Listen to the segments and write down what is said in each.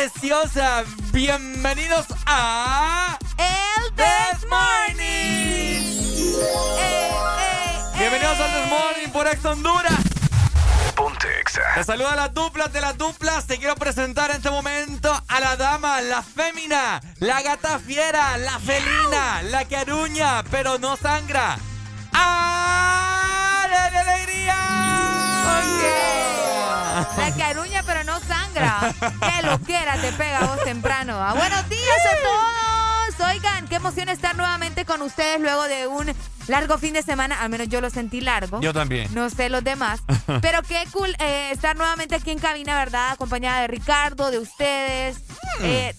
Preciosa. Bienvenidos a. El This Morning. Eh, eh, Bienvenidos al This Morning por Ex Honduras. Ponte Te saluda la dupla de las duplas. Te quiero presentar en este momento a la dama, la fémina, la gata fiera, la felina, la que aruña, pero no sangra. ¡Ah! ¡De alegría! La que aruña pero no sangra. Que lo quiera, te pega vos temprano. Ah, buenos días a todos. Oigan, qué emoción estar nuevamente con ustedes luego de un largo fin de semana. Al menos yo lo sentí largo. Yo también. No sé los demás. Pero qué cool eh, estar nuevamente aquí en cabina, ¿verdad? Acompañada de Ricardo, de ustedes. Mm. Eh,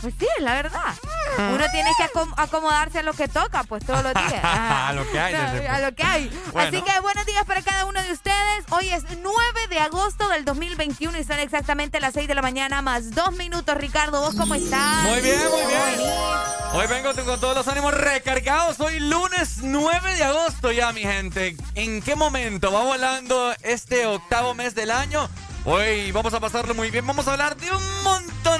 pues sí, la verdad. Mm. Uno tiene que acomodarse a lo que toca, pues todos los días. a lo que hay. a lo que hay. Así que buenos días para cada uno de ustedes. Hoy es 9 de agosto del 2021 y son exactamente las 6 de la mañana más dos minutos. Ricardo, ¿vos cómo estás? Muy bien, muy bien. Hoy vengo con todos los ánimos recargados. Hoy lunes 9 de agosto ya, mi gente. ¿En qué momento va volando este octavo mes del año? Hoy vamos a pasarlo muy bien. Vamos a hablar de un montón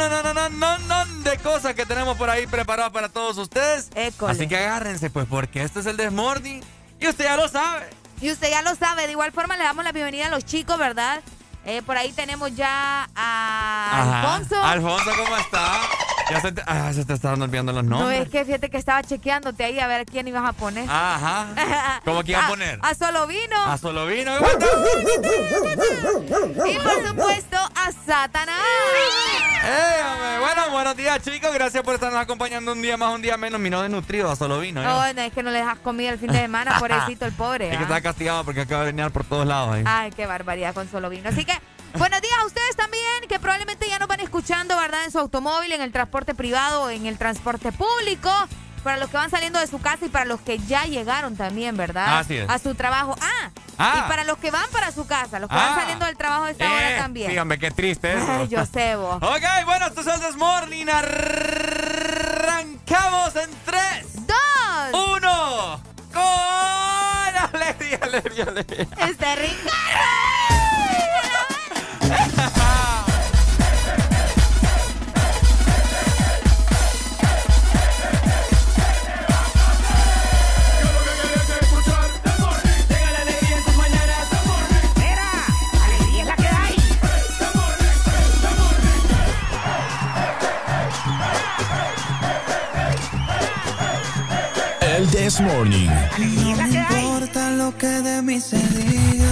de cosas que tenemos por ahí preparadas para todos ustedes. Así que agárrense, pues, porque este es el Desmorning y usted ya lo sabe. Y usted ya lo sabe. De igual forma, le damos la bienvenida a los chicos, ¿verdad? Eh, por ahí tenemos ya a Alfonso. Alfonso, ¿cómo está? Ya se te, ah, se te estaban olvidando los nombres. No, es que fíjate que estaba chequeándote ahí a ver quién ibas a poner. Ajá. ¿Cómo que a poner? A, Solo Vino. A Solo Vino. y por supuesto a Satanás. Hey, bueno, buenos días chicos. Gracias por estarnos acompañando un día más, un día menos. Mino desnutrido a Solo Vino. No, no, es que no le dejas comida el fin de semana, pobrecito el pobre. Es que ¿ah? está castigado porque acaba de venir por todos lados ahí. Ay, qué barbaridad con Solo Vino. Así que Buenos días a ustedes también, que probablemente ya nos van escuchando, ¿verdad? En su automóvil, en el transporte privado, en el transporte público. Para los que van saliendo de su casa y para los que ya llegaron también, ¿verdad? Así es. A su trabajo. Ah, ah. y para los que van para su casa, los que van ah. saliendo del trabajo de esta hora eh, también. Dígame, qué triste eso. Ay, yo sé vos. ok, bueno, esto es el Desmorning. Arrancamos en 3, 2, 1. ¡Con alegría, alegría, alegría! ¡Este Ricardo! El This Morning. No importa lo que de mí se diga.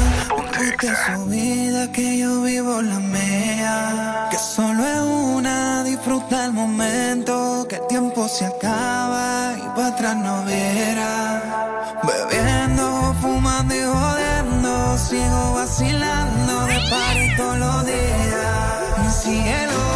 Que su vida, que yo vivo la mía. Que solo es una, disfruta el momento. Que el tiempo se acaba y para atrás no viera. Bebiendo, fumando y jodiendo. Sigo vacilando de par todos los días. Mi cielo.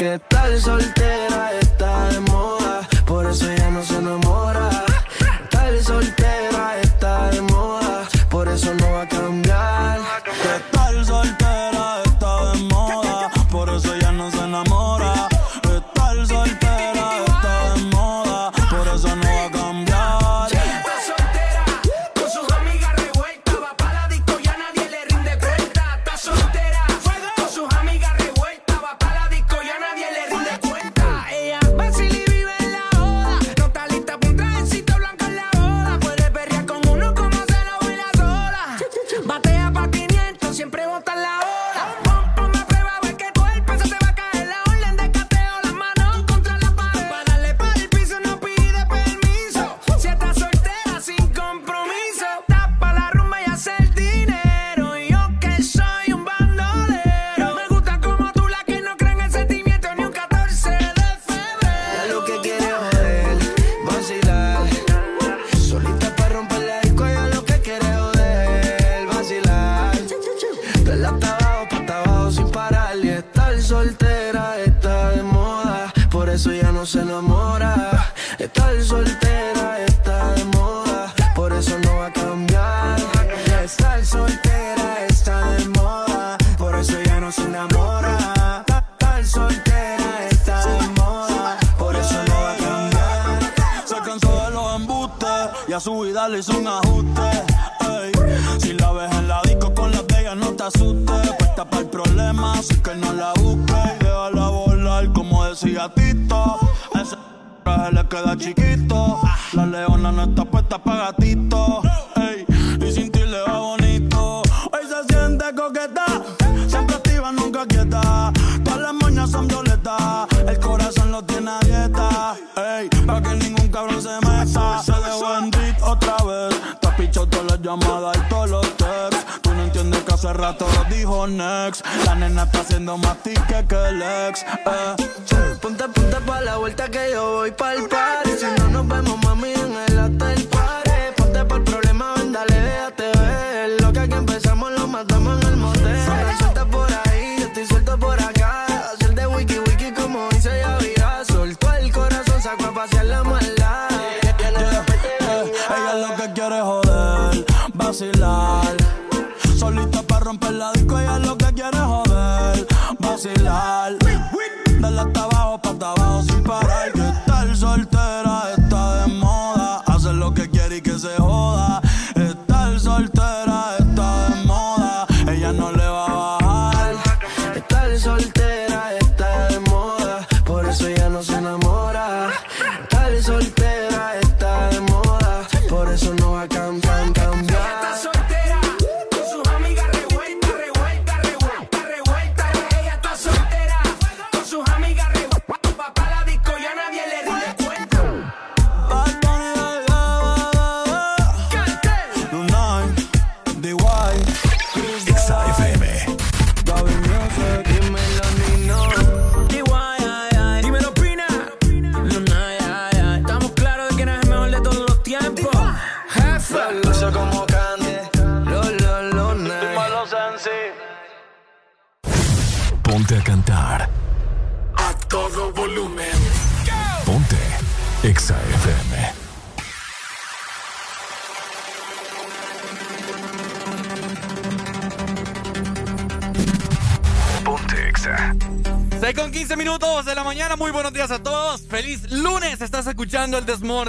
Que tal soltera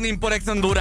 Morning por Honduras.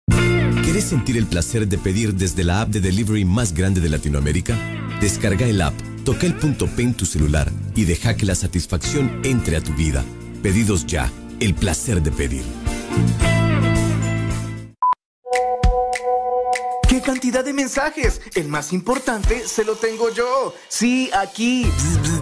¿Quieres sentir el placer de pedir desde la app de delivery más grande de Latinoamérica? Descarga el app, toca el punto P en tu celular y deja que la satisfacción entre a tu vida. Pedidos ya, el placer de pedir. ¡Qué cantidad de mensajes! El más importante se lo tengo yo. Sí, aquí.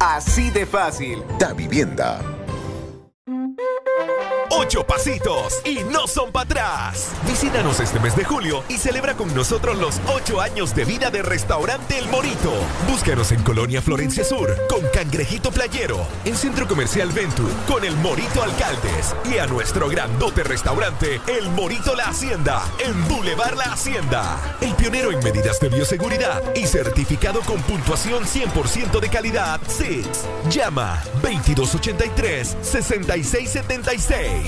Así de fácil. Da Vivienda. Ocho pasitos y no son para atrás. Visítanos este mes de julio y celebra con nosotros los ocho años de vida de Restaurante El Morito. Búscanos en Colonia Florencia Sur con Cangrejito Playero, en Centro Comercial Venture con El Morito Alcaldes y a nuestro grandote restaurante El Morito La Hacienda en Boulevard La Hacienda. El pionero en medidas de bioseguridad y certificado con puntuación 100% de calidad SIX. Llama 2283 6676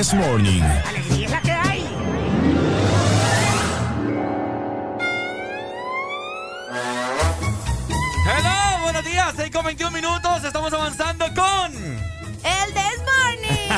This Morning. Alegría es la que hay. Hello, buenos días, 6 con 21 minutos, estamos avanzando con... El This Morning.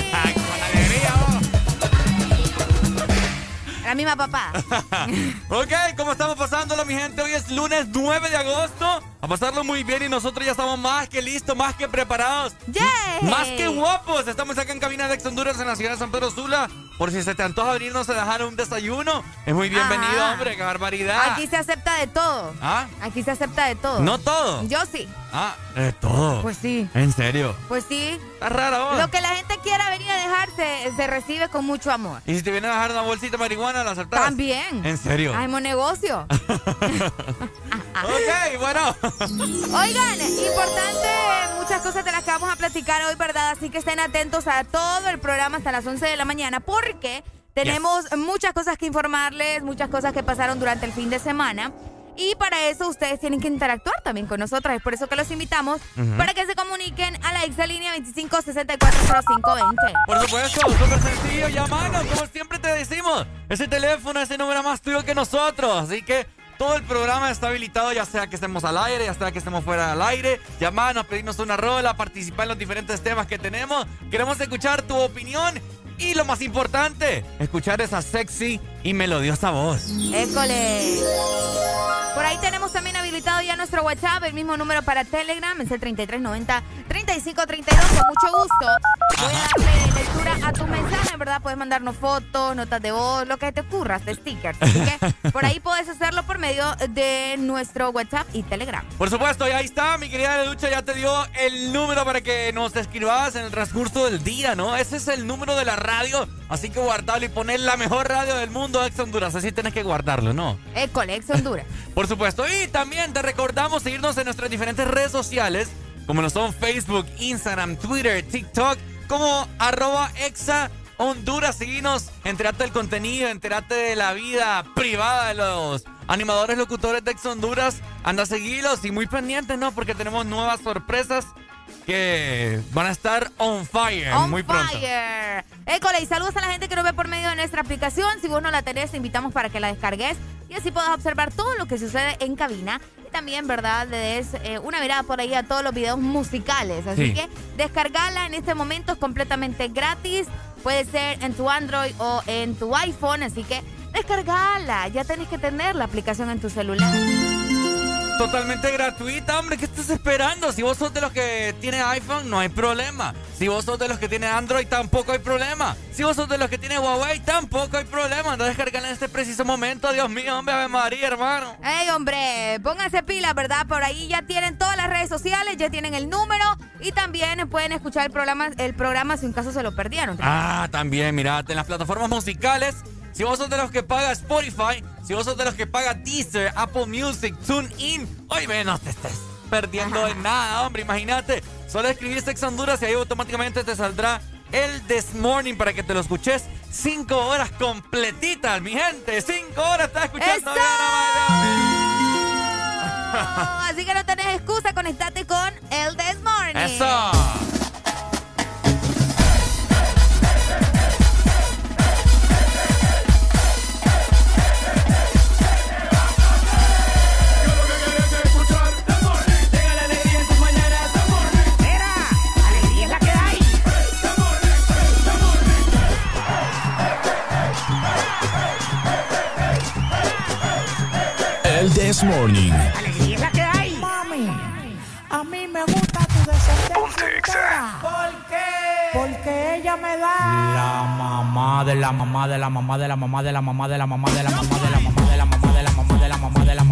La misma papá. Ok, ¿cómo estamos pasándolo, mi gente? Hoy es lunes 9 de agosto. A pasarlo muy bien y nosotros ya estamos más que listos, más que preparados. ¡Yay! Más que guapos. Estamos acá en cabina de Ex Honduras en la ciudad de San Pedro Sula. Por si se te antoja venirnos a dejar un desayuno. Es muy bienvenido, Ajá. hombre. ¡Qué barbaridad! Aquí se acepta de todo. ¿Ah? Aquí se acepta de todo. ¿No todo? Yo sí. Ah, de todo. Pues sí. ¿En serio? Pues sí. Está raro, vos. Lo que la gente quiera venir a dejar se, recibe con mucho amor. ¿Y si te vienen a dejar una bolsita de marihuana, la aceptás? También. ¿En serio? Hacemos negocio. ok, bueno. Oigan, importante, muchas cosas de las que vamos a platicar hoy, ¿verdad? Así que estén atentos a todo el programa hasta las 11 de la mañana porque tenemos muchas cosas que informarles, muchas cosas que pasaron durante el fin de semana. Y para eso ustedes tienen que interactuar también con nosotras. Es por eso que los invitamos Ujú. para que se comuniquen a la exalínea 25640520. Por supuesto, súper sencillo, llamanos, como siempre te decimos. Ese teléfono, ese número más tuyo que nosotros. Así que todo el programa está habilitado, ya sea que estemos al aire, ya sea que estemos fuera del aire. Llamarnos, pedirnos una rola, participar en los diferentes temas que tenemos. Queremos escuchar tu opinión y lo más importante, escuchar esa sexy y melodiosa voz. École. Por ahí tenemos también habilitado ya nuestro WhatsApp, el mismo número para Telegram, es el 3390-3532. Con mucho gusto voy a darle lectura a tu mensaje, ¿verdad? Puedes mandarnos fotos, notas de voz, lo que te ocurra, de stickers. Así que por ahí puedes hacerlo por medio de nuestro WhatsApp y Telegram. Por supuesto, y ahí está, mi querida Lucha, ya te dio el número para que nos escribas en el transcurso del día, ¿no? Ese es el número de la radio, así que guardarlo y poner la mejor radio del mundo, Ex Honduras. Así tienes que guardarlo, ¿no? École, Ex Honduras. Por supuesto. Y también recordamos seguirnos en nuestras diferentes redes sociales, como lo son Facebook, Instagram, Twitter, TikTok, como arroba exa Honduras. Seguinos, enterate del contenido, enterate de la vida privada de los animadores locutores de Ex Honduras. Anda a seguirlos y muy pendientes, ¿no? Porque tenemos nuevas sorpresas que van a estar on fire On muy pronto. fire. École, y saludos a la gente que nos ve por medio de nuestra aplicación. Si vos no la tenés, te invitamos para que la descargues y así puedas observar todo lo que sucede en cabina. Y también, ¿verdad? Le des eh, una mirada por ahí a todos los videos musicales. Así Sí. que descargala en este momento es completamente gratis. Puede ser en tu Android o en tu iPhone. Así que descargala. Ya tenés que tener la aplicación en tu celular. Totalmente gratuita, hombre. ¿Qué estás esperando? Si vos sos de los que tiene iPhone, no hay problema. Si vos sos de los que tiene Android, tampoco hay problema. Si vos sos de los que tiene Huawei, tampoco hay problema. Anda a descargarla en este preciso momento. Dios mío, hombre, Ave María, hermano. Ey, hombre, pónganse pilas, ¿verdad? Por ahí ya tienen todas las redes sociales, ya tienen el número y también pueden escuchar el programa, el programa si en caso se lo perdieron. Ah, también, mirate, en las plataformas musicales. Si vos sos de los que paga Spotify, si vos sos de los que paga Deezer, Apple Music, TuneIn, hoy no te estés perdiendo de nada, hombre. Imagínate, solo escribir Sex Honduras y ahí automáticamente te saldrá el This Morning para que te lo escuches cinco horas completitas, mi gente. Cinco horas estás escuchando. Así que no tenés excusa, conectate con el This Morning. Eso. This Morning. Alegría es la que hay. Mami, a mí me gusta tu descendencia. Ponte Exa. entera. ¿Por qué? Porque ella me da la mamá de la mamá de la mamá de la mamá de la mamá de la mamá de la mamá de la mamá de la mamá de la mamá de la mamá de la mamá de la mamá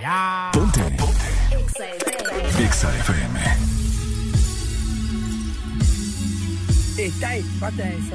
Ya. Ponte. Ponte. Exa FM. Está ahí, pata esa.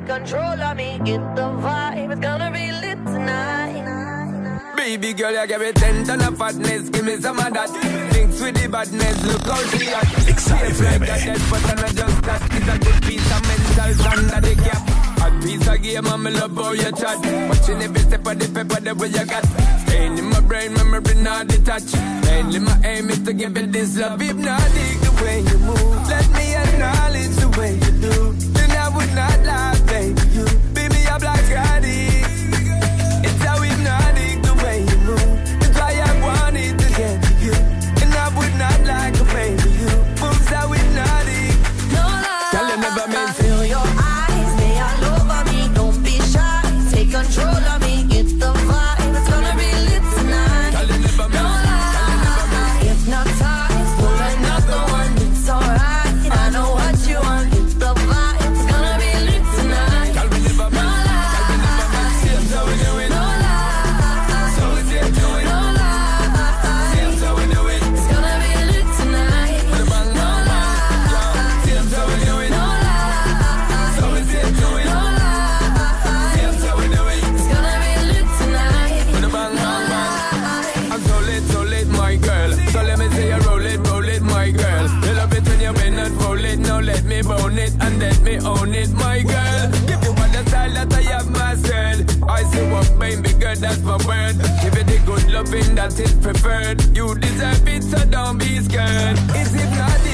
Take control of me. Get the vibe, it's gonna be lit tonight. Baby girl, you give me ten ton of fatness, give me some of that. Thinks with the badness, look how she at. Excited, like that, dead, but I'm not just that. It's a good piece of mental sand that they cap. A piece of game, I'm love how you chat. Watching every step of the paper, the way you got. Staying in my brain, memory not detached. Mainly my aim is to give it this love. Hypnotic the way you move. Let me acknowledge the way you do. Then I would not lie, my word. Give you the good loving that is preferred. You deserve it, so don't be scared. It's hypnotic the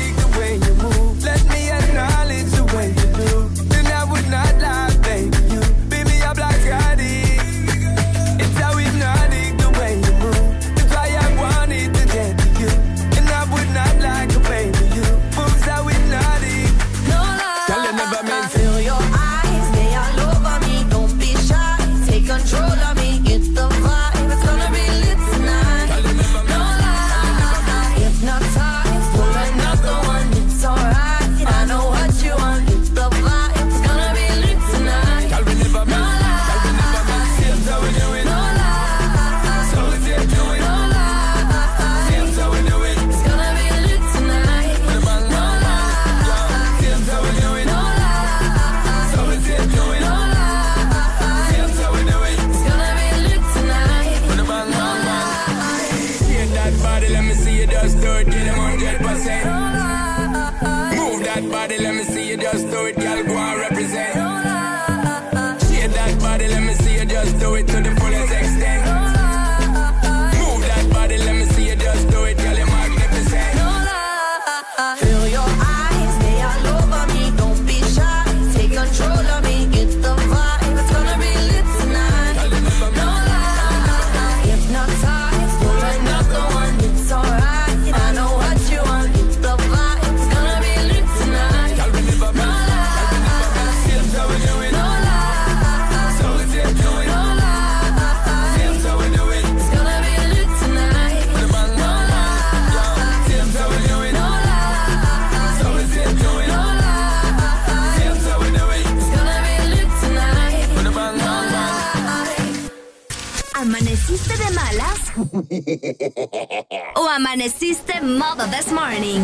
¿O amaneciste modo this morning?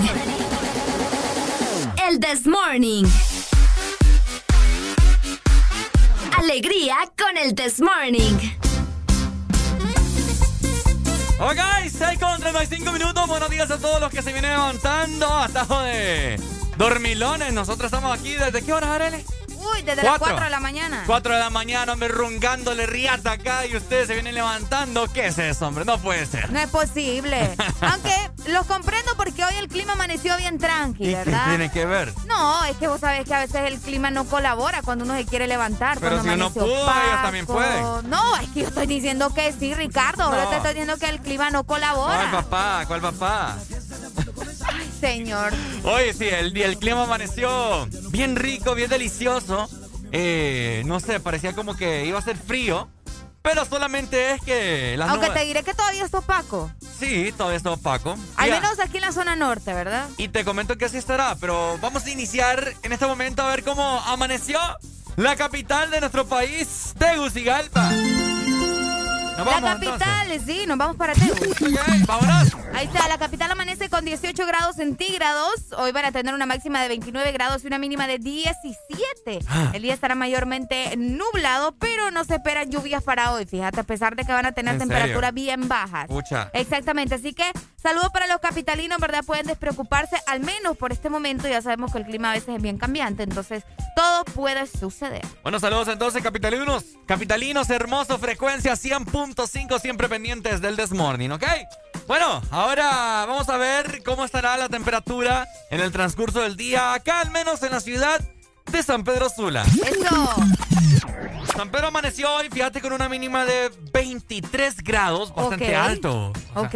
El this morning. Alegría con el this morning. Ok, 6 con 35 minutos. Buenos días a todos los que se vienen levantando. Atajo de dormilones. Nosotros estamos aquí. ¿Desde qué hora, Arele? Uy, desde las Cuatro. 4 de la mañana. 4 de la mañana, hombre, rungándole riata acá y ustedes se vienen levantando. ¿Qué es eso, hombre? No puede ser. No es posible. Aunque los comprendo porque hoy el clima amaneció bien tranqui, ¿Y qué ¿verdad? tiene que ver? No, es que vos sabés que a veces el clima no colabora cuando uno se quiere levantar. Pero cuando si uno pudo, ellos también pueden. No, es que yo estoy diciendo que sí, Ricardo. No. te estoy diciendo que el clima no ¿Cuál colabora. papá? ¿Cuál papá? Señor. Oye, sí, el, el clima amaneció bien rico, bien delicioso. Eh, no sé, parecía como que iba a ser frío. Pero solamente es que las Aunque nubes- te diré que todavía está opaco. Sí, todavía está opaco. Al Ya. menos aquí en la zona norte, ¿verdad? Y te comento que así estará, pero vamos a iniciar en este momento a ver cómo amaneció la capital de nuestro país, Tegucigalpa. Nos vamos, la capital, sí, nos vamos para Tegu. vámonos. Ahí está, la capital amanece con 18 grados centígrados. Hoy van a tener una máxima de 29 grados y una mínima de 17. Ah. El día estará mayormente nublado, pero no se esperan lluvias para hoy. Fíjate, a pesar de que van a tener ¿En temperaturas bien bajas. Pucha. Exactamente, así que saludos para los capitalinos, ¿verdad? Pueden despreocuparse, al menos por este momento. Ya sabemos que el clima a veces es bien cambiante, entonces todo puede suceder. Bueno, saludos entonces, capitalinos. Capitalinos, hermoso, frecuencia 100.5, siempre pendientes del Desmorning, ¿ok? Bueno, ahora vamos a ver cómo estará la temperatura en el transcurso del día, acá al menos en la ciudad de San Pedro Sula. Eso. San Pedro amaneció hoy, fíjate, con una mínima de 23 grados, bastante Ok. alto. O sea, Ok,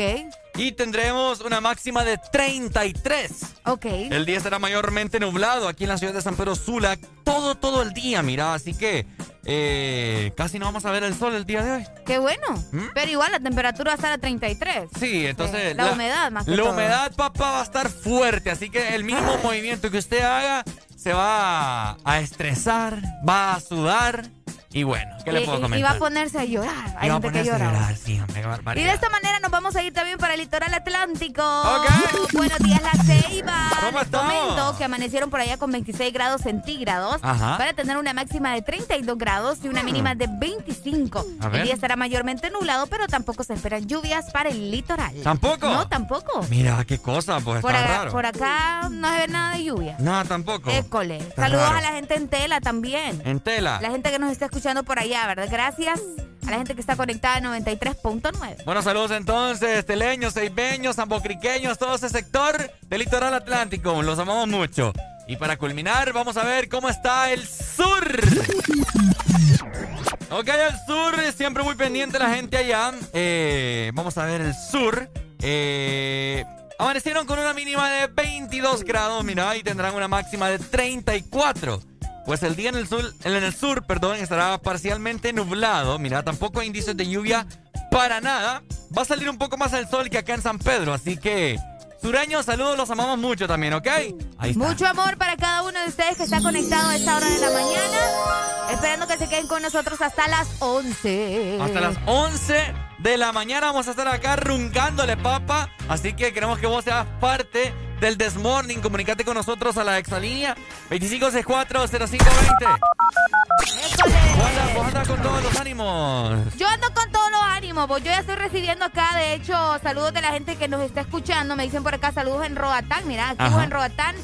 Y tendremos una máxima de 33. ok. El día estará mayormente nublado aquí en la ciudad de San Pedro Sula todo, todo el día, mira. Así que eh, casi no vamos a ver el sol el día de hoy. Qué bueno. ¿Mm? Pero igual la temperatura va a estar a 33. Sí, entonces... La humedad, más que La todo. humedad, papá, va a estar fuerte. Así que el mínimo movimiento que usted haga se va a estresar, va a sudar. Y bueno, ¿qué le puedo comentar? Y va a ponerse a llorar. Hay gente que ponerse a llora. llorar, sí, hombre, Y de esta manera nos vamos a ir también para el litoral atlántico. Buenos días, La Ceiba. ¿Cómo comento que amanecieron por allá con 26 grados centígrados. Ajá. Para tener una máxima de 32 grados y una mínima de 25. A ver. El día estará mayormente nublado, pero tampoco se esperan lluvias para el litoral. ¿Tampoco? No, tampoco. Mira, qué cosa, pues Por, está acá- raro. por acá no se ve nada de lluvia. No, tampoco. Está Saludos raro. a la gente en tela también. En tela. La gente que nos está escuchando por allá, ¿verdad? Gracias a la gente que está conectada en 93.9. Bueno, saludos entonces, teleños, seibeños, zambocriqueños, todo ese sector del litoral atlántico. Los amamos mucho. Y para culminar, vamos a ver cómo está el sur. Ok, el sur, siempre muy pendiente la gente allá. Eh, vamos a ver el sur. Eh, amanecieron con una mínima de 22 grados, mira, y tendrán una máxima de 34. Pues el día en el sur, en el sur, perdón, estará parcialmente nublado. Mira, tampoco hay indicios de lluvia para nada. Va a salir un poco más el sol que acá en San Pedro, así que sureños, saludos, los amamos mucho también, ¿ok? Ahí está. Mucho amor para cada uno de ustedes que está conectado a esta hora de la mañana. Esperando que se queden con nosotros hasta las 11. Hasta las 11 de la mañana vamos a estar acá runcándole, papa. Así que queremos que vos seas parte del Desmorning. Comunicate con nosotros a la exalínea 25640520. Hola, vos andas con todos los ánimos. Yo ando con todos los ánimos, yo ya estoy recibiendo acá, de hecho, saludos de la gente que nos está escuchando. Me dicen por acá saludos en Roatán, mira, aquí en Roatán.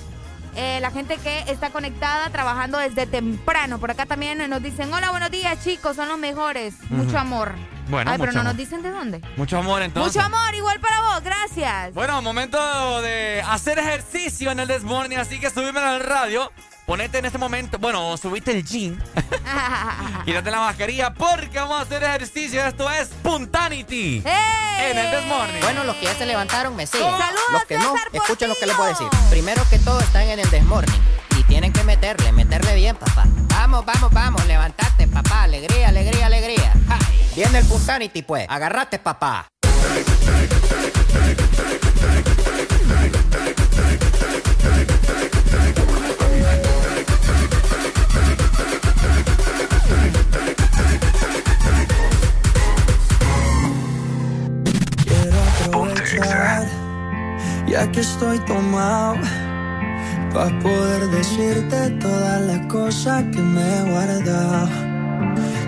eh, la gente que está conectada trabajando desde temprano. Por acá también nos dicen, hola, buenos días chicos, son los mejores. Mucho amor. Bueno, Ay, pero mucho no amor. nos dicen de dónde. Mucho amor entonces. Mucho amor, igual para vos, gracias. Bueno, momento de hacer ejercicio en el Desmorning, así que subímelo al radio. Ponete en este momento, bueno, subiste el jean. Quítate la mascarilla porque vamos a hacer ejercicio. Esto es Puntanity. En el Desmorning. Bueno, los que ya se levantaron me siguen. Saludos, los que no, escuchen lo que les voy a decir. Primero que todo están en el desmorning. Y tienen que meterle, meterle bien, papá. Vamos, vamos, vamos, levantate, papá. Alegría, alegría, alegría. Viene el Puntanity, pues. Agarrate, papá. Quiero aprovechar, ya que estoy tomado, para poder decirte todas las cosas que me he guardado.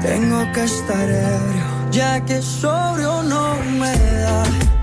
tengo que estar ebrio, ya que sobrio no me da.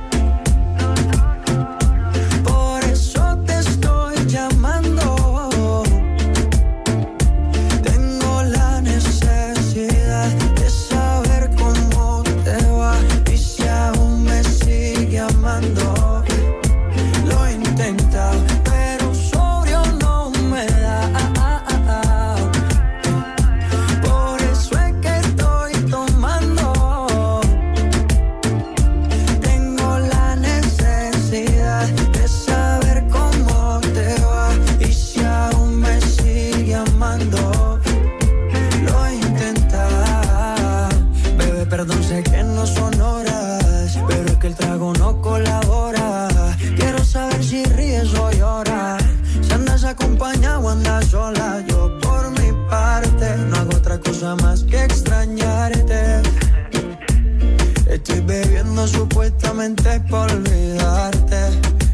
Supuestamente por olvidarte.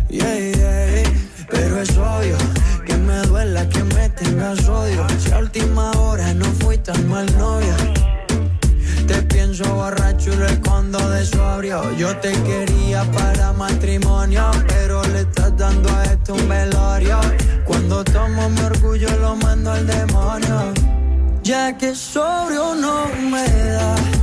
Yeah, yeah. Pero es obvio que me duela que me tengas odio. Si a última hora no fui tan mal novia. Te pienso borracho y lo escondo de sobrio. Yo te quería para matrimonio, pero le estás dando a esto un velorio. Cuando tomo mi orgullo lo mando al demonio. Ya que sobrio no me da.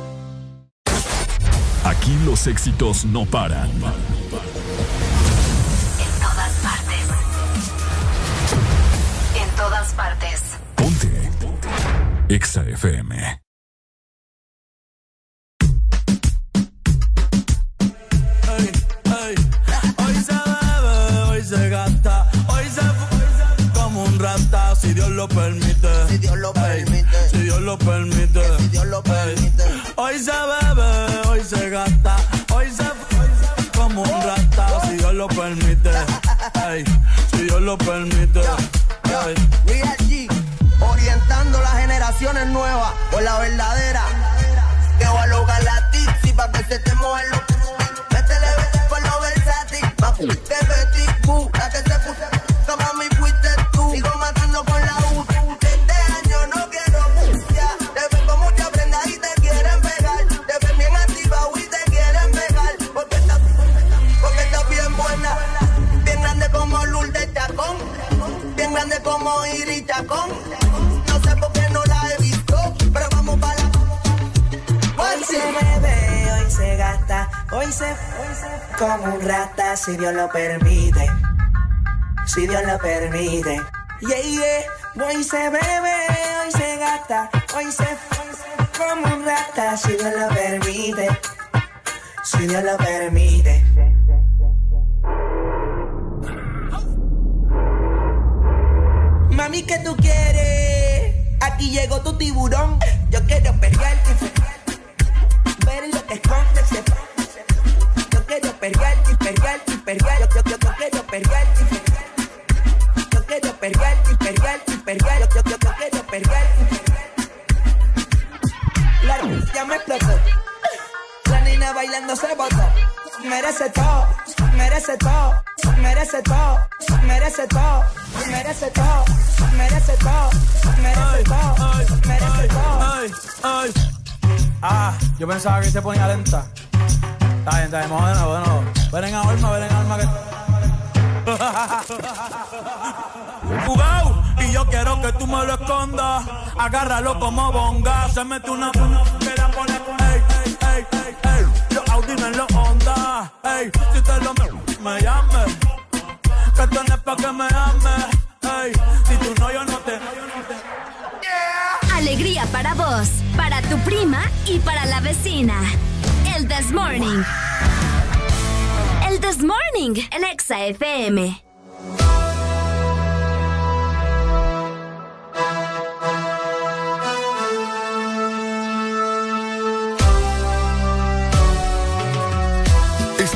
Aquí los éxitos no paran. En todas partes. En todas partes. Ponte. Exa FM. Hoy se bebe, hoy se gasta, hoy se, como un rata, si Dios lo permite. Si Dios lo permite. Si Dios lo permite. Si Dios lo permite. Hoy se bebe Si Dios lo permite. Ey. Real G, orientando las generaciones nuevas por la verdadera. Que voy a lograr la tipsy pa' que se te mojen los No sé por qué no la he visto, pero vamos para la. Hoy se bebe, hoy se gasta, hoy se, hoy se como un rata si Dios lo permite. Si Dios lo permite. Yeah, yeah. Hoy se bebe, hoy se gasta, hoy se, hoy se como un rata si Dios lo permite. Si Dios lo permite. Mami, ¿qué tú quieres? Aquí llegó tu tiburón. Yo quiero perrearte. Ver lo que esconde ese Yo quiero perrearte, perrearte, perrearte. Yo, yo, yo quiero perrearte. Yo quiero perrearte, perrearte, perrearte. Yo, yo, yo quiero perrearte. La ya me explotó. La niña bailando se botó. Merece todo, merece todo, merece todo, merece todo, merece todo, merece todo, merece todo, merece todo. Ah, yo pensaba que se ponía lenta. Está bien, está bien, vamos de nuevo. Ven en alma, ven en alma que. Jugao, y yo quiero que tú me lo escondas. Agárralo como bonga. Se mete una que la pone. Ey, Alegría para vos, para tu prima y para la vecina. El This Morning. El This Morning, el Exa FM.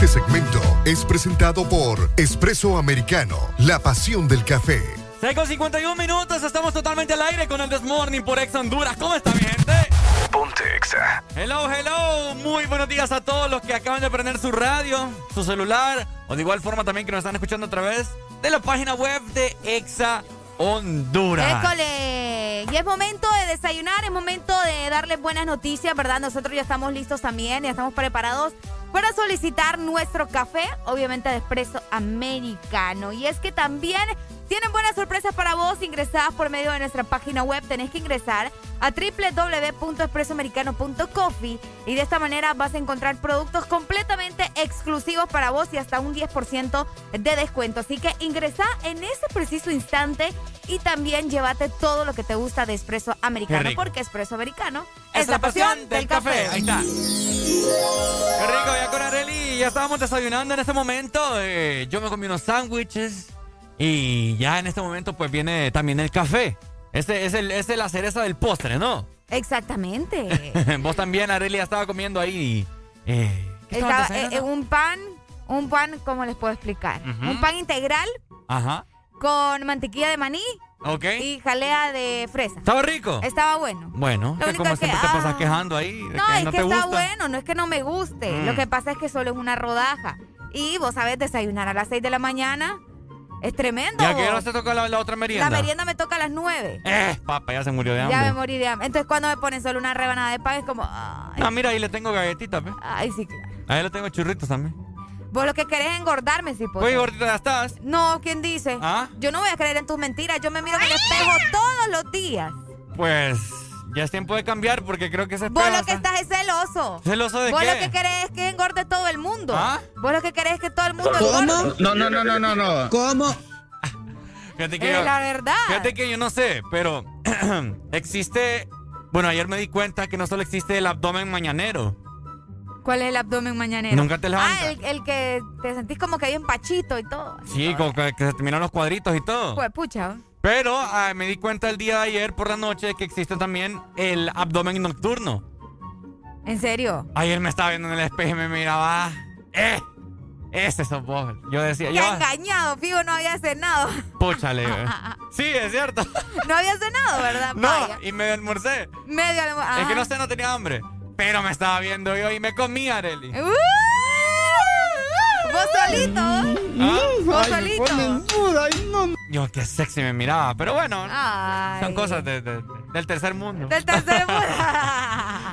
Este segmento es presentado por Espresso Americano, la pasión del café. 6 con 51 minutos, estamos totalmente al aire con el This Morning por Ex Honduras. ¿Cómo está mi gente? Ponte Exa. Hello, hello. Muy buenos días a todos los que acaban de prender su radio, su celular, o de igual forma también que nos están escuchando a través de la página web de Exa Honduras. École. Y es momento de desayunar, es momento de darles buenas noticias, ¿verdad? Nosotros ya estamos listos también, ya estamos preparados para solicitar nuestro café, obviamente de espresso americano. Y es que también tienen buenas sorpresas para vos ingresadas por medio de nuestra página web. Tenés que ingresar a www.expresoamericano.coffee y de esta manera vas a encontrar productos completamente exclusivos para vos y hasta un 10% de descuento. Así que ingresa en ese preciso instante y también llévate todo lo que te gusta de espresso americano porque espresso americano es, la pasión del café. Ahí está. Qué rico, ya con Areli ya estábamos desayunando en este momento. eh, yo me comí unos sándwiches y ya en este momento pues viene también el café. Este es, el, es la cereza del postre, ¿no? Exactamente. Vos también, Areli, ya estaba comiendo ahí. Eh, ¿qué estabas Estaba, eh, eh, un pan, un pan, ¿cómo les puedo explicar? Un pan integral Ajá. con mantequilla de maní Ok. y jalea de fresa. ¿Estaba rico? Estaba bueno. Bueno, Lo que único como es que, siempre te pasas ah, quejando ahí. de No, que es no que te está gusta. bueno, no es que no me guste. Mm. Lo que pasa es que solo es una rodaja. Y vos sabés, desayunar a las 6 de la mañana es tremendo. ¿Y a qué hora se toca la, la otra merienda? La merienda me toca a las 9. Eh, papá, ya se murió de hambre. Ya me morí de hambre. Entonces, cuando me ponen solo una rebanada de pan, es como. Ay, Ah, mira, ahí le tengo galletitas, ¿ves? ay, sí, claro. Ahí le tengo churritos también. Vos lo que querés es engordarme, sí, pues. Oye, gordita, ya estás. No, ¿quién dice? ¿Ah? Yo no voy a creer en tus mentiras. Yo me miro en el espejo todos los días. Pues ya es tiempo de cambiar porque creo que se Vos lo que estás es celoso. ¿Celoso de Vos qué? lo que querés es que engorde todo el mundo. ¿Ah? Vos lo que querés es que todo el mundo engorde. No, no, no, no, no, no. ¿Cómo? Fíjate que Es yo, la verdad. Fíjate que yo no sé, pero existe. Bueno, ayer me di cuenta que no solo existe el abdomen mañanero. ¿Cuál es el abdomen mañanero? Nunca te levantas. Ah, el, el que te sentís como que hay un pachito y todo. Sí, como que, que se terminan los cuadritos y todo. Pues pucha. Pero ah, me di cuenta el día de ayer por la noche que existe también el abdomen nocturno. ¿En serio? Ayer me estaba viendo en el espejo y me miraba. ¡Eh! Ese sos vos. Yo decía, Qué yo. engañado, Figo, no había cenado. Púchale. eh. Sí, es cierto. No había cenado, ¿verdad? No, Vaya. y medio almorcé. Medio almu- Es que no sé, no tenía hambre. Pero me estaba viendo yo y me comía, Areli. ¡Uh! Vos solito. Ah. Vos solito. Yo, qué sexy me miraba. Pero bueno, Ay. son cosas de- de- del tercer mundo. Del tercer mundo.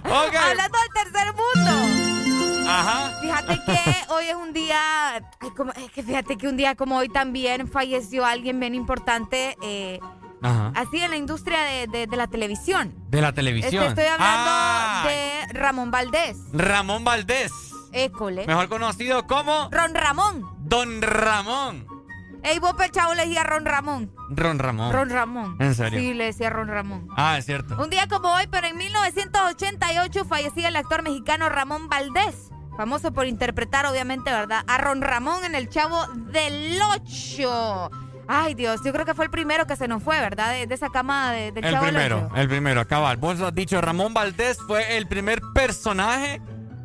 Hablando del tercer mundo. Ajá. Fíjate que hoy es un día. ay, como- es que fíjate que un día como hoy también falleció alguien bien importante. eh, Ajá. así en la industria de, de- de la televisión. De la televisión. Este, estoy hablando Ah, de Ramón Valdés. Ramón Valdés. École. Mejor conocido como Ron Ramón. Don Ramón. Ey, vos Pechao le decía Ron Ramón. Ron Ramón. Ron Ramón. ¿En serio? Sí, le decía Ron Ramón. Ah, es cierto. Un día como hoy, pero en 1988 fallecía el actor mexicano Ramón Valdés, famoso por interpretar, obviamente, ¿verdad? A Ron Ramón en El Chavo del Ocho. Ay, Dios, yo creo que fue el primero que se nos fue, ¿verdad? De, de esa camada de, del El Chavo del primero, el primero, cabal. Vos has dicho, Ramón Valdés fue el primer personaje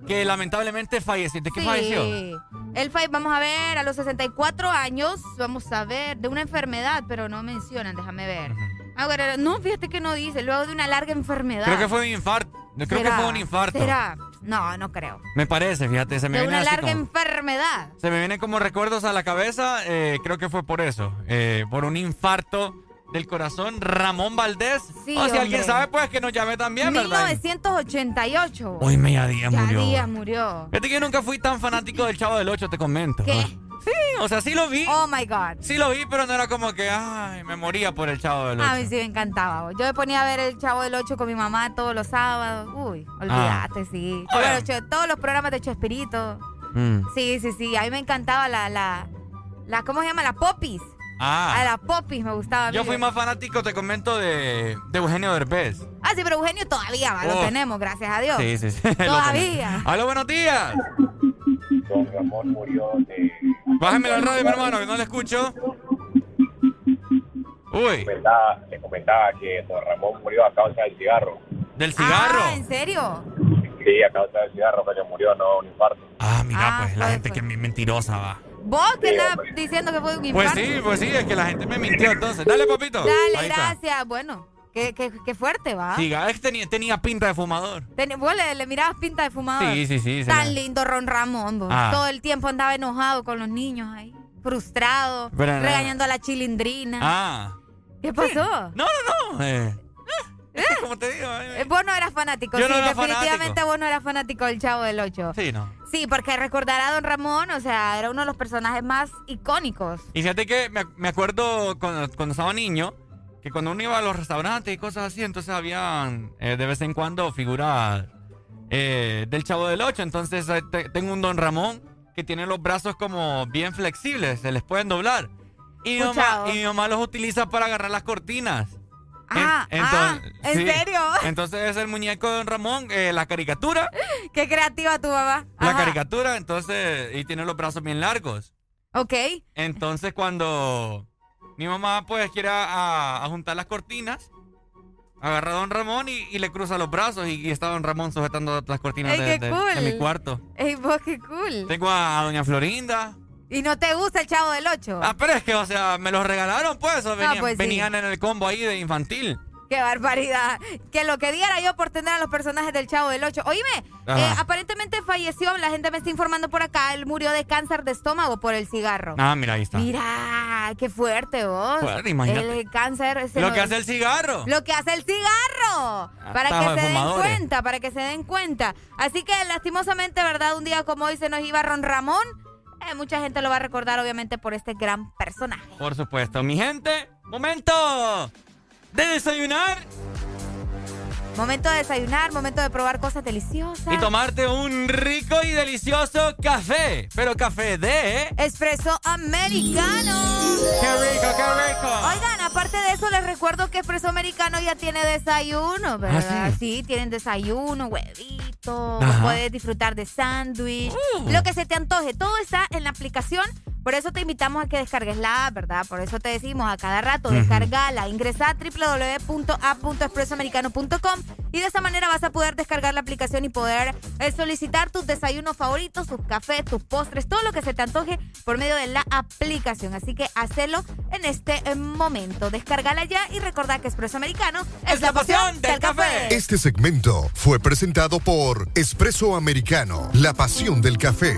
que lamentablemente falleció. ¿De qué Sí. falleció? Él fue, vamos a ver, a los 64 años, vamos a ver, de una enfermedad, pero no mencionan, déjame ver. No, fíjate que no dice, luego de una larga enfermedad. Creo que fue un infarto. Creo que fue un infarto. ¿Será? No, no creo. Me parece, fíjate, se me De viene una así larga como- enfermedad. Se me vienen como recuerdos a la cabeza, eh, creo que fue por eso, eh, por un infarto del corazón, Ramón Valdés. Sí, o si alguien sabe, pues que nos llame también, ¿verdad? 1988. Hoy Media Díaz Ya murió. Díaz murió. Fíjate que yo nunca fui tan fanático del Chavo del 8, te comento. ¿Qué? Sí, o sea, sí lo vi. Oh my God. Sí lo vi, pero no era como que, ay, me moría por el Chavo del 8. A mí sí me encantaba. Yo me ponía a ver el Chavo del 8 con mi mamá todos los sábados. Uy, Ah. olvídate, sí. Todos los, Che- todos los programas de Chespirito. Mm. Sí, sí, sí. A mí me encantaba la, la, la ¿cómo se llama? La Popis. A Ah, la Popis me gustaba. a yo fui más fanático, te comento, de, de Eugenio Derbez. Ah, sí, pero Eugenio todavía va, lo Oh. tenemos, gracias a Dios. Sí, sí, sí. Todavía. Aló, buenos días. Don Ramón murió de. Bájame la radio, mi hermano, que no le escucho. Uy. Comentaba, le comentaba que Don Ramón murió a causa del cigarro. ¿Del cigarro? Ah, ¿en serio? Sí, a causa del cigarro que murió, no un infarto. Ah, mira, Ah, pues la fue, gente que es mentirosa va. Vos que Sí, estás hombre. diciendo que fue un Pues infarto. sí, pues sí, es que la gente me mintió entonces. Dale, papito. Dale, Ahí está. gracias. Bueno, qué, qué, qué fuerte, ¿va? Sí, es que tenía, tenía pinta de fumador. Ten- vos le, le mirabas pinta de fumador. Sí, sí, sí. Tan lindo Ron Ramón. vos. Ah. Todo el tiempo andaba enojado con los niños ahí. Frustrado. Pero regañando a la chilindrina. Ah. ¿Qué pasó? No, no, no. Eh, es que como te digo. eh, Vos no eras fanático. Yo sí, no era definitivamente fanático. vos no eras fanático del Chavo del Ocho. Sí, no. Sí, porque recordar a Don Ramón, o sea, era uno de los personajes más icónicos. Y fíjate que me, me acuerdo cuando, cuando estaba niño, que cuando uno iba a los restaurantes y cosas así, entonces habían eh, de vez en cuando figuras eh, del Chavo del Ocho. Entonces eh, te- tengo un Don Ramón que tiene los brazos como bien flexibles, se les pueden doblar. Y mi, mamá, y mi mamá los utiliza para agarrar las cortinas. Ah, En- ah, entonces- ¿en sí. serio? Entonces es el muñeco de Don Ramón, eh, la caricatura, Qué creativa tu mamá. la caricatura, entonces, y tiene los brazos bien largos. Ok. Entonces cuando mi mamá pues quiere a, a juntar las cortinas, agarra a Don Ramón y, y le cruza los brazos y, y está Don Ramón sujetando las cortinas Ey, de, cool. de mi cuarto. Ey, vos qué cool. Tengo a, a Doña Florinda. ¿Y no te gusta el Chavo del Ocho? Ah, pero es que, o sea, me los regalaron pues, o venían, pues sí. venían en el combo ahí de infantil. Qué barbaridad. Que lo que diera yo por tener a los personajes del Chavo del Ocho. Oíme, Ajá. eh, aparentemente falleció, la gente me está informando por acá, él murió de cáncer de estómago por el cigarro. Ah, mira, ahí está. Mira, qué fuerte vos. Fuerte, imagínate. El cáncer. ese Lo que hace el cigarro. Lo que hace el cigarro. Para Atajo que se den cuenta, para que se den cuenta. Así que lastimosamente, ¿verdad? Un día como hoy se nos iba Ron Ramón. Eh, mucha gente lo va a recordar, obviamente, por este gran personaje. Por supuesto. Mi gente, momento de desayunar Momento de desayunar, momento de probar cosas deliciosas. y tomarte un rico y delicioso café. Pero café de... Espresso americano. ¡Qué rico, qué rico! Oigan, aparte de eso, les recuerdo que Espresso Americano ya tiene desayuno, ¿verdad? ¿Ah, sí? tienen desayuno, huevito, Ajá. puedes disfrutar de sándwich, Uh. lo que se te antoje. Todo está en la aplicación Por eso te invitamos a que descargues la app, ¿verdad? Por eso te decimos a cada rato, descargala, ingresa a www.app.expresoamericano.com y de esa manera vas a poder descargar la aplicación y poder eh, solicitar tus desayunos favoritos, tus cafés, tus postres, todo lo que se te antoje por medio de la aplicación. Así que hacelo en este eh, momento. Descargala ya y recordá que Expreso Americano es, la pasión del café. Este segmento fue presentado por Espresso Americano, la pasión del café.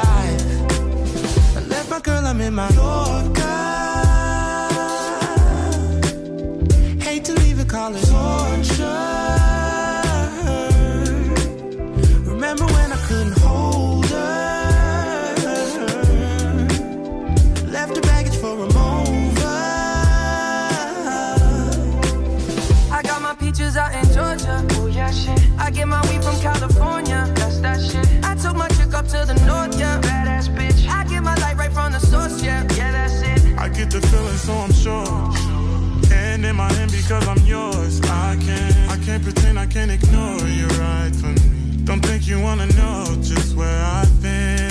I'm in my Yorker. Sure. And in my hand because I'm yours. I can't, I can't pretend I can't ignore you right from me. Don't think you wanna know just where I've been.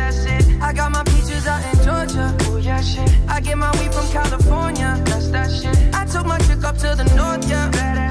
I got my peaches out in Georgia. Oh yeah, shit. I get my weed from California. That's that shit. I took my chick up to the north, yeah. Badass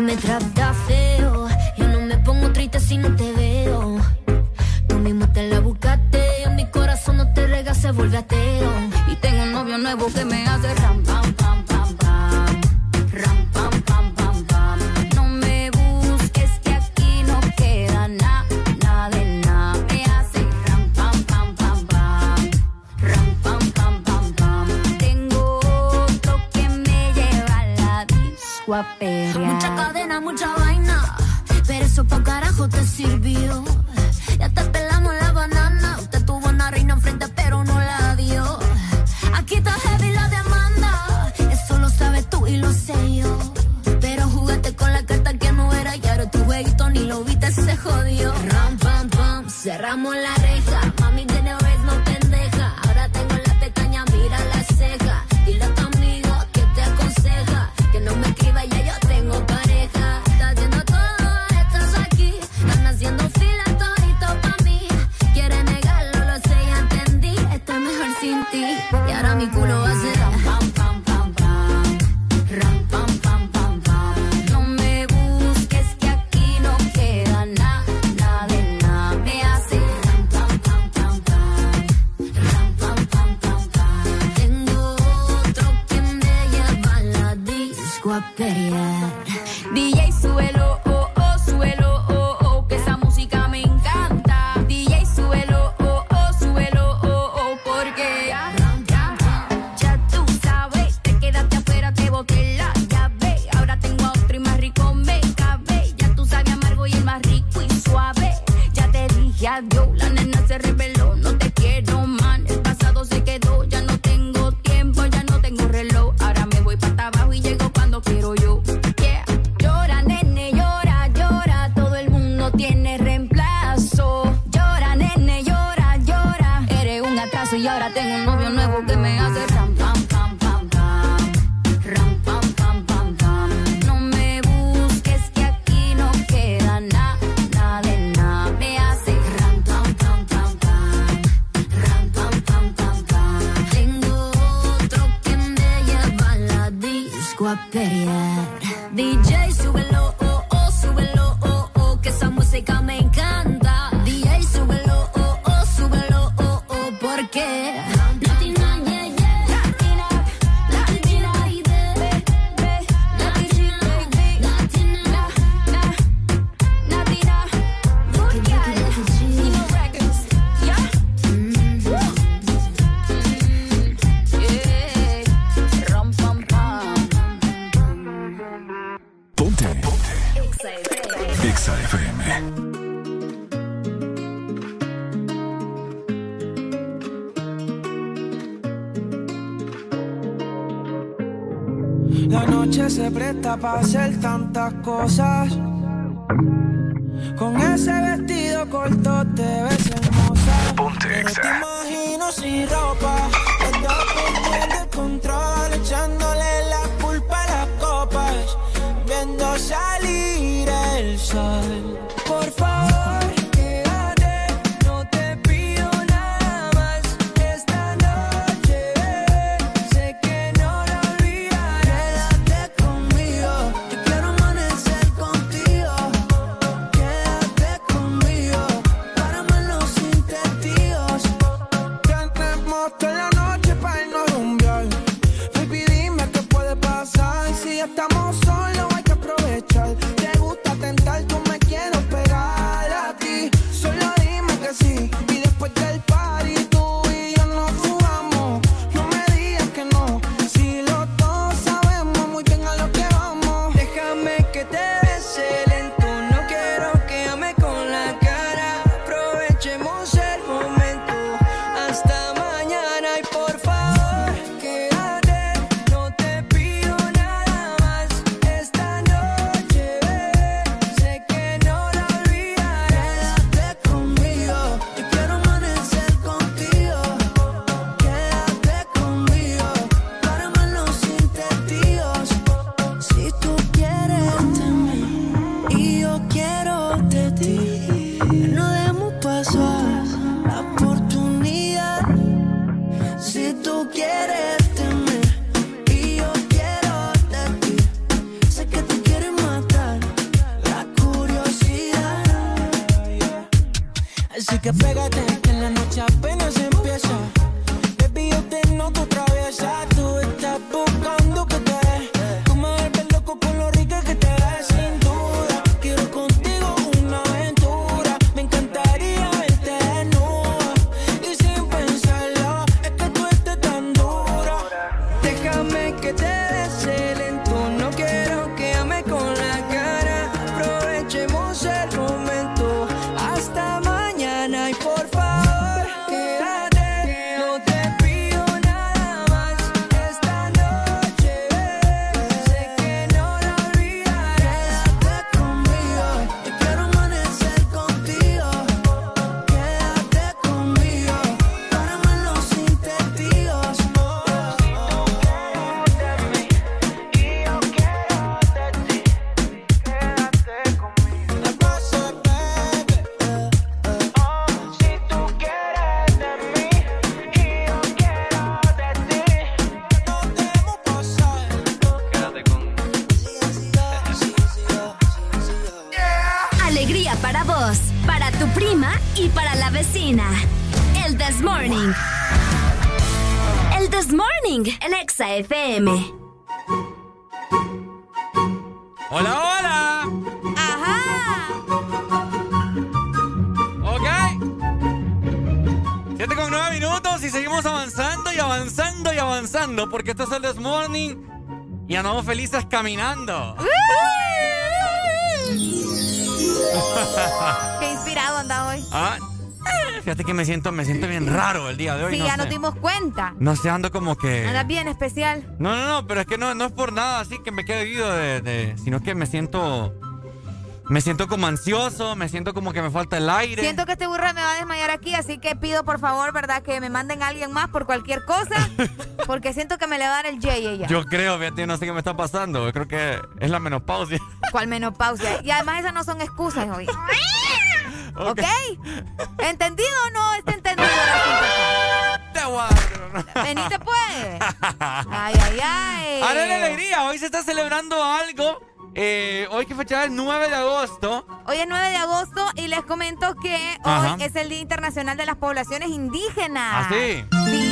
Que me dije adiós, la nena se reveló, no te caminando. Qué inspirado anda hoy. Ah, fíjate que me siento, me siento bien raro el día de hoy. Sí, no ya sé. nos dimos cuenta. No sé, ando como que. Andas bien especial. No, no, no, pero es que no, no es por nada así que me quede de, de- sino que me siento. Me siento como ansioso, me siento como que me falta el aire. Siento que este burro me va a desmayar aquí, así que pido por favor, ¿verdad? Que me manden a alguien más por cualquier cosa. Porque siento que me le va a dar el J ella. Yo creo, fíjate, no sé qué me está pasando. Yo creo que es la menopausia. ¿Cuál menopausia? Y además esas no son excusas hoy. ¿Ok? ¿Entendido o no está entendido? Te. Venite pues. Ay, ay, ay. ¡Haré la alegría! Hoy se está celebrando algo. Eh, hoy que fecha es 9 de agosto. Hoy es 9 de agosto y les comento que Ajá. hoy es el Día Internacional de las Poblaciones Indígenas. ¿Ah, sí? Sí.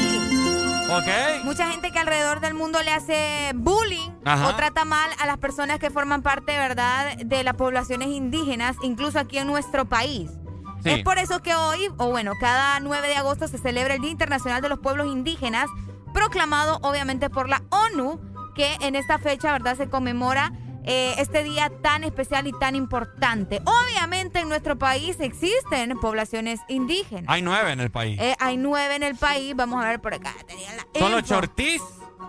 Mucha gente que alrededor del mundo le hace bullying Ajá. o trata mal a las personas que forman parte, ¿verdad?, de las poblaciones indígenas, incluso aquí en nuestro país. Sí. Es por eso que hoy, o bueno, cada 9 de agosto se celebra el Día Internacional de los Pueblos Indígenas, proclamado obviamente por la ONU, que en esta fecha, ¿verdad?, se conmemora eh, este día tan especial y tan importante. Obviamente en nuestro país existen poblaciones indígenas. Hay nueve en el país. Eh, hay nueve en el país. Vamos a ver por acá. Tenía la Son los chortís,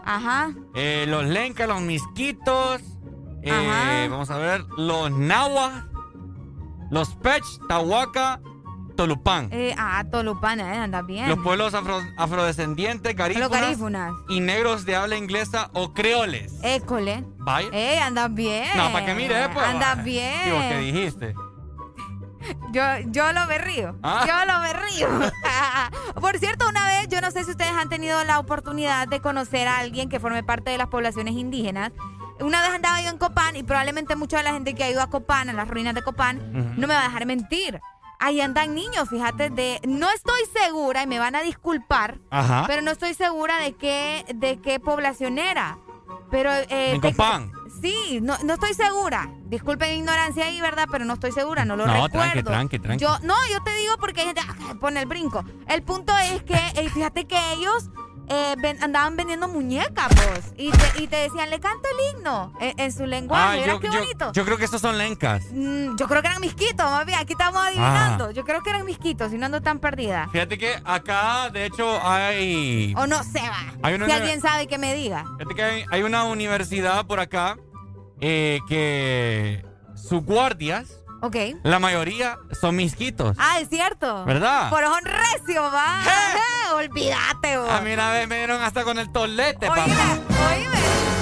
Ajá. eh, los lencas, los misquitos. eh, Ajá. vamos a ver, los nahuas, los pech, tahuaca, tolupán. Eh, ah, Tolupana, eh, anda bien. Los pueblos afro- afrodescendientes, garífunas, y negros de habla inglesa o creoles. École. Vaya. Eh, andas bien. No, para que mire, pues. Andas bien. Digo, ¿qué dijiste? Yo, yo lo me río. Ah. Yo lo me río. Por cierto, una vez, yo no sé si ustedes han tenido la oportunidad de conocer a alguien que forme parte de las poblaciones indígenas. Una vez andaba yo en Copán y probablemente mucha de la gente que ha ido a Copán, a las ruinas de Copán, no me va a dejar mentir. Ahí andan niños, fíjate, de. No estoy segura, y me van a disculpar, Ajá. pero no estoy segura de qué, de qué población era. Pero. Eh. Sí, no, no estoy segura. Disculpen mi ignorancia ahí, ¿verdad? Pero no estoy segura, no lo No, recuerdo. tranqui, tranqui, tranqui. Yo, no, yo te digo porque hay gente ah, pone el brinco. El punto es que, eh, fíjate que ellos eh, ven- andaban vendiendo muñecas, vos. Y te, y te decían, le canto el himno en, en su lenguaje. Ah, ¿Verás yo, qué bonito? yo creo que estos son lencas. Mm, yo creo que eran misquitos, más bien. Aquí estamos adivinando. Ah. Yo creo que eran misquitos y no ando tan perdida. Fíjate que acá, de hecho, hay. O no sé, va. Hay una si alguien sabe que me diga. Fíjate que hay, hay una universidad por acá eh, que sus guardias, Ok. la mayoría son misquitos. Ah, es cierto. ¿Verdad? Por son recio, va. Eh, olvídate, vos. A mí una vez me dieron hasta con el tolete, papá. Oíme.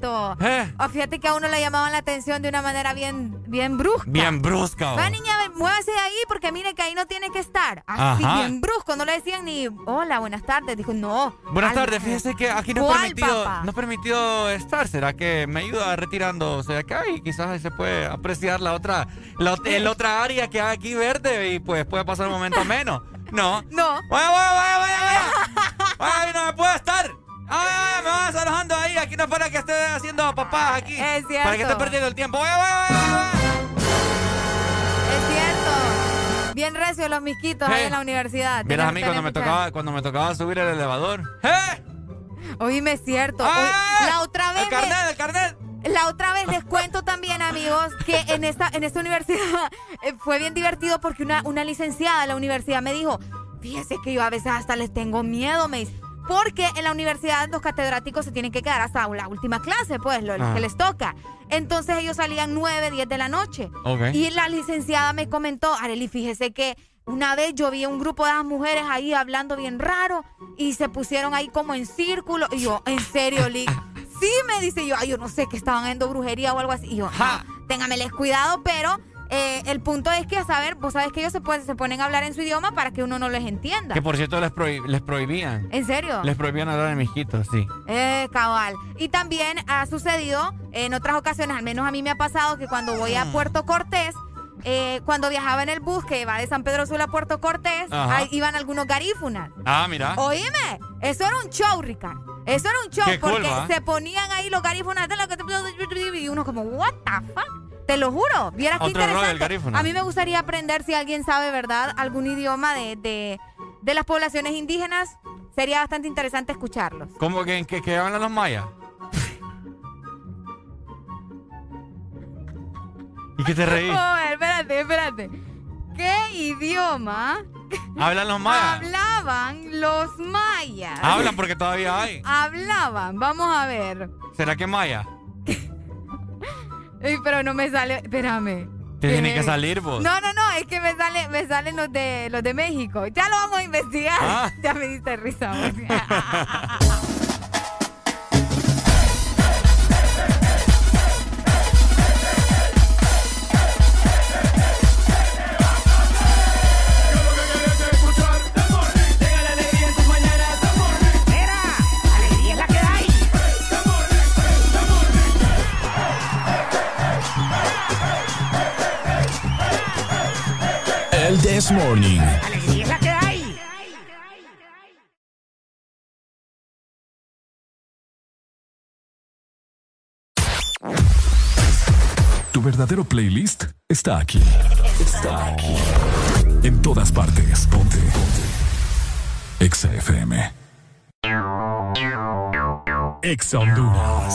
Cierto. Eh. Fíjate que a uno le llamaban la atención de una manera bien, bien brusca. Bien brusca. Va, niña, muévase de ahí porque mire que ahí no tiene que estar. Así, Ajá. bien brusco. No le decían ni hola, buenas tardes. Dijo, no. Buenas Al- tardes, fíjese que aquí no es ¿Cuál, permitido, papá? no es permitido estar. ¿Será que me ayuda retirándose de acá y quizás ahí se puede apreciar la otra, la, el otra área que hay aquí verde y pues puede pasar un momento menos? No. No. Vaya, vaya, vaya, vaya, vaya. Ay, no me puedo estar. Ay, me vas alojando ahí. Aquí no para que esté haciendo papás aquí. Es cierto. Para que esté perdiendo el tiempo. Es cierto. Bien recio los misquitos ahí Eh. en la universidad. Vieras a mí cuando me tocaba, cuando me tocaba subir el elevador. ¡Eh! Oíme, es cierto. ¡Ah! La otra vez. El carnet, el carnet. La otra vez les cuento también, amigos, que en esta, en esta universidad eh, fue bien divertido porque una, una licenciada de la universidad me dijo, fíjese que yo a veces hasta les tengo miedo, me dice. Porque en la universidad los catedráticos se tienen que quedar hasta la última clase, pues, lo, Ajá. que les toca. Entonces ellos salían 9, 10 de la noche. Y la licenciada me comentó, Areli, fíjese que una vez yo vi a un grupo de las mujeres ahí hablando bien raro y se pusieron ahí como en círculo. Y yo, ¿en serio, Lick? Sí, me dice yo, ay, yo no sé que estaban haciendo brujería o algo así. Y yo, no, téngameles cuidado, pero eh, el punto es que, a saber, vos sabes que ellos se, pueden- se ponen a hablar en su idioma para que uno no les entienda. Que por cierto les, les prohibían. ¿En serio? Les prohibían hablar en misquitos, sí. Eh, cabal. Y también ha sucedido en otras ocasiones, al menos a mí me ha pasado que cuando voy a Mm. Puerto Cortés, eh, cuando viajaba en el bus que va de San Pedro Sula a Puerto Cortés, ahí iban algunos garífunas. Ah, mira. Oíme, eso era un show, Ricardo. Eso era un show Qué porque ¿va? se ponían ahí los garífunas de la que te- y uno como, what the fuck? Te lo juro, vieras qué interesante. A mí me gustaría aprender si alguien sabe, ¿verdad? Algún idioma de, de, de las poblaciones indígenas. Sería bastante interesante escucharlos. ¿Cómo que, que, que hablan los mayas? ¿Y qué te reí? Oh, espérate, espérate. ¿Qué idioma ¿Hablan los mayas? hablaban los mayas? Hablan porque todavía hay. Hablaban, vamos a ver. ¿Será que maya? Ey, pero no me sale, espérame. Te tiene que salir vos. No, no, no, es que me sale, me salen los de los de México. Ya lo vamos a investigar. Ah. Ya me diste risa. vos. El This Morning. Alegría es la que hay. Tu verdadero playlist está aquí. Está aquí. En todas partes. Ponte. Ponte. Exa FM. Exa Honduras.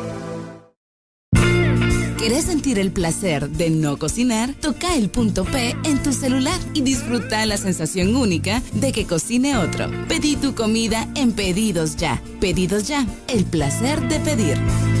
¿Querés sentir el placer de no cocinar? Toca el punto P en tu celular y disfruta la sensación única de que cocine otro. Pedí tu comida en Pedidos Ya. Pedidos Ya, el placer de pedir.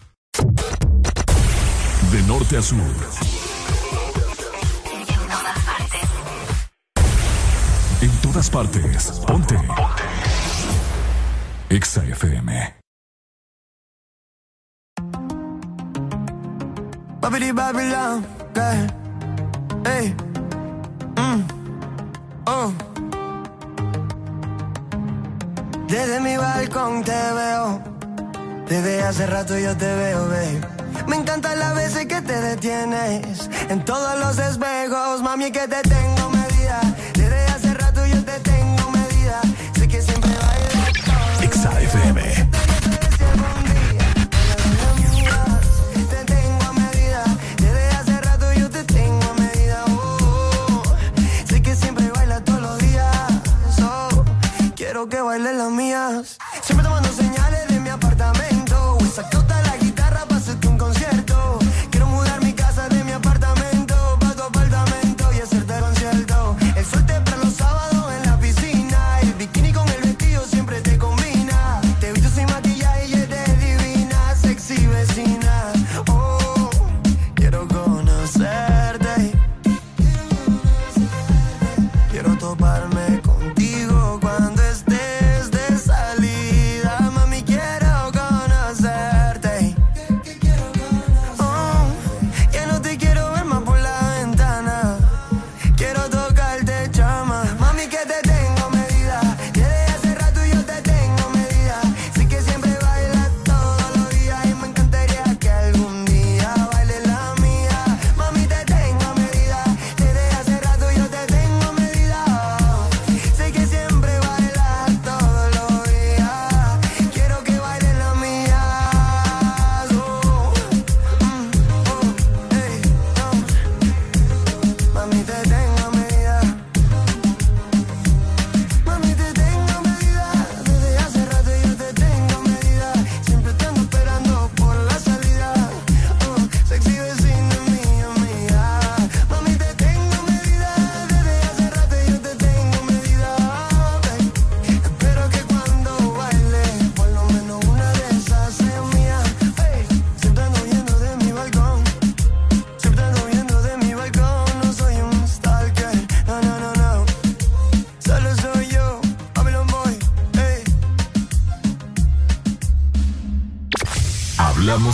De norte a sur. En todas partes. Ponte. Ponte. Exa FM. Babidi Babylon. Mm. Oh. Desde mi balcón te veo. Desde hace rato yo te veo, babe. Me encantan las veces que te detienes. En todos los espejos, mami, que te tengo medida. Desde hace rato yo te tengo medida. Sé que siempre bailas. Exa FM. Te tengo a medida,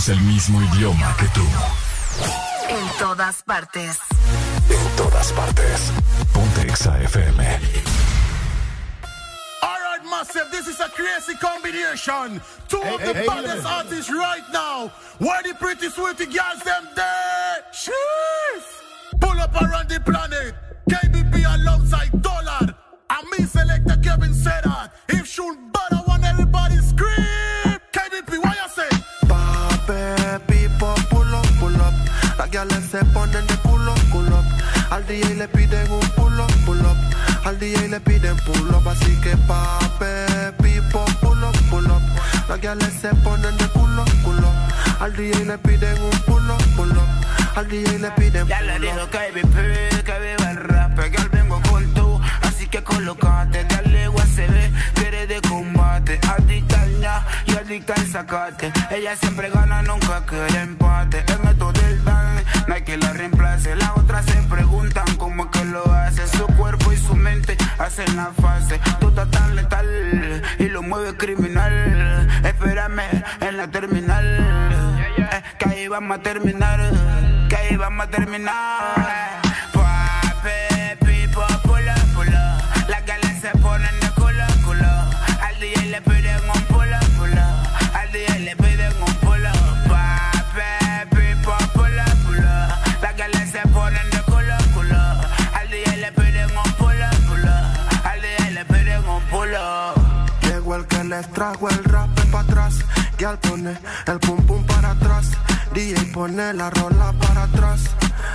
Hablamos el mismo idioma que tú. En todas partes. En todas partes. Ponte Exa FM. Alright, massive, this is a crazy combination. Two of Hey, the hey, baddest hey. artists right now. Where the pretty sweetie girls them there? Se ponen de culo, culo. Al DJ le piden un pull up, pull up. Al DJ le piden pull up. Así que pape, pipo, pull up, pull up. Las guiales se ponen de culo, culo. Al DJ le piden un pull up, pull up. Al DJ le piden Ya le pull digo up. que VP, que viva el rap, que al vengo con tú, así que colocate, dale USB, quiere de combate, adicta al y adicta al sacate, ella siempre gana, nunca quiere empate, en hacen la fase, tú estás tan letal y lo mueves criminal, espérame en la terminal, que ahí vamos a terminar, que ahí vamos a terminar. Les trajo el rap para atrás. Y al poner el pum pum para atrás. DJ pone la rola para atrás.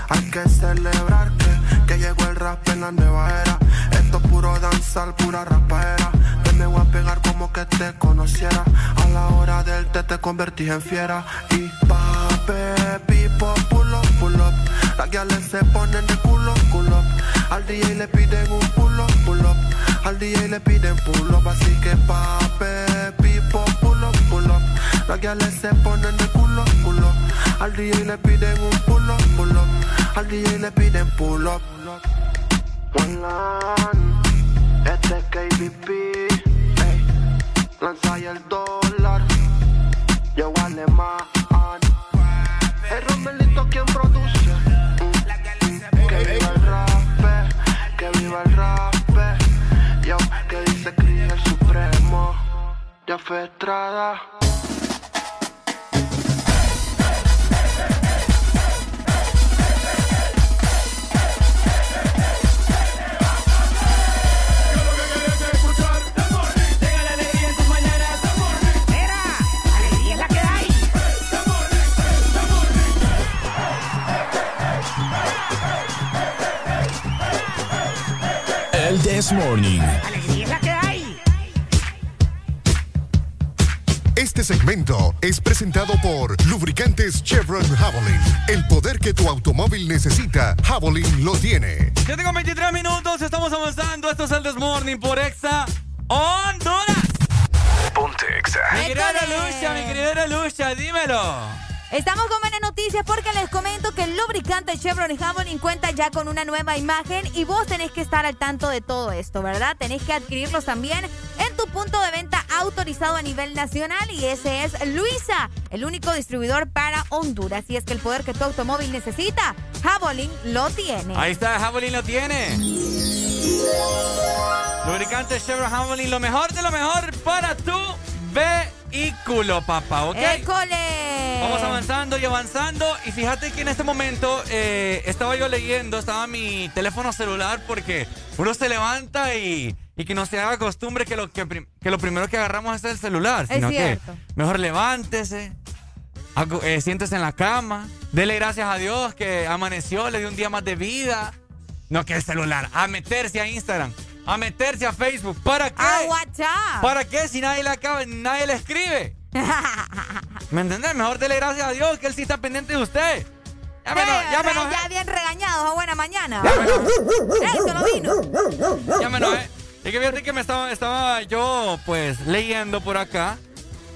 Hay que celebrar que, que llegó el rap en la nueva era. Esto es puro danzar, pura rapaera. Te me voy a pegar como que te conociera. A la hora del té te convertí en fiera. Y pape, pipo, pull up, pull up. Las guiales se ponen de culo, culo. Al DJ le piden un pull. Al DJ le piden pull up. Así que pape, pipo, pull up, pull up. Las guiales se ponen de culo, culo. Al DJ le piden un pull up, pull up. Al DJ le piden pull up. One line, este es KBP. Lanza ahí el dólar, yo alemán. El Romelito quien produce. Que viva el rap, que viva el rap. Ya fue Estrada. alegría es la que hay. El This Morning. Este segmento es presentado por Lubricantes Chevron Javelin. El poder que tu automóvil necesita, Javelin lo tiene. Ya tengo 23 minutos, estamos avanzando. Esto es el This Morning por Exa Honduras. Ponte Exa. Mi querida Lucha, mi querida Lucha, dímelo. Estamos con buenas noticias porque les comento que el lubricante Chevron Javelin cuenta ya con una nueva imagen y vos tenés que estar al tanto de todo esto, ¿verdad? Tenés que adquirirlos también punto de venta autorizado a nivel nacional y ese es Luisa, el único distribuidor para Honduras. Y es que el poder que tu automóvil necesita, Javelin lo tiene. Ahí está, Javelin lo tiene. Lubricante Chevron Javelin, lo mejor de lo mejor para tu vehículo, papá, ¿ok? ¡École! Vamos avanzando y avanzando. Y fíjate que en este momento eh, estaba yo leyendo, estaba mi teléfono celular porque uno se levanta y, y que no se haga costumbre que lo, que, que lo primero que agarramos es el celular. Es Sino cierto. que mejor levántese, eh, siéntese en la cama, dele gracias a Dios que amaneció, le dio un día más de vida. No que el celular, a meterse a Instagram, a meterse a Facebook. ¿Para qué? A WhatsApp. ¿Para qué si nadie le acaba, nadie le escribe? ¿Me entendés? Mejor dele gracias a Dios que Él sí está pendiente de usted. Ya me, Eh, ya me ya bien regañados a buena mañana. ¡Ey, solo vino! Ya me enojé. Es que fíjate que me estaba, estaba yo, pues, leyendo por acá.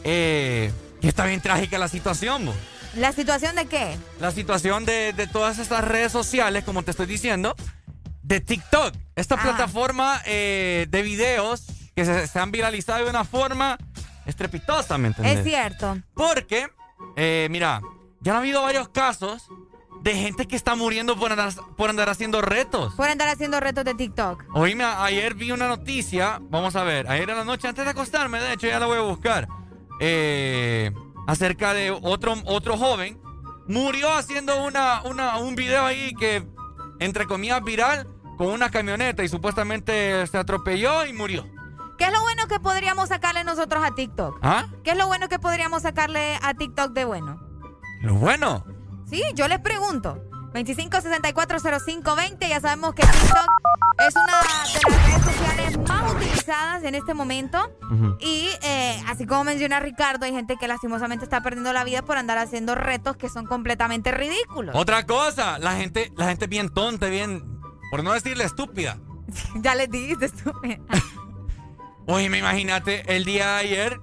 Eh, y está bien trágica la situación. ¿La situación de qué? La situación de, de todas estas redes sociales, como te estoy diciendo, de TikTok. Esta plataforma eh, de videos que se, se han viralizado de una forma estrepitosa, ¿me entendés? Es cierto. Porque Eh, mira, ya han habido varios casos de gente que está muriendo por andar, por andar haciendo retos. Por andar haciendo retos de TikTok. Oíme, ayer vi una noticia, vamos a ver, ayer en la noche antes de acostarme, de hecho ya la voy a buscar, eh, acerca de otro, otro joven, murió haciendo una, una, un video ahí que, entre comillas, viral, con una camioneta y supuestamente se atropelló y murió. ¿Qué es lo bueno que podríamos sacarle nosotros a TikTok? ¿Ah? ¿Qué es lo bueno que podríamos sacarle a TikTok de bueno? Lo bueno. Sí, yo les pregunto. 25640520, ya sabemos que TikTok es una de las redes sociales más utilizadas en este momento. Y eh, así como menciona Ricardo, hay gente que lastimosamente está perdiendo la vida por andar haciendo retos que son completamente ridículos. Otra cosa, la gente, la gente bien tonta, bien, por no decirle estúpida. ya les dijiste estúpida. Oye, me imagínate, el día de ayer,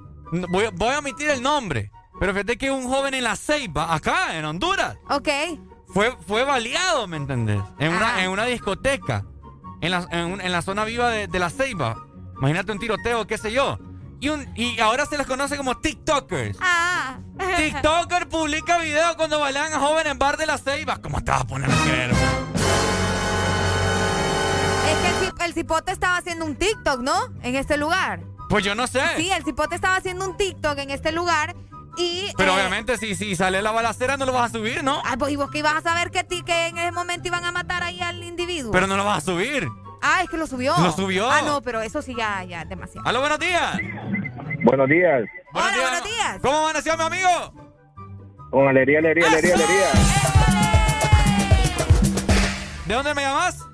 voy, voy a omitir el nombre, pero fíjate que un joven en la Ceiba, acá, en Honduras. Ok. Fue, fue baleado, ¿me entendés? En una, en una discoteca, en la, en, en la zona viva de, de, la Ceiba. Imagínate un tiroteo, qué sé yo. Y, un, y ahora se les conoce como TikTokers. Ah. TikToker publica video cuando balean a jóvenes en bar de la Ceiba. ¿Cómo te vas a poner a creer? Es que el, el cipote estaba haciendo un TikTok, ¿no? En este lugar. Pues yo no sé. Sí, el cipote estaba haciendo un TikTok en este lugar y, Pero eh, obviamente si, si sale la balacera no lo vas a subir, ¿no? Ah, pues y vos que ibas a saber que, ti, que en ese momento iban a matar ahí al individuo. Pero no lo vas a subir. Ah, es que lo subió. Lo subió. Ah, no, pero eso sí ya, ya es demasiado. Aló, buenos días. Buenos días. Hola, buenos días. ¿Cómo amaneció mi amigo? Con alegría, alegría, alegría, alegría. ¿De dónde me llamas?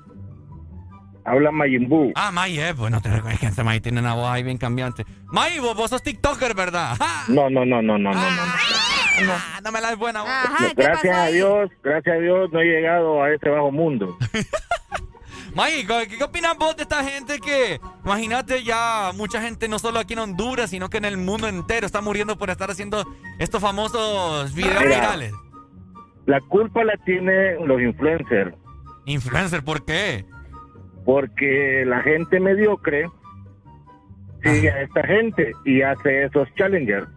Habla Mayimbu. Ah, May, eh, pues no te recuerdes que ese May tiene una voz ahí bien cambiante. May, vos, vos sos TikToker, ¿verdad? No, no, no, no, no, no, no. Ah, no me la es buena. vos. Ajá, ¿qué Gracias a? Dios, gracias a Dios no he llegado a este bajo mundo. May, ¿qué, qué opinas vos de esta gente que, imagínate ya, mucha gente no solo aquí en Honduras, sino que en el mundo entero está muriendo por estar haciendo estos famosos videos Mira. virales? La culpa la tienen los influencers, Influencer, ¿por qué? Porque la gente mediocre sigue a esta gente y hace esos challengers.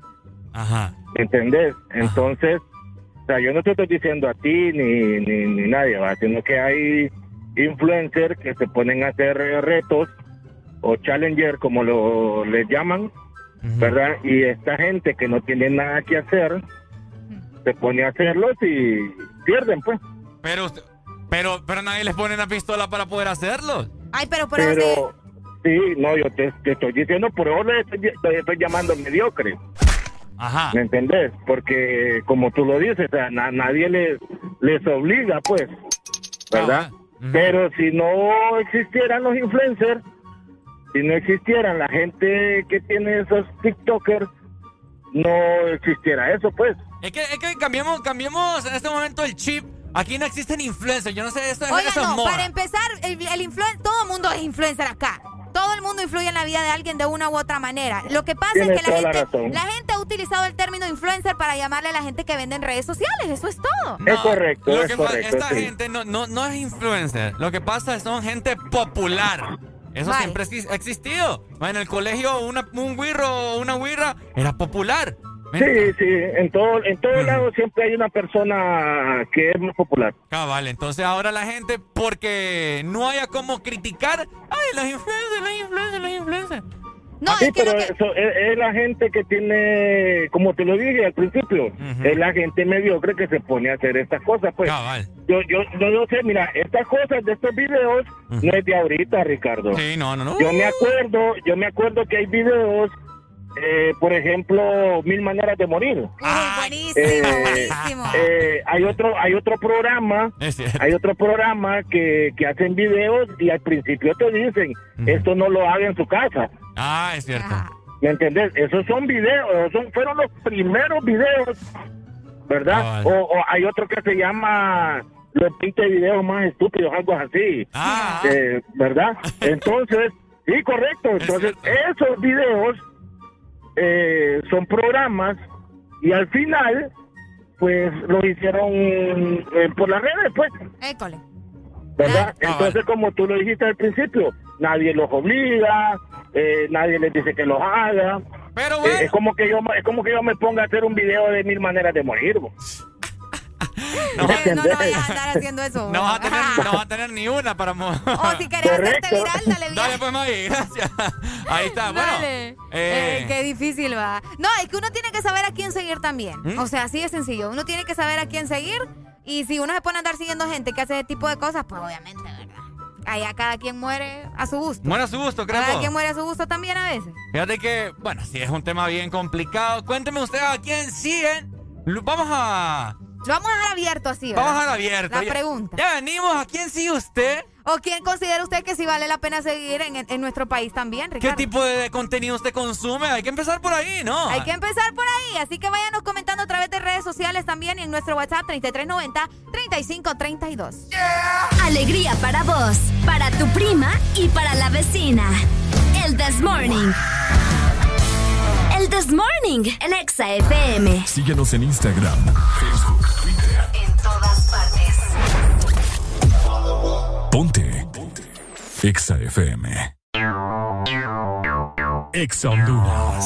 Ajá. ¿Entendés? Entonces, o sea, yo no te estoy diciendo a ti ni, ni, ni nadie, ¿va? sino que hay influencers que se ponen a hacer eh, retos o challenger, como lo les llaman, ¿verdad? Y esta gente que no tiene nada que hacer, se pone a hacerlos y pierden, pues. Pero, usted- pero, pero nadie les pone una pistola para poder hacerlo. Ay, pero, pero, Pero, sí, no, yo te, te estoy diciendo, por eso le estoy, le estoy llamando mediocre. Ajá. ¿Me entendés? Porque, como tú lo dices, o sea, na- nadie les, les obliga, pues, ¿verdad? Pero si no existieran los influencers, si no existieran la gente que tiene esos TikTokers, no existiera eso, pues. Es que, es que cambiemos, cambiemos en este momento el chip. Aquí no existen influencers. Yo no sé, eso, es- Oiga, no, moda. para empezar, el, el influen- todo el mundo es influencer acá. Todo el mundo influye en la vida de alguien de una u otra manera. Lo que pasa Tienes es que la gente, la gente ha utilizado el término influencer para llamarle a la gente que vende en redes sociales. Eso es todo. Es correcto, Lo es que pa- correcto, Esta sí. gente no, no, no es influencer. Lo que pasa es que son gente popular. Eso Vale. siempre ha existido. En el colegio una, un güirro o una güirra era popular. Sí, sí, en todo, en todo lado siempre hay una persona que es más popular. Cabal, entonces ahora la gente, porque no haya como criticar, ay, los influencers, los influencers, los influencers. No, sí, es que pero que- eso es, es la gente que tiene, como te lo dije al principio, es la gente mediocre que se pone a hacer estas cosas, pues. Yo, yo, yo no sé, mira, estas cosas de estos videos no es de ahorita, Ricardo. Sí, no, no, no. Yo me acuerdo, yo me acuerdo que hay videos, eh, por ejemplo, Mil Maneras de Morir. buenísimo, Eh, buenísimo. eh, hay otro, hay otro programa, hay otro programa que, que hacen videos y al principio te dicen, esto no lo haga en su casa. Ah, es cierto. ¿Me entendés? Esos son videos, son, fueron los primeros videos, ¿verdad? O, o hay otro que se llama los 20 videos más estúpidos, algo así, eh, ¿verdad? Entonces, sí, correcto. Entonces, esos videos eh, son programas y al final, pues, lo hicieron eh, por las redes, pues. École. ¿verdad? Entonces, como tú lo dijiste al principio, nadie los obliga, eh, nadie les dice que los haga, Pero bueno. Es, como que yo, es como que yo me ponga a hacer un video de mil maneras de morir. No, no, no vayas a andar haciendo eso. No vas a tener, no vas a tener ni una para morir. O si querés hacerte viral, dale bien. Dale, pues, Maggie, gracias. Ahí está, bueno. Eh, Eh, qué difícil va. No, es que uno tiene que saber a quién seguir también. ¿Mm? O sea, así de sencillo. Uno tiene que saber a quién seguir. Y si uno se pone a andar siguiendo gente que hace ese tipo de cosas, pues obviamente, ¿verdad? Allá cada quien muere a su gusto. Muere a su gusto, creo. Cada quien muere a su gusto también a veces. Fíjate que, bueno, sí es un tema bien complicado. Cuénteme usted a quién siguen. Vamos a. Lo vamos a dejar abierto así, Vamos a dejar abierto. La Ya- pregunta. Ya venimos. ¿A quién sigue usted? ¿O quién considera usted que sí vale la pena seguir en, en nuestro país también, ¿Qué Ricardo? tipo de contenido usted consume? Hay que empezar por ahí, ¿no? Hay que empezar por ahí, así que váyanos comentando a través de redes sociales también y en nuestro WhatsApp 3390-3532. Alegría para vos, para tu prima y para la vecina. El This Morning. El This Morning, el Exa FM. Síguenos en Instagram, Facebook, Twitter. En todas partes. Ponte. Ponte. Exa FM. Exa Honduras.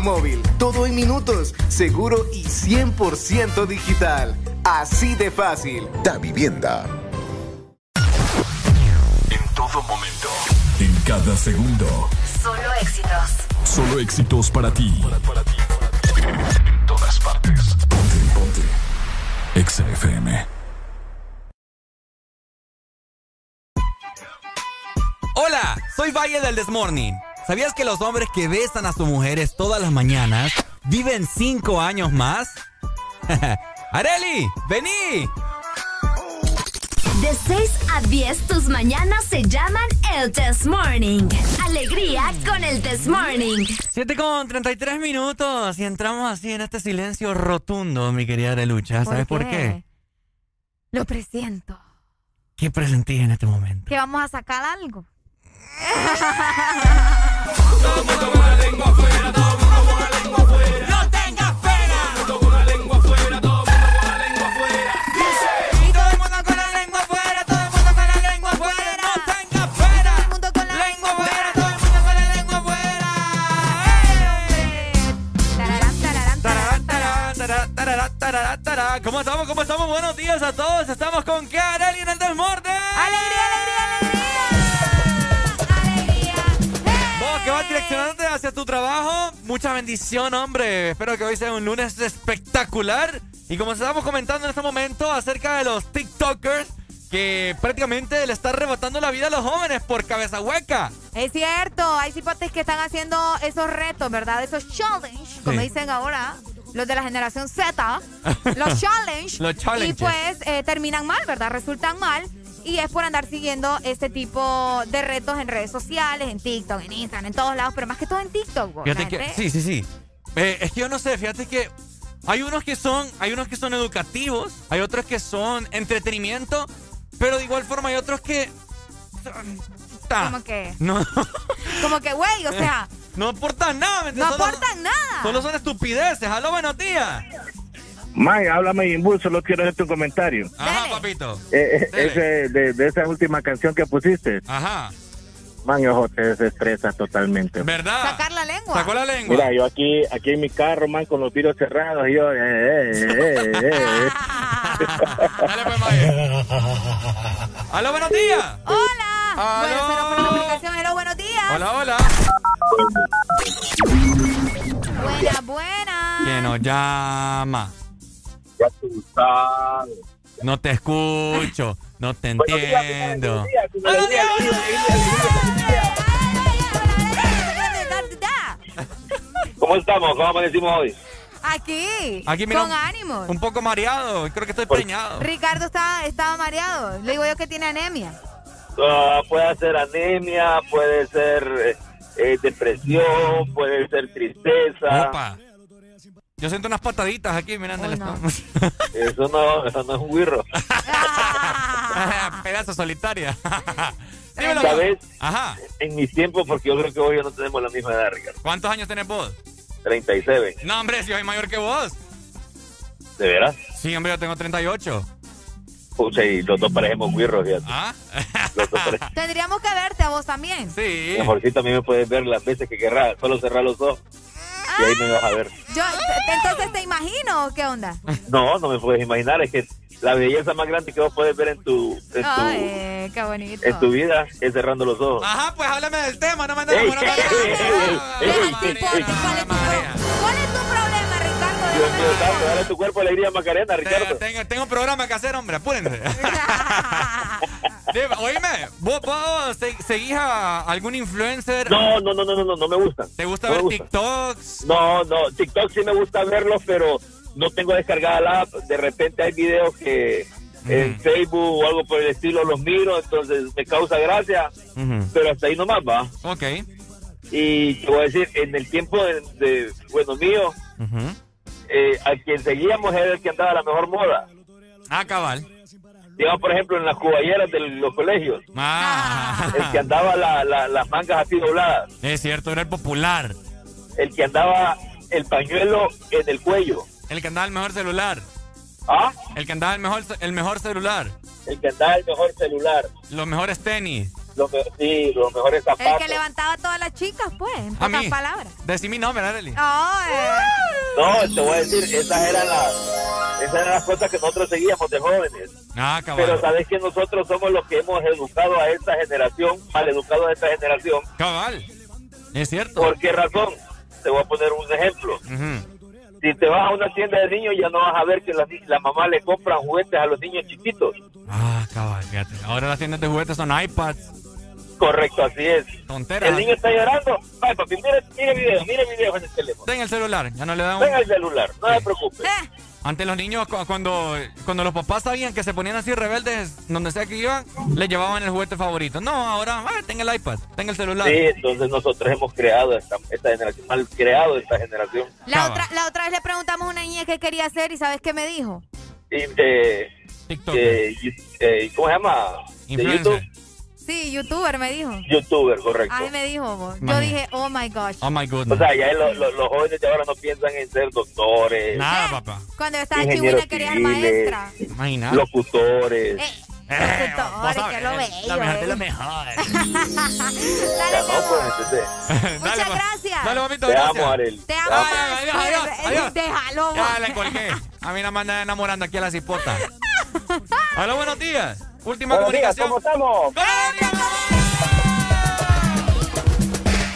móvil. Todo en minutos, seguro y 100% digital. Así de fácil. Da Vivienda. En todo momento. En cada segundo. Solo éxitos. Solo éxitos para ti. En todas partes. Ponte, ponte. Exa FM. Hola, soy Valle del Desmorning. ¿Sabías que los hombres que besan a sus mujeres todas las mañanas viven cinco años más? ¡Areli! ¡Vení! De 6 a 10, tus mañanas se llaman el This Morning. Alegría con el This Morning. 7 con 33 minutos y entramos así en este silencio rotundo, mi querida Arelucha. ¿Sabes por qué? Lo presiento. ¿Qué presentí en este momento? Que vamos a sacar algo. Y. ¿Cómo estamos? ¿Cómo estamos? Buenos días a todos. Estamos con qué, Areli, en el desmorde. ¡Alegría, alegría, alegría! Direccionándote hacia tu trabajo, mucha bendición, hombre. Espero que hoy sea un lunes espectacular. Y como estábamos comentando en este momento acerca de los TikTokers que prácticamente le está arrebatando la vida a los jóvenes por cabeza hueca. Es cierto, hay cipotes que están haciendo esos retos, ¿verdad? Esos challenge, como Sí. dicen ahora, los de la generación Z, los challenge. Los challenges. Y pues eh, terminan mal, ¿verdad? Resultan mal. Y es por andar siguiendo este tipo de retos en redes sociales, en TikTok, en Instagram, en todos lados, pero más que todo en TikTok. güey. Fíjate que, sí, sí, sí. Eh, es que yo no sé, fíjate que hay unos que son, hay unos que son educativos, hay otros que son entretenimiento, pero de igual forma hay otros que. Como que, No, como que, güey, o sea, no aportan nada, ¿me no aportan nada. Solo son estupideces. Aló, buenos días. Mike, háblame Imbú, solo quiero hacerte un comentario. Ajá, papito. Eh, eh, ese, de, de esa última canción que pusiste, Ajá. man, ojo, te desestresa totalmente. ¿Verdad? Sacar la lengua. Sacó la lengua. Mira, yo aquí, aquí en mi carro, man, con los vidrios cerrados, y yo, eh, eh, eh, eh. Dale pues, Maya. Aló, buenos días. Hola. Aló. Bueno, buenos días. Hola, hola. Buena, buena. ¿Quién nos llama? Ya tú sabes. No te escucho, no te entiendo. ¿Cómo estamos? ¿Cómo amanecimos hoy? Aquí. Aquí, mira, con ánimos. Un poco mareado, creo que estoy preñado. Ricardo estaba, estaba mareado. Le digo yo que tiene anemia. Ah, puede ser anemia, puede ser eh, eh, depresión, puede ser tristeza. Opa. Yo siento unas pataditas aquí, mirando el. Eso no, eso no es un guirro. Pedazo solitaria. ¿Sabes? Ajá. En mis tiempos, porque yo creo que hoy ya no tenemos la misma edad, Ricardo. ¿Cuántos años tenés vos? 37. No, hombre, si yo soy mayor que vos. ¿De veras? Sí, hombre, yo tengo 38. Pucha, y los dos parecemos guirros, fíjate. ¿Ah? Los dos pare- Tendríamos que verte a vos también. Sí. Mejorcito, a mí me puedes ver las veces que querrás. Solo cerrar los ojos y ahí me vas a ver. Yo, entonces te imagino, ¿o ¿qué onda? No, no me puedes imaginar. Es que la belleza más grande que vos puedes ver en tu, en tu, Ay, qué bonito. en tu vida es cerrando los ojos. Ajá, pues háblame del tema, no me andes. ¿Cuál es tu problema? Dios mío, santo, dale tu cuerpo alegría, Macarena, Ricardo. Tengo, tengo un programa que hacer, hombre, apúrense. Oíme, ¿vos, vos se- seguís a algún influencer? No, no, no, no, no, no, no me gustan. ¿Te gusta No ver gusta. TikToks? No, no, TikTok sí me gusta verlos, pero no tengo descargada la app. De repente hay videos que en Facebook o algo por el estilo los miro, entonces me causa gracia, pero hasta ahí nomás va. Ok. Y te voy a decir, en el tiempo de, de bueno mío, eh, a quien seguíamos era el que andaba la mejor moda. Ah, cabal. Digamos, por ejemplo, en las cuballeras de los colegios, Ah. el que andaba la- la- las mangas así dobladas, Es cierto, era el popular. el que andaba el pañuelo en el cuello, El que andaba el mejor celular. ¿ah? El que andaba el mejor, el mejor celular. el que andaba el mejor celular, Los mejores tenis. Los, me- sí, los mejores El zapatos. que levantaba a todas las chicas, pues, en A pocas mí. palabras. Decí mi nombre, Arely. Ay. No, te voy a decir, esas eran las, esas eran las cosas que nosotros seguíamos de jóvenes. Ah, cabal. Pero sabes que nosotros somos los que hemos educado a esta generación, mal educado a esta generación. Cabal. Es cierto. ¿Por qué razón? Te voy a poner un ejemplo. Si te vas a una tienda de niños, ya no vas a ver que la, la mamá le compran juguetes a los niños chiquitos. Ah, cabal, fíjate. Ahora las tiendas de juguetes son iPads. Correcto, así es. Tonteras. El niño está llorando. Ay, papi, mire, mire video, mire video en el teléfono. Ten el celular, ya no le dan Venga el celular, no se preocupe. Antes los niños, cu- cuando, cuando los papás sabían que se ponían así rebeldes, donde sea que iban, les llevaban el juguete favorito. No, ahora, ah, ten el iPad, ten el celular. Sí, entonces nosotros hemos creado esta, esta generación, mal creado esta generación. La otra, la otra vez le preguntamos a una niña qué quería hacer y ¿sabes qué me dijo? Y, eh, eh, y- eh, ¿Cómo se llama? De Influencer. YouTube. Sí, youtuber me dijo. YouTuber, correcto. Ay, me dijo. vos. Yo dije, oh my gosh. Oh my O goodness. sea, ya lo- lo- los jóvenes de ahora no piensan en ser doctores, Nada, papá. Cuando yo estaba ingenieros chihuina quería ser maestra. Imagínate. locutores. Eh, Eh, vos que lo bello. la mejor de lo mejor. No, pues, entonces, Muchas pa- gracias. Dale, papito, Te gracias. amo, Arel. Te amo. Adiós, adiós, adiós. Déjalo. Ya le colgué. A mí no me andan enamorando aquí a la cipota. Hola, buenos días. Última Buenos días, comunicación. ¿cómo estamos?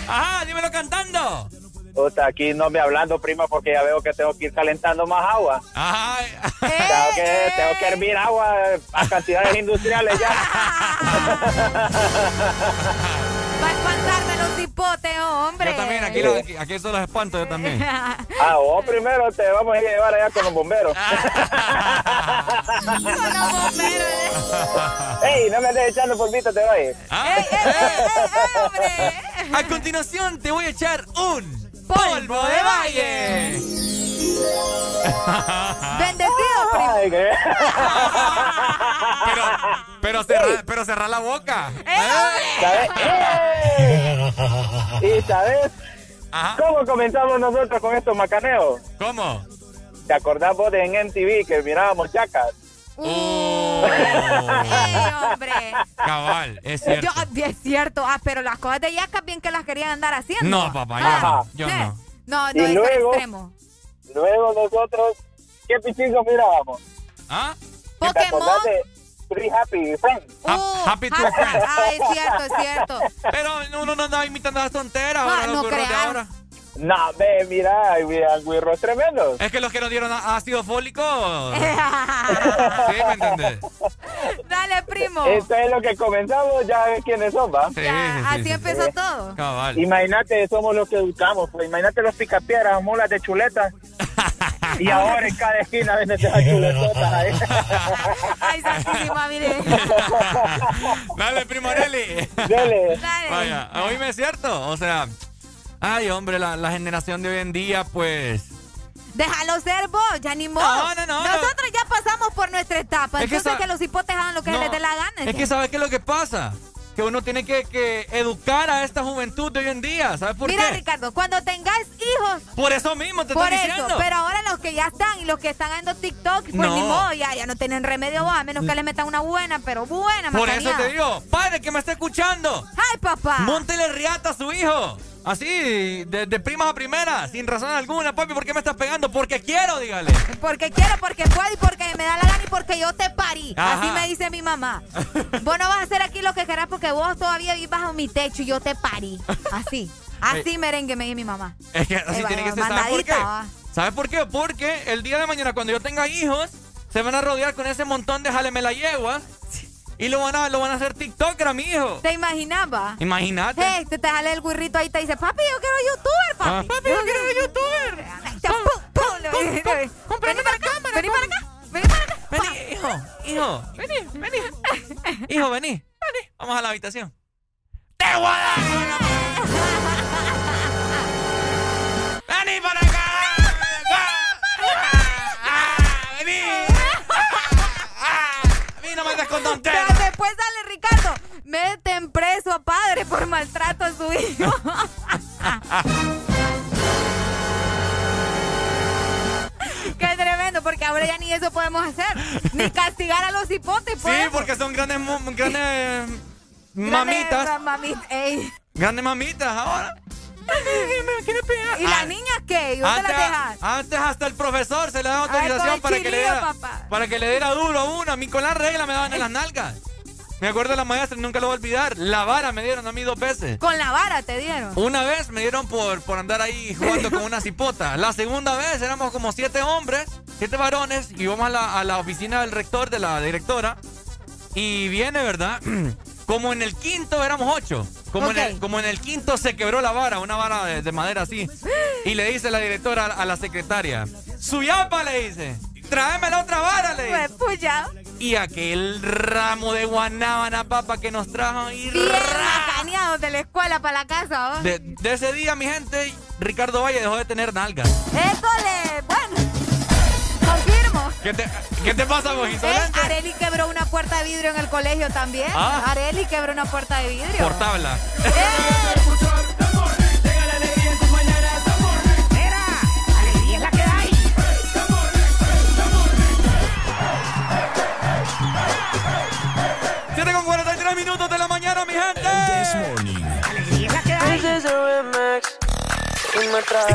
Ajá, dímelo cantando. Puta, aquí no me hablando, prima, porque ya veo que tengo que ir calentando más agua. Ajá. Tengo que, tengo que hervir agua a cantidades industriales ya. Va a espantarme los cipotes, hombre. Yo también, aquí, los- aquí, aquí son los espantos, yo también. Ah, vos primero te vamos a ir a llevar allá con los bomberos. ¡Ey, no me andes echando polvito, te voy! A continuación te voy a echar un polvo de valle. Bendecido, primo. Pero, pero cerrar, pero cerrar la boca. ¿Sabes? ¡Eh! ¿Y sabes cómo comenzamos nosotros con estos macaneos? ¿Cómo? ¿Te acordás vos de en MTV que mirábamos chacas? Oh. hombre. Cabal, es cierto. Yo, es cierto. Ah, pero las cosas de Yacas bien que las querían andar haciendo. No, papá, yo Ah, no. Yo no. No, Y no, es luego- extremo. Luego nosotros, ¿qué pichingos mirábamos? ¿Ah? Pokémon. Three Happy Friends. Uh, happy to happy- friends. Ah, es cierto, es cierto. Pero uno no anda imitando las tonteras Ah, ahora, los no güiros de creas. ahora. No, ve, mira, mira, güirros tremendos. Es que los que nos dieron ácido fólico. sí, ¿me entendés? Dale, primo. Esto es lo que comenzamos, ya ves quiénes son, ¿va? Sí, Ya, así empezó todo. Cabal. Imagínate, somos los que educamos, pues imagínate los picapiedras, mulas de chuletas. y ahora en cada esquina ven esas chuletotas ahí. Ay, santísima, mire. Dale, primo Areli. Dale. Vaya, oíme, es cierto. O sea, ay, hombre, la, la generación de hoy en día, pues. Déjalo ser vos, ya ni modo. No, no, no, Nosotros ya pasamos por nuestra etapa. Es que entonces sa- que, los hipotes hagan lo que No, les dé la gana. Es que, ¿sabes qué es lo que pasa? Que uno tiene que, que educar a esta juventud de hoy en día. ¿Sabes por Mira, qué? Ricardo, cuando tengas hijos. Por eso mismo te Por estoy eso, diciendo. pero ahora los que ya están y los que están haciendo TikTok, pues No. ni modo, ya, ya no tienen remedio, a menos que le metan una buena, pero buena Por eso te digo, padre que me está escuchando. ¡Ay, papá! Móntele riata a su hijo. Así, de, de primas a primeras, sin razón alguna, papi, ¿por qué me estás pegando? Porque quiero, dígale. Porque quiero, porque puedo y porque me da la gana y porque yo te parí. Ajá. Así me dice mi mamá. vos no vas a hacer aquí lo que querás porque vos todavía vivís bajo mi techo y yo te parí. Así. Así merengue me dice mi mamá. Es que así tiene que ser. ¿Sabes por qué? va. ¿Sabes por qué? Porque el día de mañana, cuando yo tenga hijos, se van a rodear con ese montón de jaleme la yegua y lo van a, lo van a hacer TikToker a mi hijo. ¿Te imaginabas? Imagínate. Hey, te, te sale el guirrito ahí y te dice, papi, yo quiero youtuber, papi. Ah, papi, yo quiero youtuber. Vení para acá, vení para acá, vení para acá. Vení, hijo, hijo, vení, vení. Hijo, vení, vení. Vamos a la habitación. ¡Te voy a dar ¡Vení para acá! ¡A mí no me andes con tonteras! Pero después sale Ricardo, meten preso a padre por maltrato a su hijo. Qué tremendo, porque ahora ya ni eso podemos hacer. Ni castigar a los hipotes, Sí, pues. porque son grandes, grandes mamitas. Grandes mamitas ahora. Me quiere pegar. ¿Y las Ay, niñas qué? ¿Y dónde antes, las dejas? antes hasta el profesor se le daba autorización para que, le diera, para que le diera duro a uno. A mí con la regla me daban en las nalgas. Me acuerdo de la maestra, nunca lo voy a olvidar. La vara me dieron a mí dos veces. Con la vara te dieron. Una vez me dieron por, por andar ahí jugando con una cipota. La segunda vez éramos como siete hombres, siete varones, y íbamos a la, a la oficina del rector, de la directora. Y viene, ¿verdad? Como en el quinto éramos ocho. Como, en, el, Ok. como en el quinto se quebró la vara, una vara de, de madera así. Y le dice la directora a, a la secretaria, Suyapa le dice, tráeme la otra vara, le dice. Pues. Y aquel ramo de guanábana, papa, que nos trajo y Bien macaneados de la escuela para la casa, de, de ese día, mi gente, Ricardo Valle dejó de tener nalgas. École. ¿Qué te, qué te pasa, vos, Eh? Areli quebró una puerta de vidrio en el colegio también. Ah. Areli quebró una puerta de vidrio. Por tabla. Alegría es la que hay. Siete con 43 minutos de la mañana, mi gente. This morning. Alegría es la que hay. This is a remix. Y me trae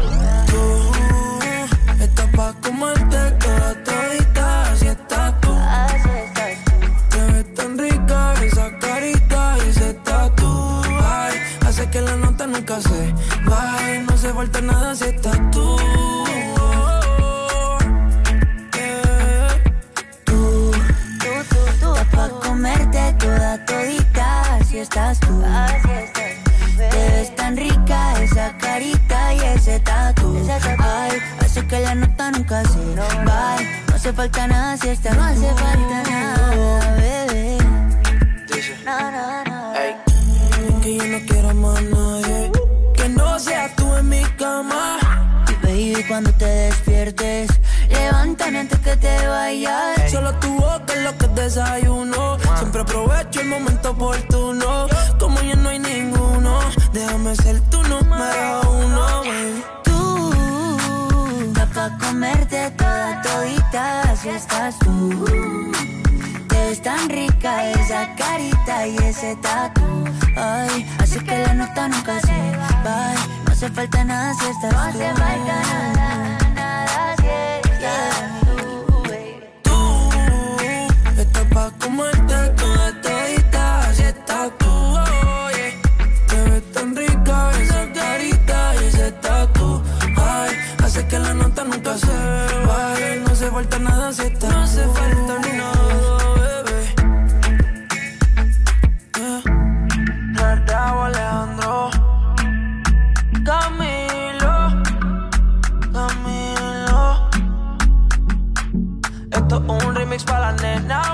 falta nada si estás tú. Comerte toda todita, así estás tú. Así Te ves tan rica esa carita y ese tatu. Ay, hace que la nota nunca se no, Bye, no hace falta nada si estás No hace falta nada, bebé. No, no, no. Que yo no quiero más nadie. Que no sea en mi cama. Y baby, cuando te despiertes, levántame antes que te vayas. Solo tu boca es lo que desayuno. Siempre aprovecho el momento oportuno. Como ya no hay ninguno, déjame ser tu número uno, baby. Tú, da pa' comerte toda todita si estás tú. Te ves tan rica esa carita y ese tatu. Ay, así que la nota nunca se va. No hace falta nada si estás tú. No hace falta nada, nada si estás tú, baby. Estás pa' comerte toda todita si estás tú, oye. Te ves tan rica esa carita y ese tatu. Ay, hace que la nota nunca se vaya. No hace falta nada si estás Un remix para la nena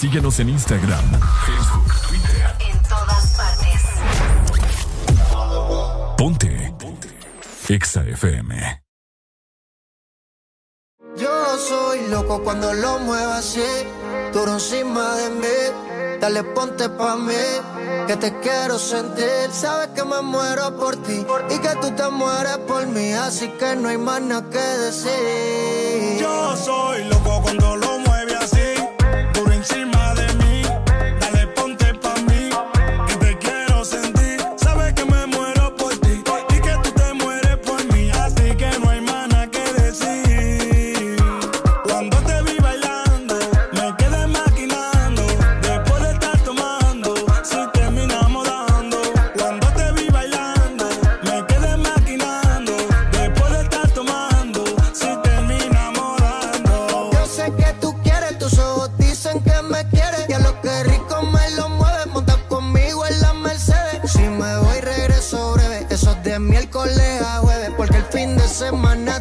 Síguenos en Instagram, Facebook, Twitter. En todas partes. Ponte. Ponte. Exa FM. Yo soy loco cuando lo muevo así, duro encima de mí. Dale, ponte pa' mí, que te quiero sentir. Sabes que me muero por ti y que tú te mueres por mí, así que no hay más nada que decir. Yo soy loco cuando lo mueve semana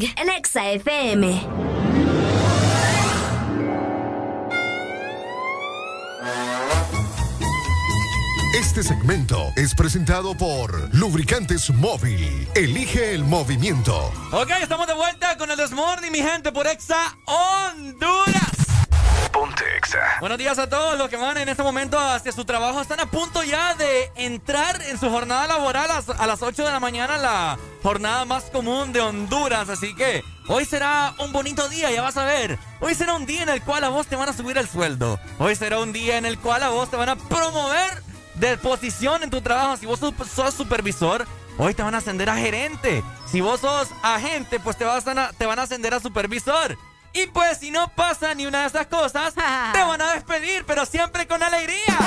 Morning en Exa FM. Este segmento es presentado por Lubricantes Móvil. Elige el movimiento. Ok, estamos de vuelta con el Desmorning, mi gente, por Exa Honduras. Ponte Exa. Buenos días a todos los que van en este momento hacia su trabajo. Están a punto ya de entrar en su jornada laboral a las 8 de la mañana, la jornada más común de Honduras. Así que hoy será un bonito día, ya vas a ver. Hoy será un día en el cual a vos te van a subir el sueldo. Hoy será un día en el cual a vos te van a promover de posición en tu trabajo. Si vos sos supervisor, hoy te van a ascender a gerente. Si vos sos agente, pues te, vas a, te van a ascender a supervisor. Y pues si no pasa ni una de esas cosas, te van a despedir, pero siempre con alegría.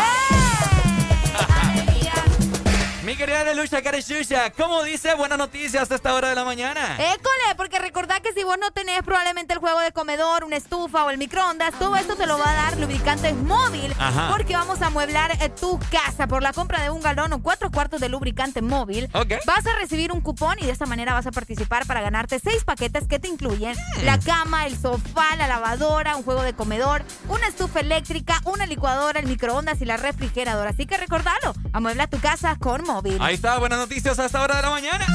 Mi querida Lelucha Carechucha, ¿cómo dice buenas noticias a esta hora de la mañana? École, porque recordad que si vos no tenés probablemente el juego de comedor, una estufa o el microondas, todo esto te lo va a dar Lubricantes Móvil. Porque vamos a amueblar eh, tu casa por la compra de un galón o cuatro cuartos de lubricante móvil. Vas a recibir un cupón y de esta manera vas a participar para ganarte seis paquetes que te incluyen hmm. la cama, el sofá, la lavadora, un juego de comedor, una estufa eléctrica, una licuadora, el microondas y la refrigeradora. Así que recordalo, amuebla tu casa con móvil. Ahí está, buenas noticias a esta hora de la mañana.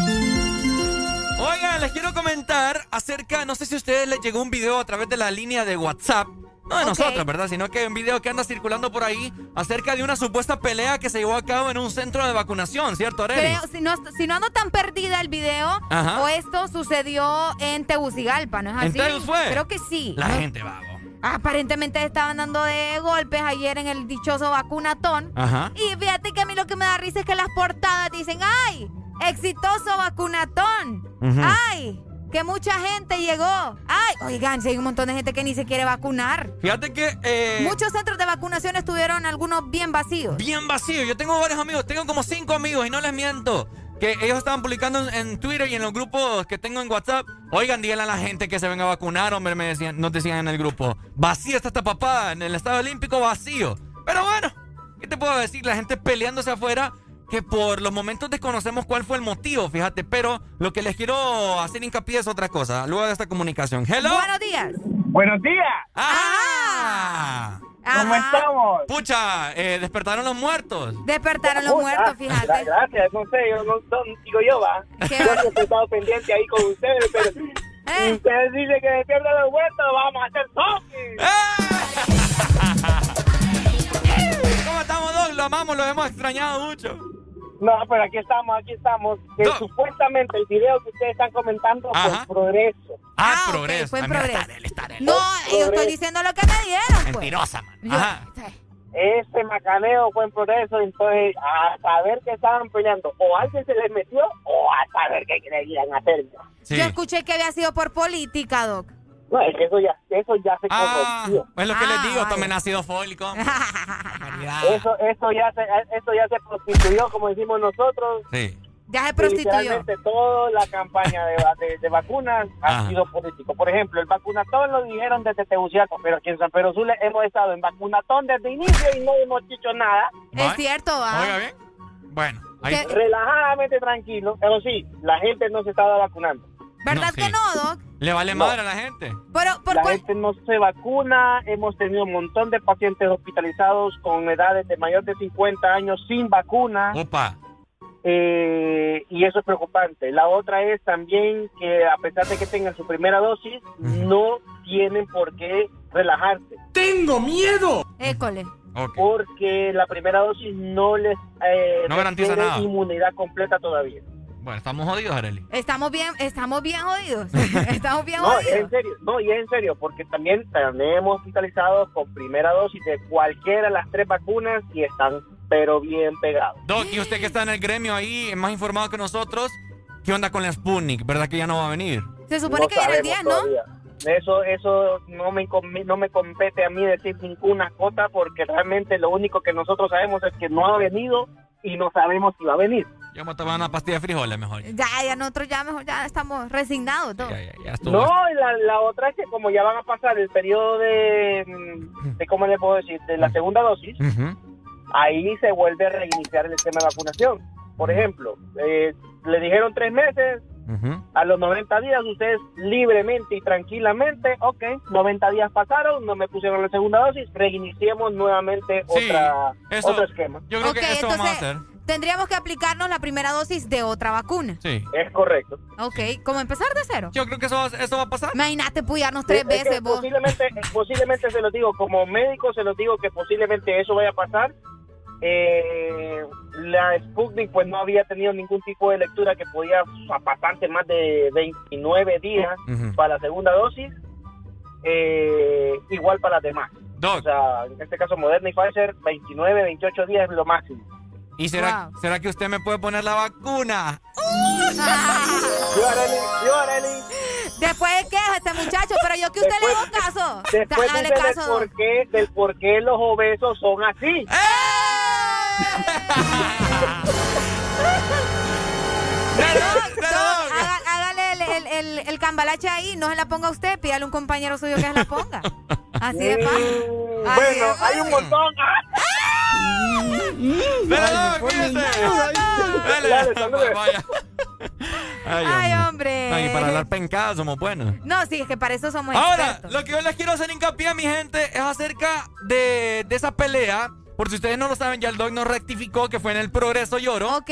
Oigan, les quiero comentar acerca, no sé si a ustedes les llegó un video a través de la línea de WhatsApp. No de nosotros, ¿verdad? Sino que un video que anda circulando por ahí acerca de una supuesta pelea que se llevó a cabo en un centro de vacunación, ¿cierto, Arely? Creo, si no, si no ando tan perdida el video, o esto sucedió en Tegucigalpa, ¿no es así? ¿En fue? Creo que sí. La gente va. Aparentemente estaban dando de golpes ayer en el dichoso vacunatón. Ajá. Y fíjate que a mí lo que me da risa es que las portadas dicen, ¡ay! ¡Exitoso vacunatón! ¡Ay! Que mucha gente llegó. ¡Ay! Oigan, si hay un montón de gente que ni se quiere vacunar. Fíjate que... Eh, Muchos centros de vacunación estuvieron algunos bien vacíos. Bien vacíos. Yo tengo varios amigos. Tengo como cinco amigos y no les miento que ellos estaban publicando en, Twitter y en los grupos que tengo en WhatsApp. Oigan, díganle a la gente que se venga a vacunar, hombre, me decían, nos decían en el grupo. Vacío está esta papada, en el Estado Olímpico vacío. Pero bueno, ¿qué te puedo decir? La gente peleándose afuera, que por los momentos desconocemos cuál fue el motivo, fíjate. Pero lo que les quiero hacer hincapié es otra cosa, luego de esta comunicación. Hello. Buenos días. Buenos días. ¡Ah! ¿Cómo estamos? Pucha, eh, despertaron los muertos. Despertaron los muertos, fíjate. Gracias, no sé, yo no, digo yo, va. Yo he estado pendiente ahí con ustedes, pero eh. si ustedes dicen que despiertan los muertos, vamos a hacer zombies. ¡Eh! ¿Cómo estamos, Doc? Lo amamos, lo hemos extrañado mucho. No, pero aquí estamos, aquí estamos. Que supuestamente el video que ustedes están comentando fue progreso. Ah, ah progreso. fue progreso. no, yo estoy diciendo lo que me dieron. Pues. Mentirosa, man. Ajá. Ese macaneo fue en progreso, entonces a saber que estaban peleando, o alguien se les metió, o a saber qué querían hacer. Yo escuché que había sido por política, Doc. No, es que eso ya, eso ya se ah, Es lo que les digo, ah, tomen ácido fólico. eso, eso, ya se, eso ya se prostituyó, como decimos nosotros. Sí. Ya se prostituyó. Literalmente toda la campaña de, de, vacunas ha sido político. Por ejemplo, el vacunatón lo dijeron desde Tegucigalpa, pero aquí en San Pedro Sula hemos estado en vacunatón desde inicio y no hemos dicho nada. Es cierto, ¿ah? Oiga bien. Bueno, ahí... Relajadamente tranquilo, pero sí, la gente no se estaba vacunando. ¿Verdad que no, Doc? Le vale madre a la gente. Pero, ¿por la gente no se vacuna. Hemos tenido un montón de pacientes hospitalizados con edades de mayor de 50 años sin vacuna. Opa. Eh, y eso es preocupante. La otra es también que a pesar de que tengan su primera dosis, no tienen por qué relajarse. ¡Tengo miedo! École. Porque la primera dosis no les eh, No garantiza nada. inmunidad completa todavía. Bueno, estamos jodidos, Arely. Estamos bien, estamos bien jodidos. estamos bien No, es en jodidos. serio, no, y es en serio, porque también tenemos hospitalizados con primera dosis de cualquiera de las tres vacunas y están pero bien pegados. Doc, y usted que está en el gremio ahí, más informado que nosotros, ¿qué onda con la Sputnik? ¿Verdad que ya no va a venir? Se supone No que viene el 10, sabemos ¿no? todavía. Eso, eso no me, no me compete a mí decir ninguna cosa porque realmente lo único que nosotros sabemos es que no ha venido y no sabemos si va a venir. Yo me una pastilla de frijoles mejor. Ya, ya nosotros ya mejor ya estamos resignados todos. Ya estuvo. No, y la, la otra es que como ya van a pasar el periodo de, mm, de ¿cómo le puedo decir? De la segunda dosis, ahí se vuelve a reiniciar el esquema de vacunación. Por ejemplo, eh, le dijeron tres meses, a los 90 días ustedes libremente y tranquilamente, ok, 90 días pasaron, no me pusieron la segunda dosis, reiniciemos nuevamente otra, eso- otro esquema. Yo creo Ok, que eso vamos a entonces- hacer. Tendríamos que aplicarnos la primera dosis de otra vacuna. Sí. Es correcto. Ok, ¿cómo empezar de cero? Yo creo que eso, va- eso va a pasar. Imagínate puyarnos tres Es que veces vos. Posiblemente, posiblemente se lo digo, como médico se lo digo que posiblemente eso vaya a pasar. Eh, la Sputnik pues no había tenido ningún tipo de lectura que podía pasarse más de 29 días para la segunda dosis, eh, igual para las demás. Doc. O sea, en este caso Moderna y Pfizer, 29, 28 días es lo máximo. ¿Y será, será que usted me puede poner la vacuna? Yo, Arely, yo, Arely, Después de queja este muchacho, pero yo que usted le hago caso. después Dale dice del caso. por, qué, del por qué los obesos son así. Haga- hágale el, el, el, el cambalache ahí, no se la ponga usted, pídale a un compañero suyo que se la ponga. Así de fácil. Así Bueno, de hay un montón. Vaya. Ay, Ay, hombre. Ay, para hablar pencadas somos buenos. No, sí, es que para eso somos Ahora, expertos. lo que yo les quiero hacer hincapié a mi gente es acerca de, de esa pelea. Por si ustedes no lo saben, ya el Doc nos rectificó que fue en el Progreso Lloro. Ok.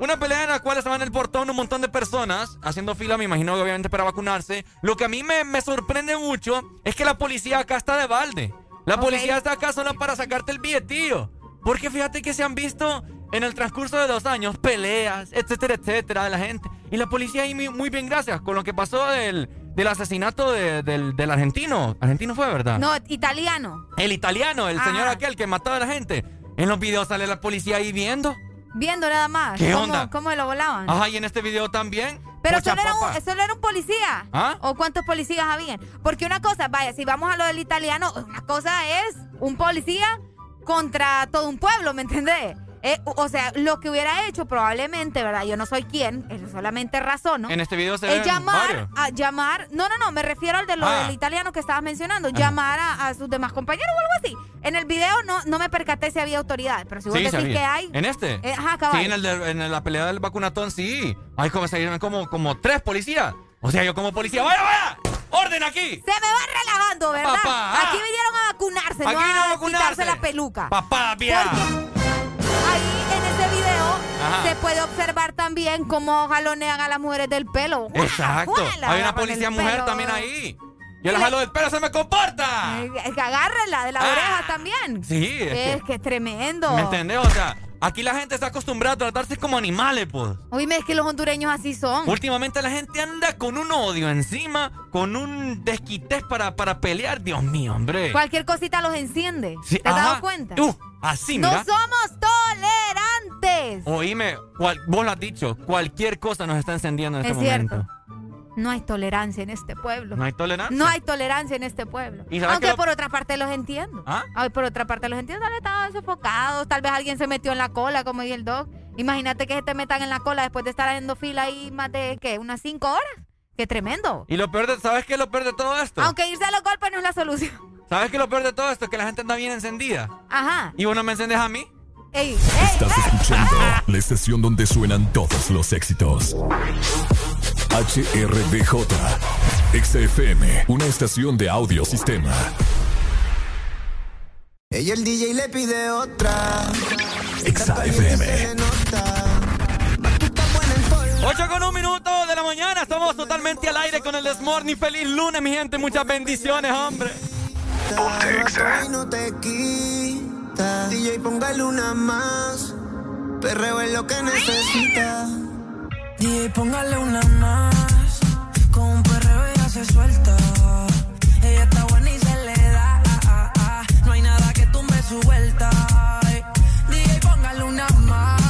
Una pelea en la cual estaban en el portón un montón de personas haciendo fila, me imagino que obviamente para vacunarse. Lo que a mí me, me sorprende mucho es que la policía acá está de balde. La policía está acá solo para sacarte el billetillo. Porque fíjate que se han visto en el transcurso de dos años peleas, etcétera, etcétera, de la gente. Y la policía ahí muy, muy bien, gracias, con lo que pasó del, del asesinato de- del, del argentino. Argentino fue, ¿verdad? No, italiano. El italiano, el señor aquel que mataba a la gente. En los videos sale la policía ahí viendo. Viendo nada más. ¿Qué cómo, onda? ¿Cómo lo volaban? Ajá, y en este video también. Pero solo era, un, solo era un policía. ¿Ah? ¿O cuántos policías habían? Porque una cosa, vaya, si vamos a lo del italiano, una cosa es un policía contra todo un pueblo, ¿me entendés? Eh, o sea, lo que hubiera hecho probablemente, ¿verdad? Yo no soy quien, es solamente razono. En este video se es llamar, a llamar, no, no, no, me refiero al de lo Ah. del italiano que estabas mencionando, Ajá. llamar a, a sus demás compañeros o algo así. En el video no, no me percaté si había autoridades, pero si vos Sí, decís sabía. que hay. ¿En este? Eh, ajá, cabal. Sí, en, el de- en la pelea del vacunatón, sí. Ay, como se como, como tres policías. O sea, yo como policía, ¡vaya, vaya! ¡Orden aquí! Se me va relajando, ¿verdad? Papá. Aquí vinieron a vacunarse, Aquí no a a, vacunarse. quitarse la peluca. ¡Papá, via! Ahí en ese video Ajá. se puede observar también cómo jalonean a las mujeres del pelo. Exacto. Hay una policía mujer pelo. también ahí. Yo la jalo del pelo, se me comporta. Eh, que agárrenla de la Ah. oreja también. Sí, es que- Es que es tremendo. ¿Me entendés? O sea, aquí la gente está acostumbrada a tratarse como animales, pues. Oíme, es que los hondureños así son. Últimamente la gente anda con un odio encima, con un desquités para, para pelear. Dios mío, hombre. Cualquier cosita los enciende. Sí, ¿Te has dado cuenta? Uh, así, no mira. somos tolerantes. Oíme, cual- vos lo has dicho, cualquier cosa nos está encendiendo en Es este cierto. momento. No hay tolerancia en este pueblo. No hay tolerancia. No hay tolerancia en este pueblo. ¿Y sabes Aunque lo- por otra parte los entiendo. ¿Ah? Ay, por otra parte los entiendo. Tal vez estaban sofocados. Tal vez alguien se metió en la cola, como dice el doc. Imagínate que se te metan en la cola después de estar haciendo fila ahí más de, ¿qué? Unas cinco horas. ¡Qué tremendo! Y lo peor de, ¿sabes qué es lo peor de todo esto? Aunque irse a los golpes no es la solución. ¿Sabes qué es lo peor de todo esto? Que la gente anda bien encendida. Ajá. ¿Y vos no me encendes a mí? Estás escuchando la estación donde suenan todos los éxitos. HRDJ, XFM, una estación de audio sistema. Ella el DJ le pide otra. XFM. 8 con un minuto de la mañana, estamos totalmente al aire con el Desmorning. Feliz lunes, mi gente, muchas bendiciones, hombre. Ponte cita. DJ, póngale una más. Perreo es lo que necesita. DJ, póngale una más. Con un perreo ella se suelta. Ella está buena y se le da. No hay nada que tumbe su vuelta. DJ, póngale una más.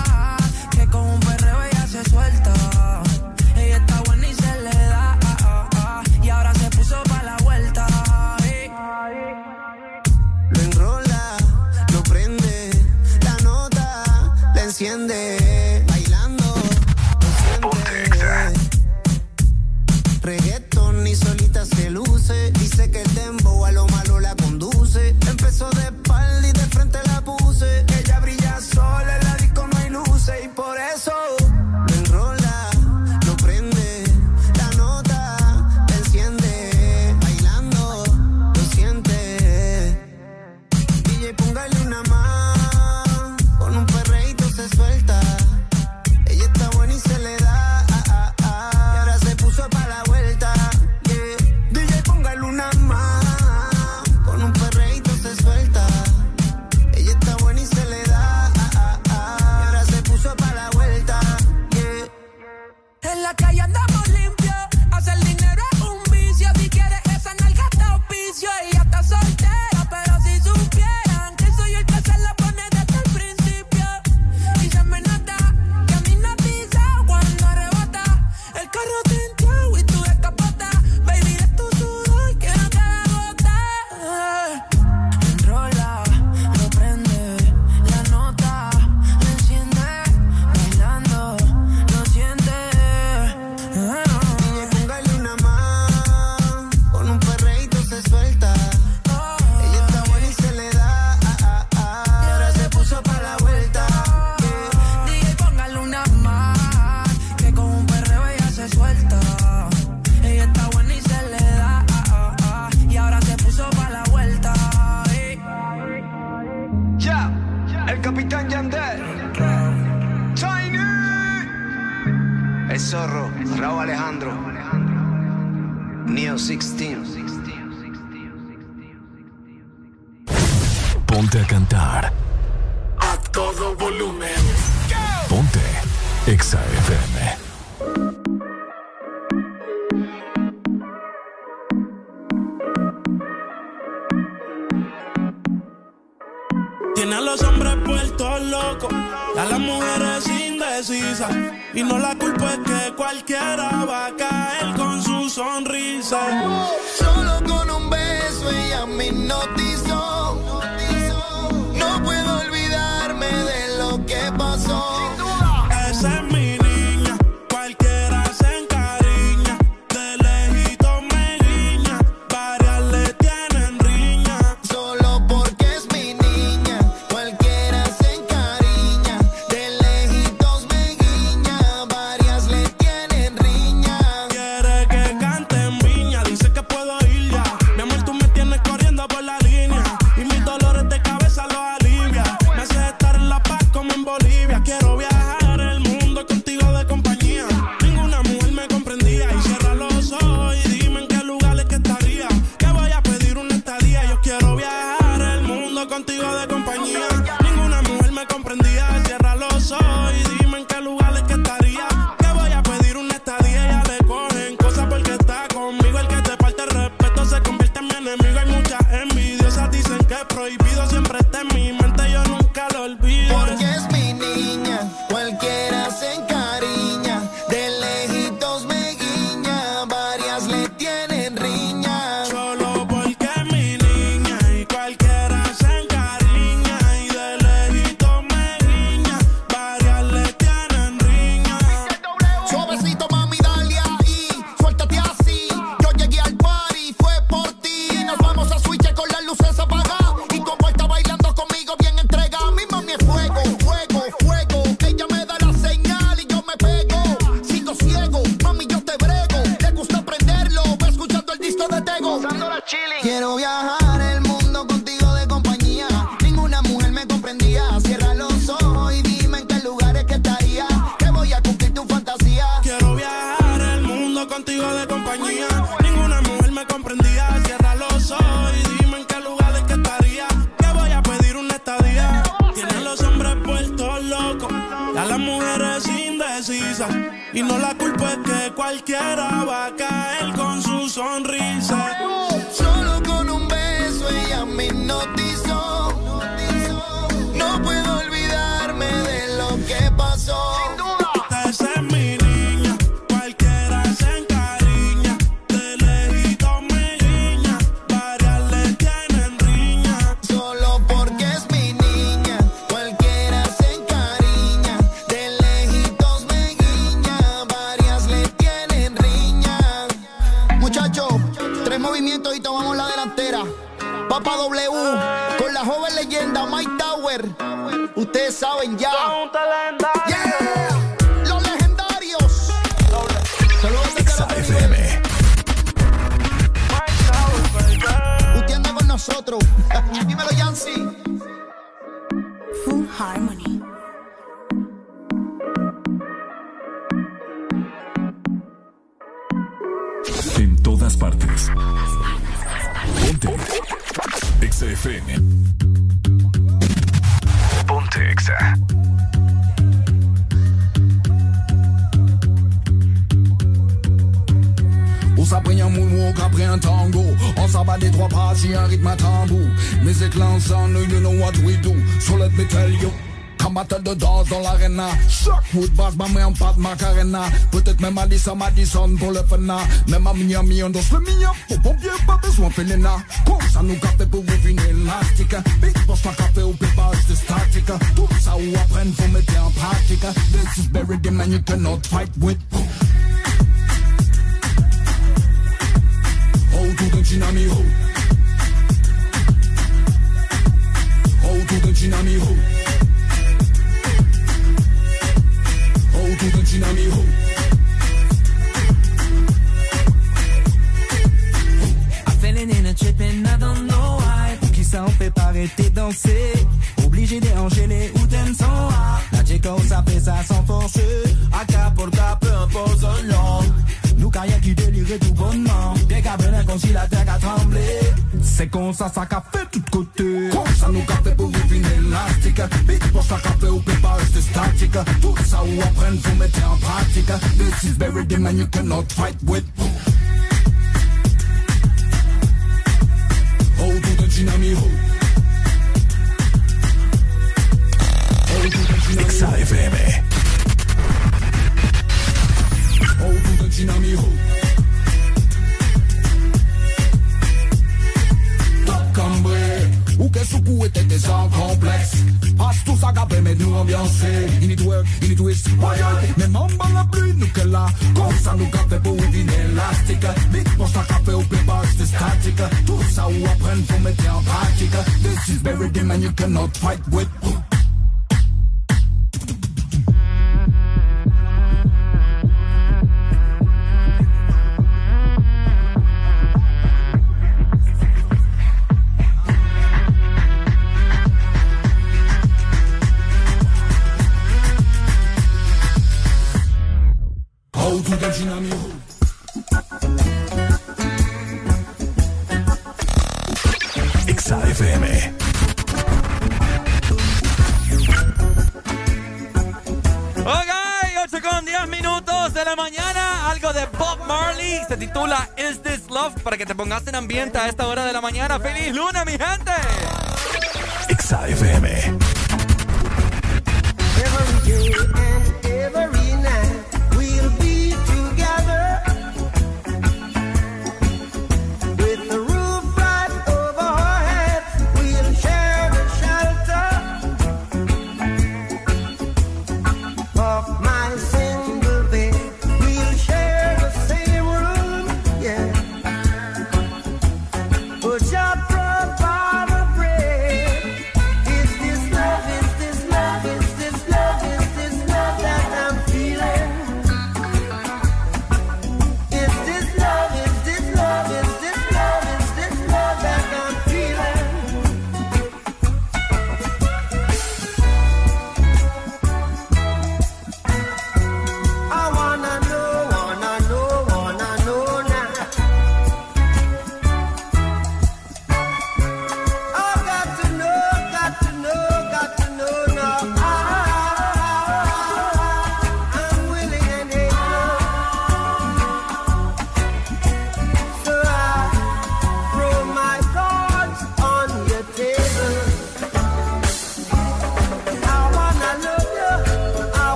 Melissa Madison pour le fena. Même à Miami, on up. le mien. Pour pompier, pas besoin fénéna. Comme ça, nous who've been elastic. Uh, big boss, pas café be pépage de statique. Uh, Tout I ou apprendre, faut mettre en pratique. Uh, this is buried the man, you cannot fight with.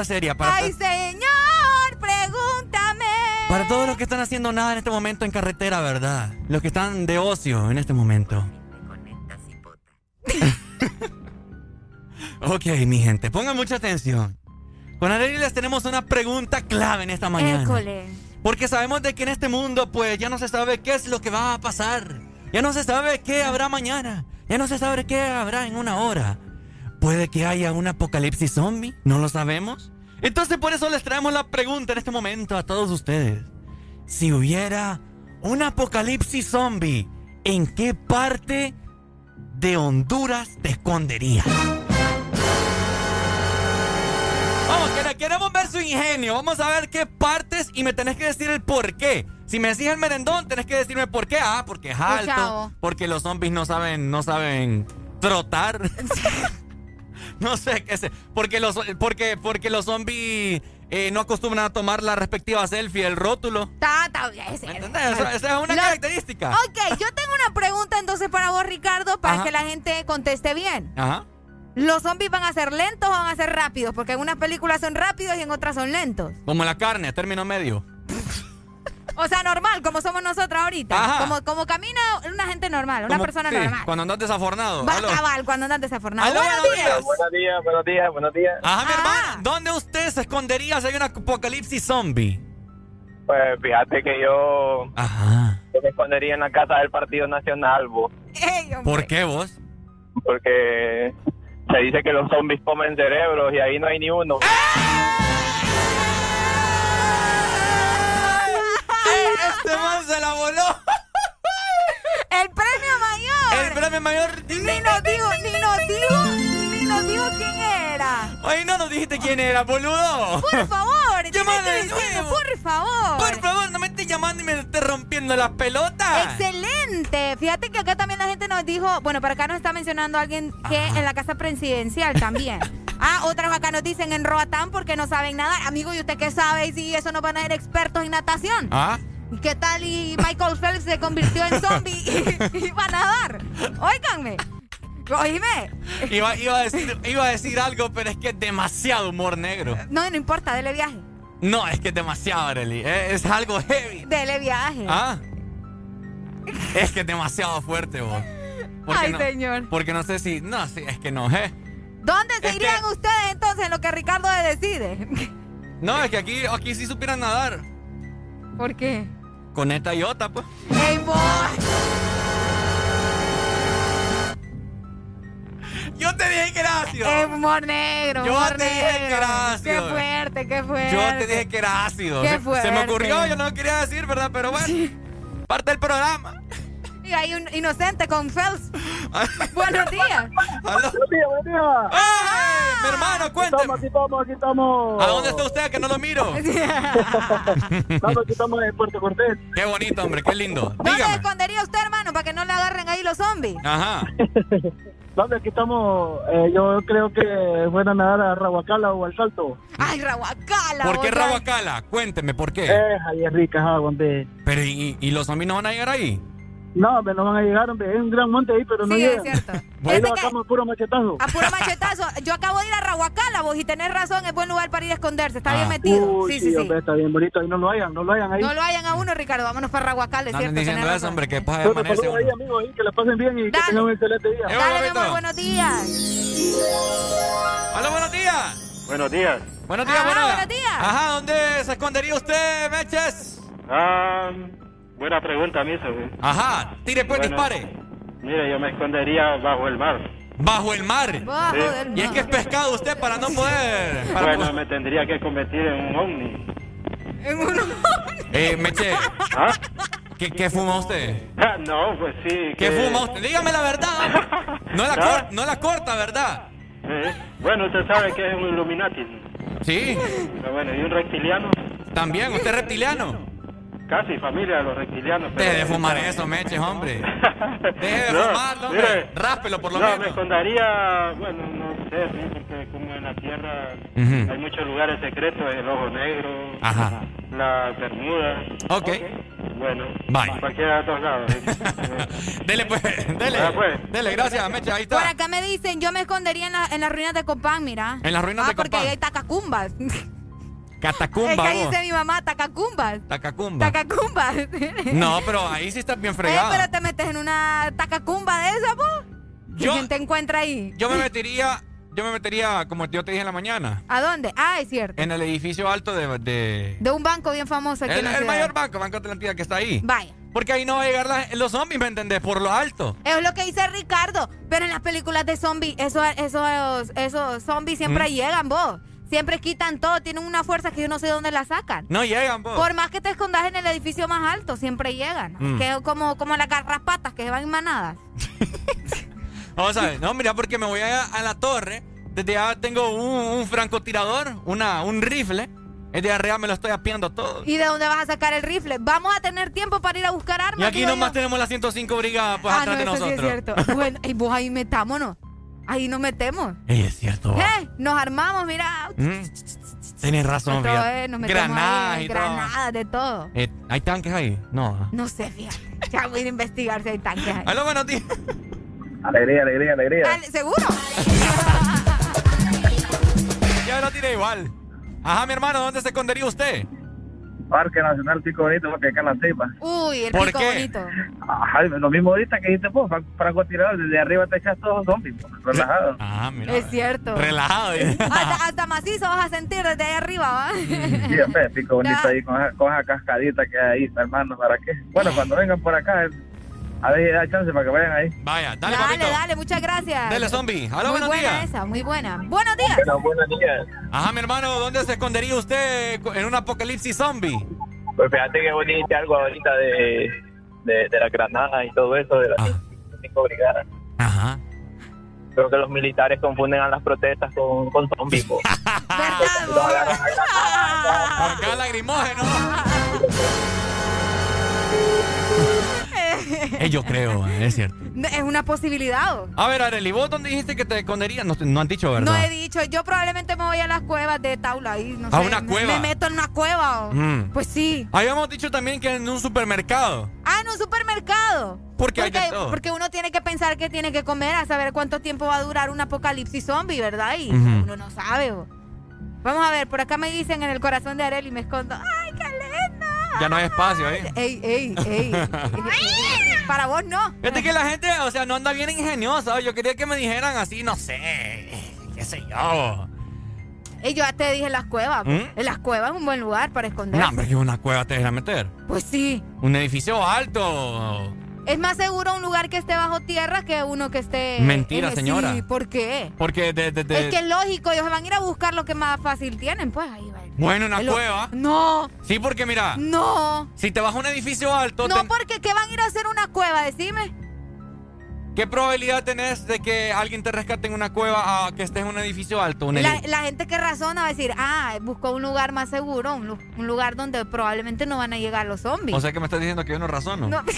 Pregunta seria para... ¡Ay, señor! Pregúntame. Para todos los que están haciendo nada en este momento en carretera, ¿verdad? Los que están de ocio en este momento. ok, mi gente, pongan mucha atención. Con Arely les tenemos una pregunta clave en esta mañana. École. Porque sabemos de que en este mundo, pues, ya no se sabe qué es lo que va a pasar. Ya no se sabe qué habrá mañana. Ya no se sabe qué habrá en una hora. Puede que haya un apocalipsis zombie, no lo sabemos. Entonces por eso les traemos la pregunta en este momento a todos ustedes. Si hubiera un apocalipsis zombie, ¿en qué parte de Honduras te esconderías? Vamos, queremos ver su ingenio. Vamos a ver qué partes y me tenés que decir el por qué. Si me decís el merendón, tenés que decirme por qué. Ah, porque es alto. Porque los zombies no saben, no saben trotar. no sé qué sé. Porque los, porque, porque los zombies eh, no acostumbran a tomar la respectiva selfie, el rótulo. Esa, es una característica. Ok, yo tengo una pregunta entonces para vos, Ricardo, para que la gente conteste bien. Ajá. ¿Los zombies van a ser lentos o van a ser rápidos? Porque en unas películas son rápidos y en otras son lentos. Como la carne, a término medio. O sea, normal, como somos nosotros ahorita. Como, como camina una gente normal, una persona normal. Cuando andas desafornado. Va cabal, cuando andas desafornado. buenos, días. Buenos días, buenos días, buenos días. Ajá, mi hermano. ¿Dónde usted se escondería si hay un apocalipsis zombie? Pues fíjate que yo, Ajá. me escondería en la casa del Partido Nacional, vos. ¿Por qué vos? Porque se dice que los zombies comen cerebros y ahí no hay ni uno. Este man se la voló. El premio mayor. El premio mayor. Ni nos digo, ni nos digo, ni nos digo quién era. Ay, no nos dijiste quién era, boludo. Por favor. Llámame de nuevo. Por favor. Por favor, no me llamando y me estés rompiendo las pelotas. Excelente. Fíjate que acá también la gente nos dijo, bueno, para acá nos está mencionando alguien que en la casa presidencial también. Ah, otros acá nos dicen en Roatán porque no saben nada. Amigo, ¿y usted qué sabe? Y si eso no van a ser expertos en natación. Ah. ¿Y qué tal? Y Michael Phelps se convirtió en zombie y, y va a nadar. Óiganme. Oíme. Iba, iba, a decir, iba a decir algo, pero es que es demasiado humor negro. No, no importa, dele viaje. No, es que es demasiado, Arely. Es, es algo heavy. Dele viaje. Ah. Es que es demasiado fuerte, vos. Ay, no, señor. Porque no sé si. No, sí, es que no, ¿eh? ¿Dónde se irían ustedes entonces en lo que Ricardo decide? No, es que aquí, aquí sí supieran nadar. ¿Por qué? Con esta iota, pues. ¡Ey, boy! Yo te dije que era ácido. Es humor negro, Yo humor te dije negro. que era ácido. Qué fuerte, qué fuerte. Yo te dije que era ácido. Qué fuerte. Se, me ocurrió, yo no lo quería decir, ¿verdad? Pero bueno, parte del programa. Y hay un inocente con Phelps. Buenos días. Buenos días, buenos días. ¡Ay, mi hermano, cuénteme! Aquí estamos, aquí estamos. ¿A dónde está usted que no lo miro? Estamos, aquí estamos en Puerto Cortés. Qué bonito, hombre, qué lindo. ¿Dónde Dígame. escondería usted, hermano, para que no le agarren ahí los zombies? Ajá. ¿Dónde aquí estamos? Eh, yo creo que es buena nadar a Rahuacala o al Salto. Ay, Rahuacala. ¿Por qué. Rahuacala? Cuénteme, ¿por qué? Eh, ahí es rica, ah, hombre. Pero, ¿y, y los zombies no van a llegar ahí? No, hombre, no van a llegar, hombre. Es un gran monte ahí, pero no Sí, es llegan. cierto. Ahí lo que- sacamos a puro machetazo. A puro machetazo. Yo acabo de ir a Rahuacala, vos, y tenés razón, es buen lugar para ir a esconderse. Está bien metido. Uy, sí, sí, sí, hombre, está bien bonito. Ahí no lo hayan, no lo hayan ahí. No lo hayan a uno, Ricardo. Vámonos para Rahuacala, es No cierto. anden diciendo eso, hombre, que pasa de saludos ahí, amigos, ahí, que la pasen bien y que tengan un excelente día. Eh, Dale, mi amor, buenos días. Hola, buenos días. Buenos días. Buenos días, Ajá, buenos días. buenos días. Ajá, ¿dónde se escondería usted, Meches? Ah, buena pregunta, Misa. güey. Ajá, tire pues, Bueno, dispare. Mira, yo me escondería bajo el mar. Bajo el mar. Bajo Sí. del Y es que es pescado usted para no poder. para bueno, poder- me tendría que convertir en un ovni. En uno. Eh, Meche, ¿Ah? ¿qué, qué fuma usted? Ah, no, pues sí. ¿Qué que- fuma usted? Dígame la verdad. No la, ¿Ah? cor- no la corta, ¿verdad? Sí. Bueno, usted sabe que es un Illuminati. Sí. Pero bueno, y un reptiliano. También, usted es reptiliano. Casi familia de los reptilianos. pero- Deje de fumar eso, Meche, hombre. Deje de No, fumarlo, hombre. mire, Ráspelo por lo no, me menos. escondería, bueno, no sé, sí, porque como en la tierra Ujú. hay muchos lugares secretos, el ojo negro, Ajá. la Bermuda. Ok. Bueno, Bye. cualquiera de otros lados. Dele, pues, dele. Ah, pues. Dele, gracias, Meche, ahí Por está. acá me dicen, yo me escondería en, la- en las ruinas de Copán, mira. En las ruinas ah, de porque Copán. ahí hay tacacumbas. Catacumba, es que vos. dice mi mamá, tacacumbas. Tacacumba. Tacacumbas. No, pero ahí sí estás bien Eh, fregado. pero te metes en una tacacumba de esa, po. ¿Y Yo- quién te encuentra ahí? Yo me metería, yo me metería, como yo te dije en la mañana, ¿A dónde? Ah, es cierto. en el edificio alto de... de- De un banco bien famoso aquí el, en la el ciudad. mayor banco, Banco Atlantida, que está ahí. Vaya. Porque ahí no va a llegar la- los zombies, ¿me entendés? Por lo alto. Es lo que dice Ricardo. Pero en las películas de zombies, esos, esos, esos zombies siempre ¿Mm? llegan, vos. Siempre quitan todo, tienen una fuerza que yo no sé dónde la sacan. No llegan, po. Por más que te escondas en el edificio más alto, siempre llegan. Mm. Que es como, como las garrapatas que se van en manadas. Vamos a ver, no, mira, porque me voy a, a la torre. Desde allá tengo un, un francotirador, una, un rifle. Desde arriba me lo estoy apiando todo. ¿Y de dónde vas a sacar el rifle? Vamos a tener tiempo para ir a buscar armas. Y aquí nomás yo. tenemos la 105 brigada pues ah, atrás no, de eso sí nosotros. es cierto. bueno, y vos ahí metámonos. Ahí nos metemos. Ey, es cierto. ¿Eh? Nos armamos, mira. Mm, Tienes razón, fíjate. nos metemos Granadas ahí, y todo. granadas de todo. Eh, ¿Hay tanques ahí? No. No sé, fíjate. Ya voy a ir a investigar si hay tanques ahí. Aló, buenos días. Alegría, alegría, alegría. ¿Seguro? Ya lo tiré igual. Ajá, mi hermano, ¿dónde se escondería usted? Parque Nacional Pico Bonito, porque acá en la ceiba. Uy, el ¿Por pico qué? bonito. Ajá, lo mismo ahorita que dijiste vos, fran- francotirador, desde arriba te echas todos zombies, pues, relajado. Ah, mira. Es cierto. Relajado. Hasta, hasta macizo vas a sentir desde ahí arriba, ¿va? Sí, hombre, Pico Bonito Ya. ahí con esa, con esa cascadita que hay ahí, hermano, ¿para qué? Bueno, cuando vengan por acá, eh, a ver si da chance para que vayan ahí. Vaya, Dale, dale, muchas gracias. Dale, zombie. Aló, muy buenos buena días. esa, muy buena. Buenos días. buenos días. Ajá, mi hermano, ¿dónde se escondería usted en un apocalipsis zombie? Pues fíjate que bonito algo ahorita de, de, de la granada y todo eso, de las cinco brigadas. Ajá. Creo que los militares confunden a las protestas con, con zombies. po. Acá lagrimógeno. Eh, yo creo, eh, es cierto. Es una posibilidad. A ver, Arely, ¿vos dónde dijiste que te esconderías? No, no han dicho, ¿verdad? No he dicho, yo probablemente me voy a las cuevas de Taula ahí, no ¿A sé, una me- cueva? Me, meto en una cueva. Mm. Pues sí. Habíamos dicho también que en un supermercado. Ah, en un supermercado. Porque hay de todo. porque uno tiene que pensar que tiene que comer a saber cuánto tiempo va a durar un apocalipsis zombie, ¿verdad? Y uno no sabe. Vamos a ver, por acá me dicen en el corazón de Areli me escondo. ¡Ay, qué lindo! Ya no hay espacio ahí. ¡Ey, ey, ey! Para vos no. Fíjate que la gente, o sea, no anda bien ingeniosa. Yo quería que me dijeran así, no sé, qué sé yo. Ey, yo ya te dije las cuevas. ¿Mm? En las cuevas es un buen lugar para esconderse. No, hombre, que una cueva te deja meter. Pues sí. Un edificio alto. Es más seguro un lugar que esté bajo tierra que uno que esté. Mentira, en- señora. Sí, ¿por qué? Porque de, de- de- Es que es lógico, ellos van a ir a buscar lo que más fácil tienen, pues ahí. Bueno, una lo- cueva. No, Sí, porque mira, no. si te vas a un edificio alto, No, ten- porque ¿qué van a ir a hacer una cueva? Decime. ¿qué probabilidad tenés de que alguien te rescate en una cueva a que estés en un edificio alto? Un La, la gente que razona va a decir, ah, buscó un lugar más seguro, un, lu- un lugar donde probablemente no van a llegar los zombies. O sea que me estás diciendo que yo no razono. No.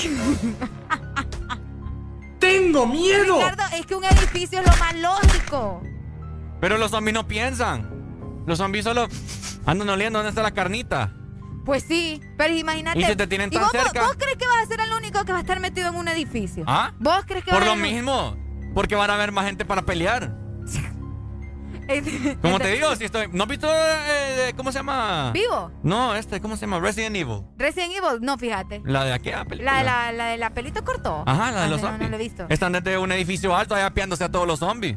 ¡Tengo miedo! Ricardo, es que un edificio es lo más lógico. Pero los zombies no piensan. Los zombies solo andan oliendo dónde está la carnita. Pues sí, pero imagínate. Y si te tienen ¿Y tan vos, cerca? ¿Vos crees que vas a ser el único que va a estar metido en un edificio? ¿Ah? ¿Vos crees que Por vas lo a mismo. Porque van a haber más gente para pelear. Como te digo, si estoy. ¿No has visto eh, cómo se llama? ¿Vivo? No, este, ¿cómo se llama? Resident Evil. Resident Evil, no, fíjate. La de aquella película. La de la, la de la pelito corto. Ajá, la de Ah, los no, zombies. No, lo he visto. Están desde un edificio alto allá apiándose a todos los zombies.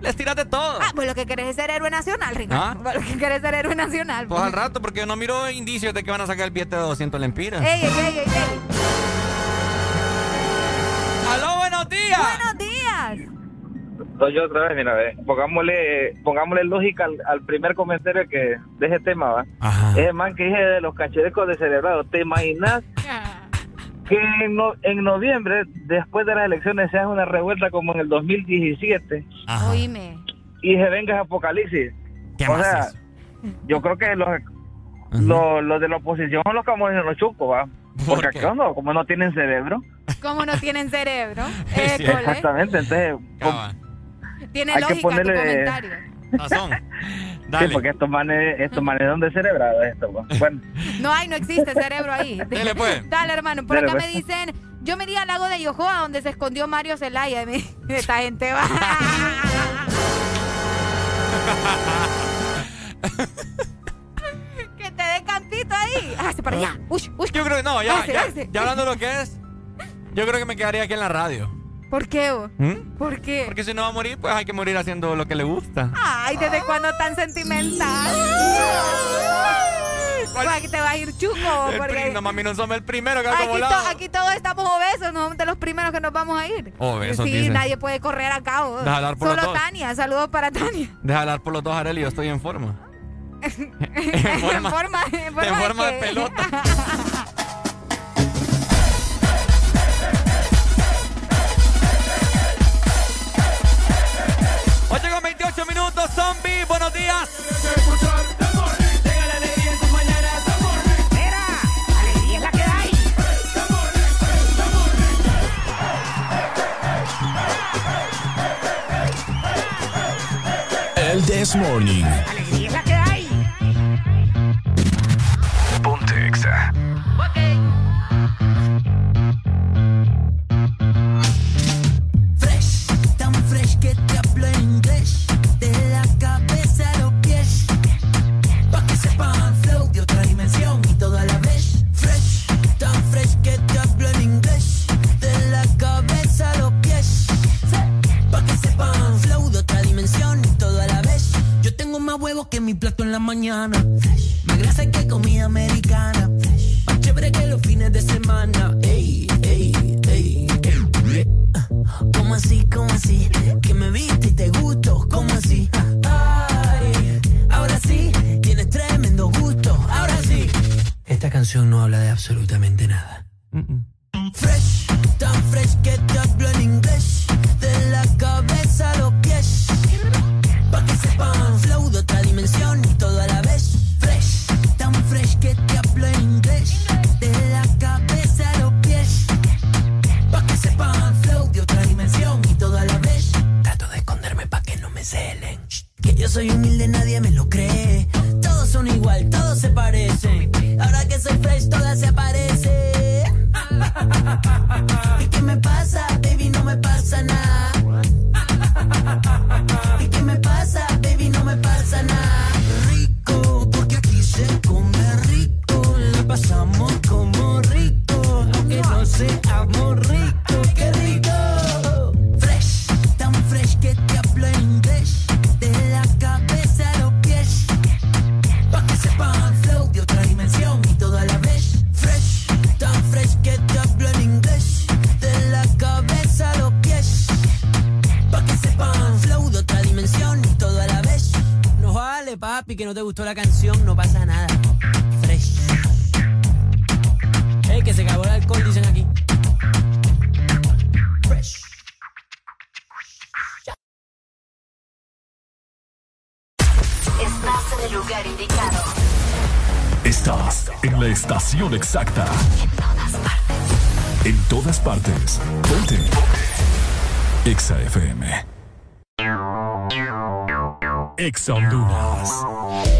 Les tiras de todo. Ah, pues lo que querés es ser héroe nacional, Ricardo. ¿Ah? Pues Lo que querés es ser héroe nacional. Pues al rato, porque yo no miro indicios de que van a sacar el billete de 200 lempiras. Ey, ey, ey, ey, ey. ¡Aló, buenos días! ¡Buenos días! Soy yo otra vez, mira, ve. Pongámosle, pongámosle lógica al, al primer comentario que de ese tema, ¿va? Ese man que dije de los cacherecos descerebrados. ¿Te imaginas que en, no- en noviembre, después de las elecciones, se haga una revuelta como en el 2017 Oíme. y se venga ese apocalipsis? ¿Qué o sea, es? yo creo que los, los, los de la oposición son los camones de los chucos, ¿va? Porque qué? acá no, como no tienen cerebro. Como no tienen cerebro. Exactamente, entonces... Tiene Hay que lógica ponerle- tu comentario. Razón. Sí, porque estos manes, estos manes son descerebrados esto. Bueno. No hay, no existe cerebro ahí. Dele, pues. Dale, hermano. Por acá pues. me dicen, yo me iría al lago de Yohoa, donde se escondió Mario Zelaya. Y me- Esta gente va. que te dé cantito ahí. Hágase para allá. Uy, uy. Yo creo que no, ya, Hágase, ya, hágase. ya hablando de lo que es, yo creo que me quedaría aquí en la radio. ¿Por qué? ¿Mm? ¿Por qué? Porque si no va a morir, pues hay que morir haciendo lo que le gusta. Ay, ¿desde cuándo tan sentimental? Pues aquí te va a ir chuco. Porque... no, mami, no somos el primero que ha aquí, volado. aquí todos estamos obesos, no de los primeros que nos vamos a ir. Obesos, Sí, nadie puede correr a cabo. Solo Tania, saludos para Tania. Deja hablar por los dos, Arely, yo estoy en forma. en forma, en forma, en forma, en forma de, de pelota. El This Morning. Alegría es la que hay. Ponte Exa. Plato en la mañana. Más grasa que comida americana. Más chévere que los fines de semana. Ey, ey, ey. ¿Cómo así, cómo así? Que me viste y te gusto, ¿cómo así? Ay, ahora sí, tienes tremendo gusto, ahora sí. Esta canción no habla de absolutamente nada. Soy humilde, nadie me lo cree. Gustó la canción, no pasa nada. Fresh. Ey, que se acabó el alcohol, dicen aquí. Fresh. Estás en el lugar indicado. Estás en la estación exacta. En todas partes. Ponte. Exa FM. Exa Honduras.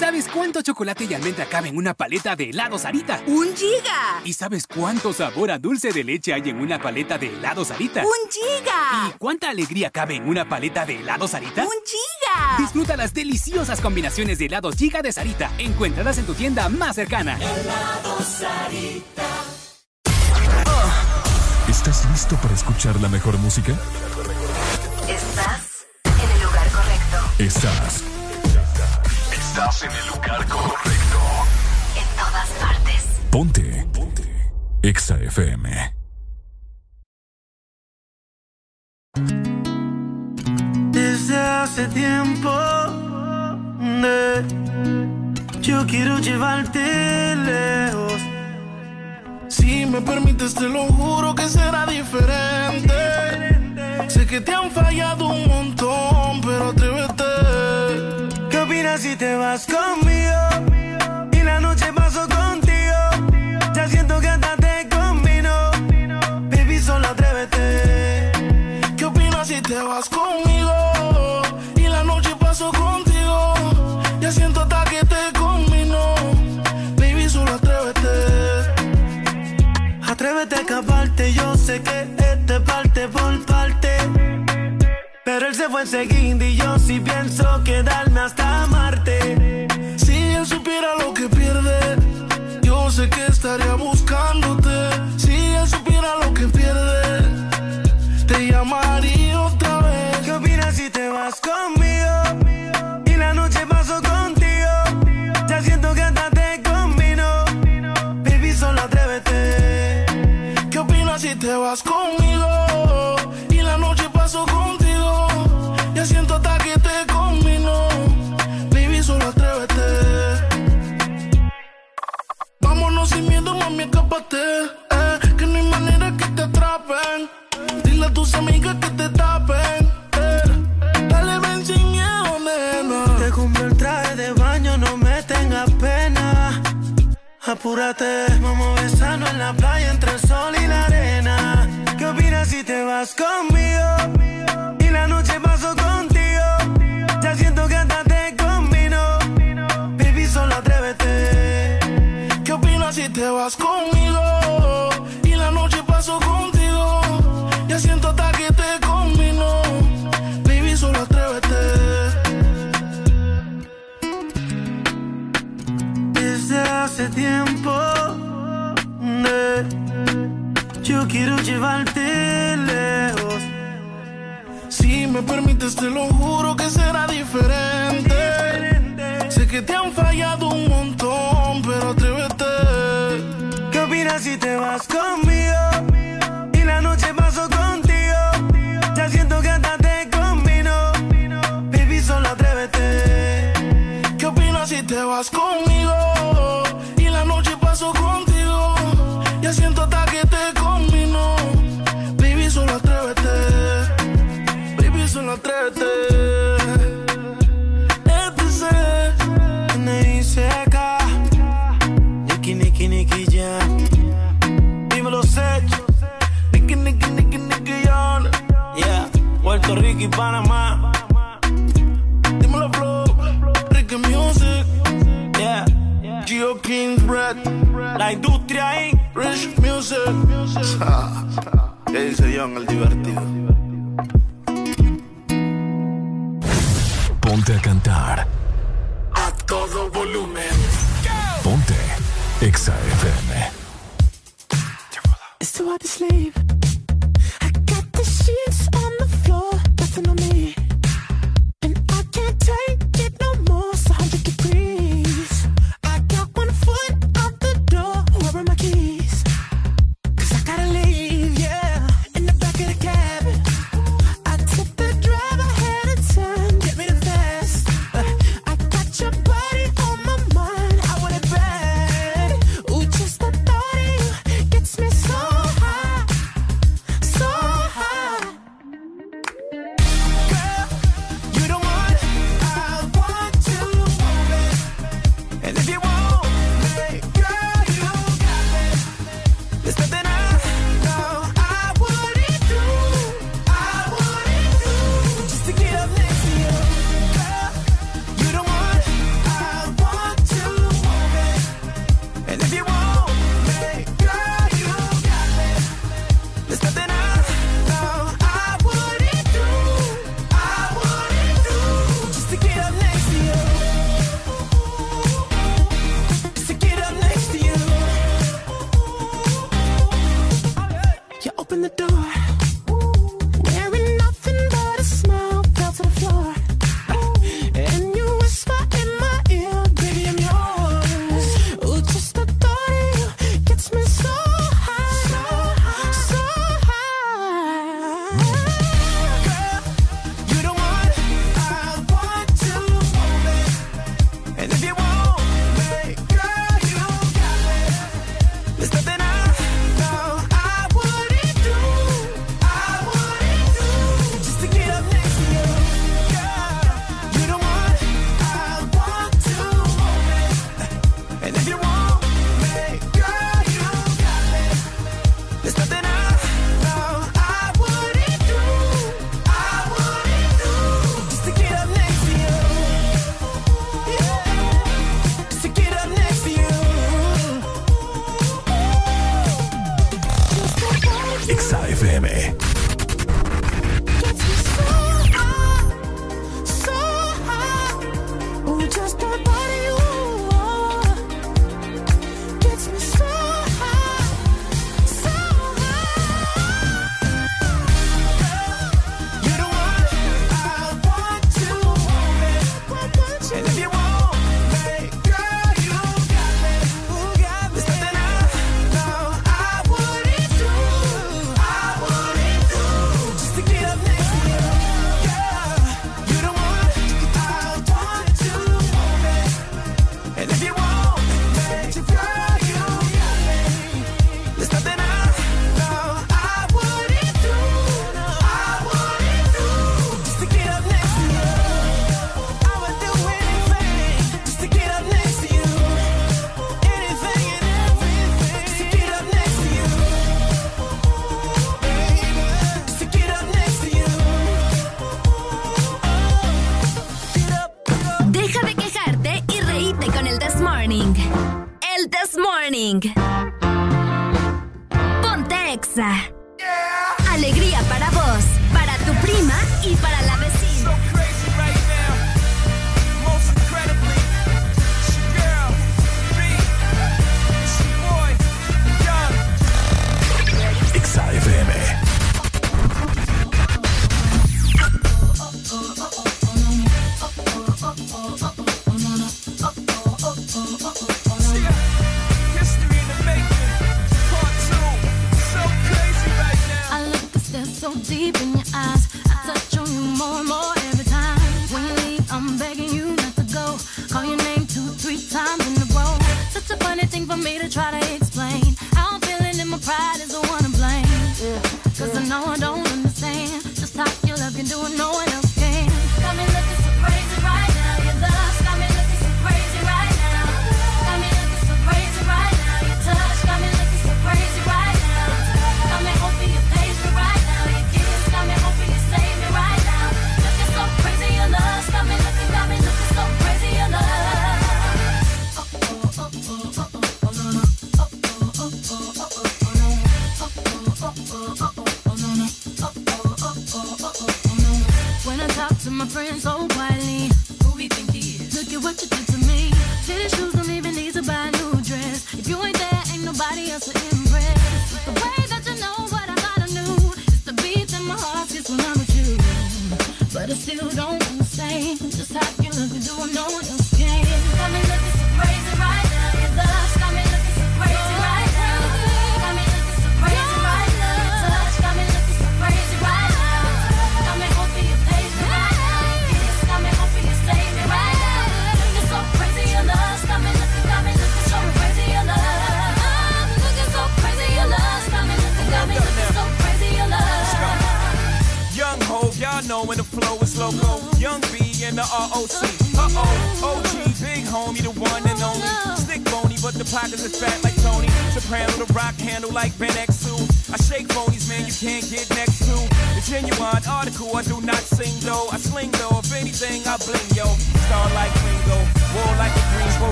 ¿Sabes cuánto chocolate y almendra cabe en una paleta de helado Sarita? ¡Un giga! ¿Y sabes cuánto sabor a dulce de leche hay en una paleta de helado Sarita? ¡Un giga! ¿Y cuánta alegría cabe en una paleta de helado Sarita? ¡Un giga! Disfruta las deliciosas combinaciones de helados Giga de Sarita. Encuéntralas en tu tienda más cercana. Helado Sarita. ¿Estás listo para escuchar la mejor música? Estás en el lugar correcto. Estás. Estás en el lugar correcto. En todas partes. Ponte. Ponte. Exa FM. Desde hace tiempo de- yo quiero llevarte lejos. Si me permites, te lo juro que será diferente. Sé que te han fallado un montón, pero atrévete. ¿Qué opinas si te vas conmigo fue enseguida y yo sí pienso quedarme hasta Marte. Si él supiera lo que pierde, yo sé que estaría buscándote. Escápate. Eh, que no hay manera que te atrapen. Dile a tus amigas que te tapen. eh. Dale, ven sin miedo, nena. Te compré el traje de baño, no me tengas pena. Apúrate, vamos besarnos en la playa entre el sol y la arena. ¿Qué opinas si te vas conmigo y la noche paso contigo? Ya siento que hasta te combino. Baby, solo atrévete. ¿Qué opinas si te vas conmigo hace tiempo, eh, yo quiero llevarte lejos. Si me permites, te lo juro que será diferente. Sé que te han fallado un Panamá. Dímelo, Flow. Ricky Music. Yeah. Geo King's Bread. La industria ahí. Rich Music. ¿Qué dice John, el divertido? Ponte a cantar. A todo volumen. Ponte. Exa FM. It's too hard to sleep. Para vos, para tu prima y para la vecina.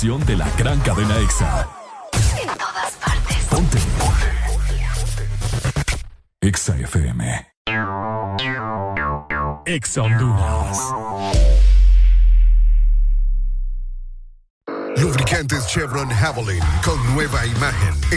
Estación de la gran cadena EXA. En todas partes. Ponte. EXA FM. EXA Honduras. Lubricantes Chevron Javelin con nueva imagen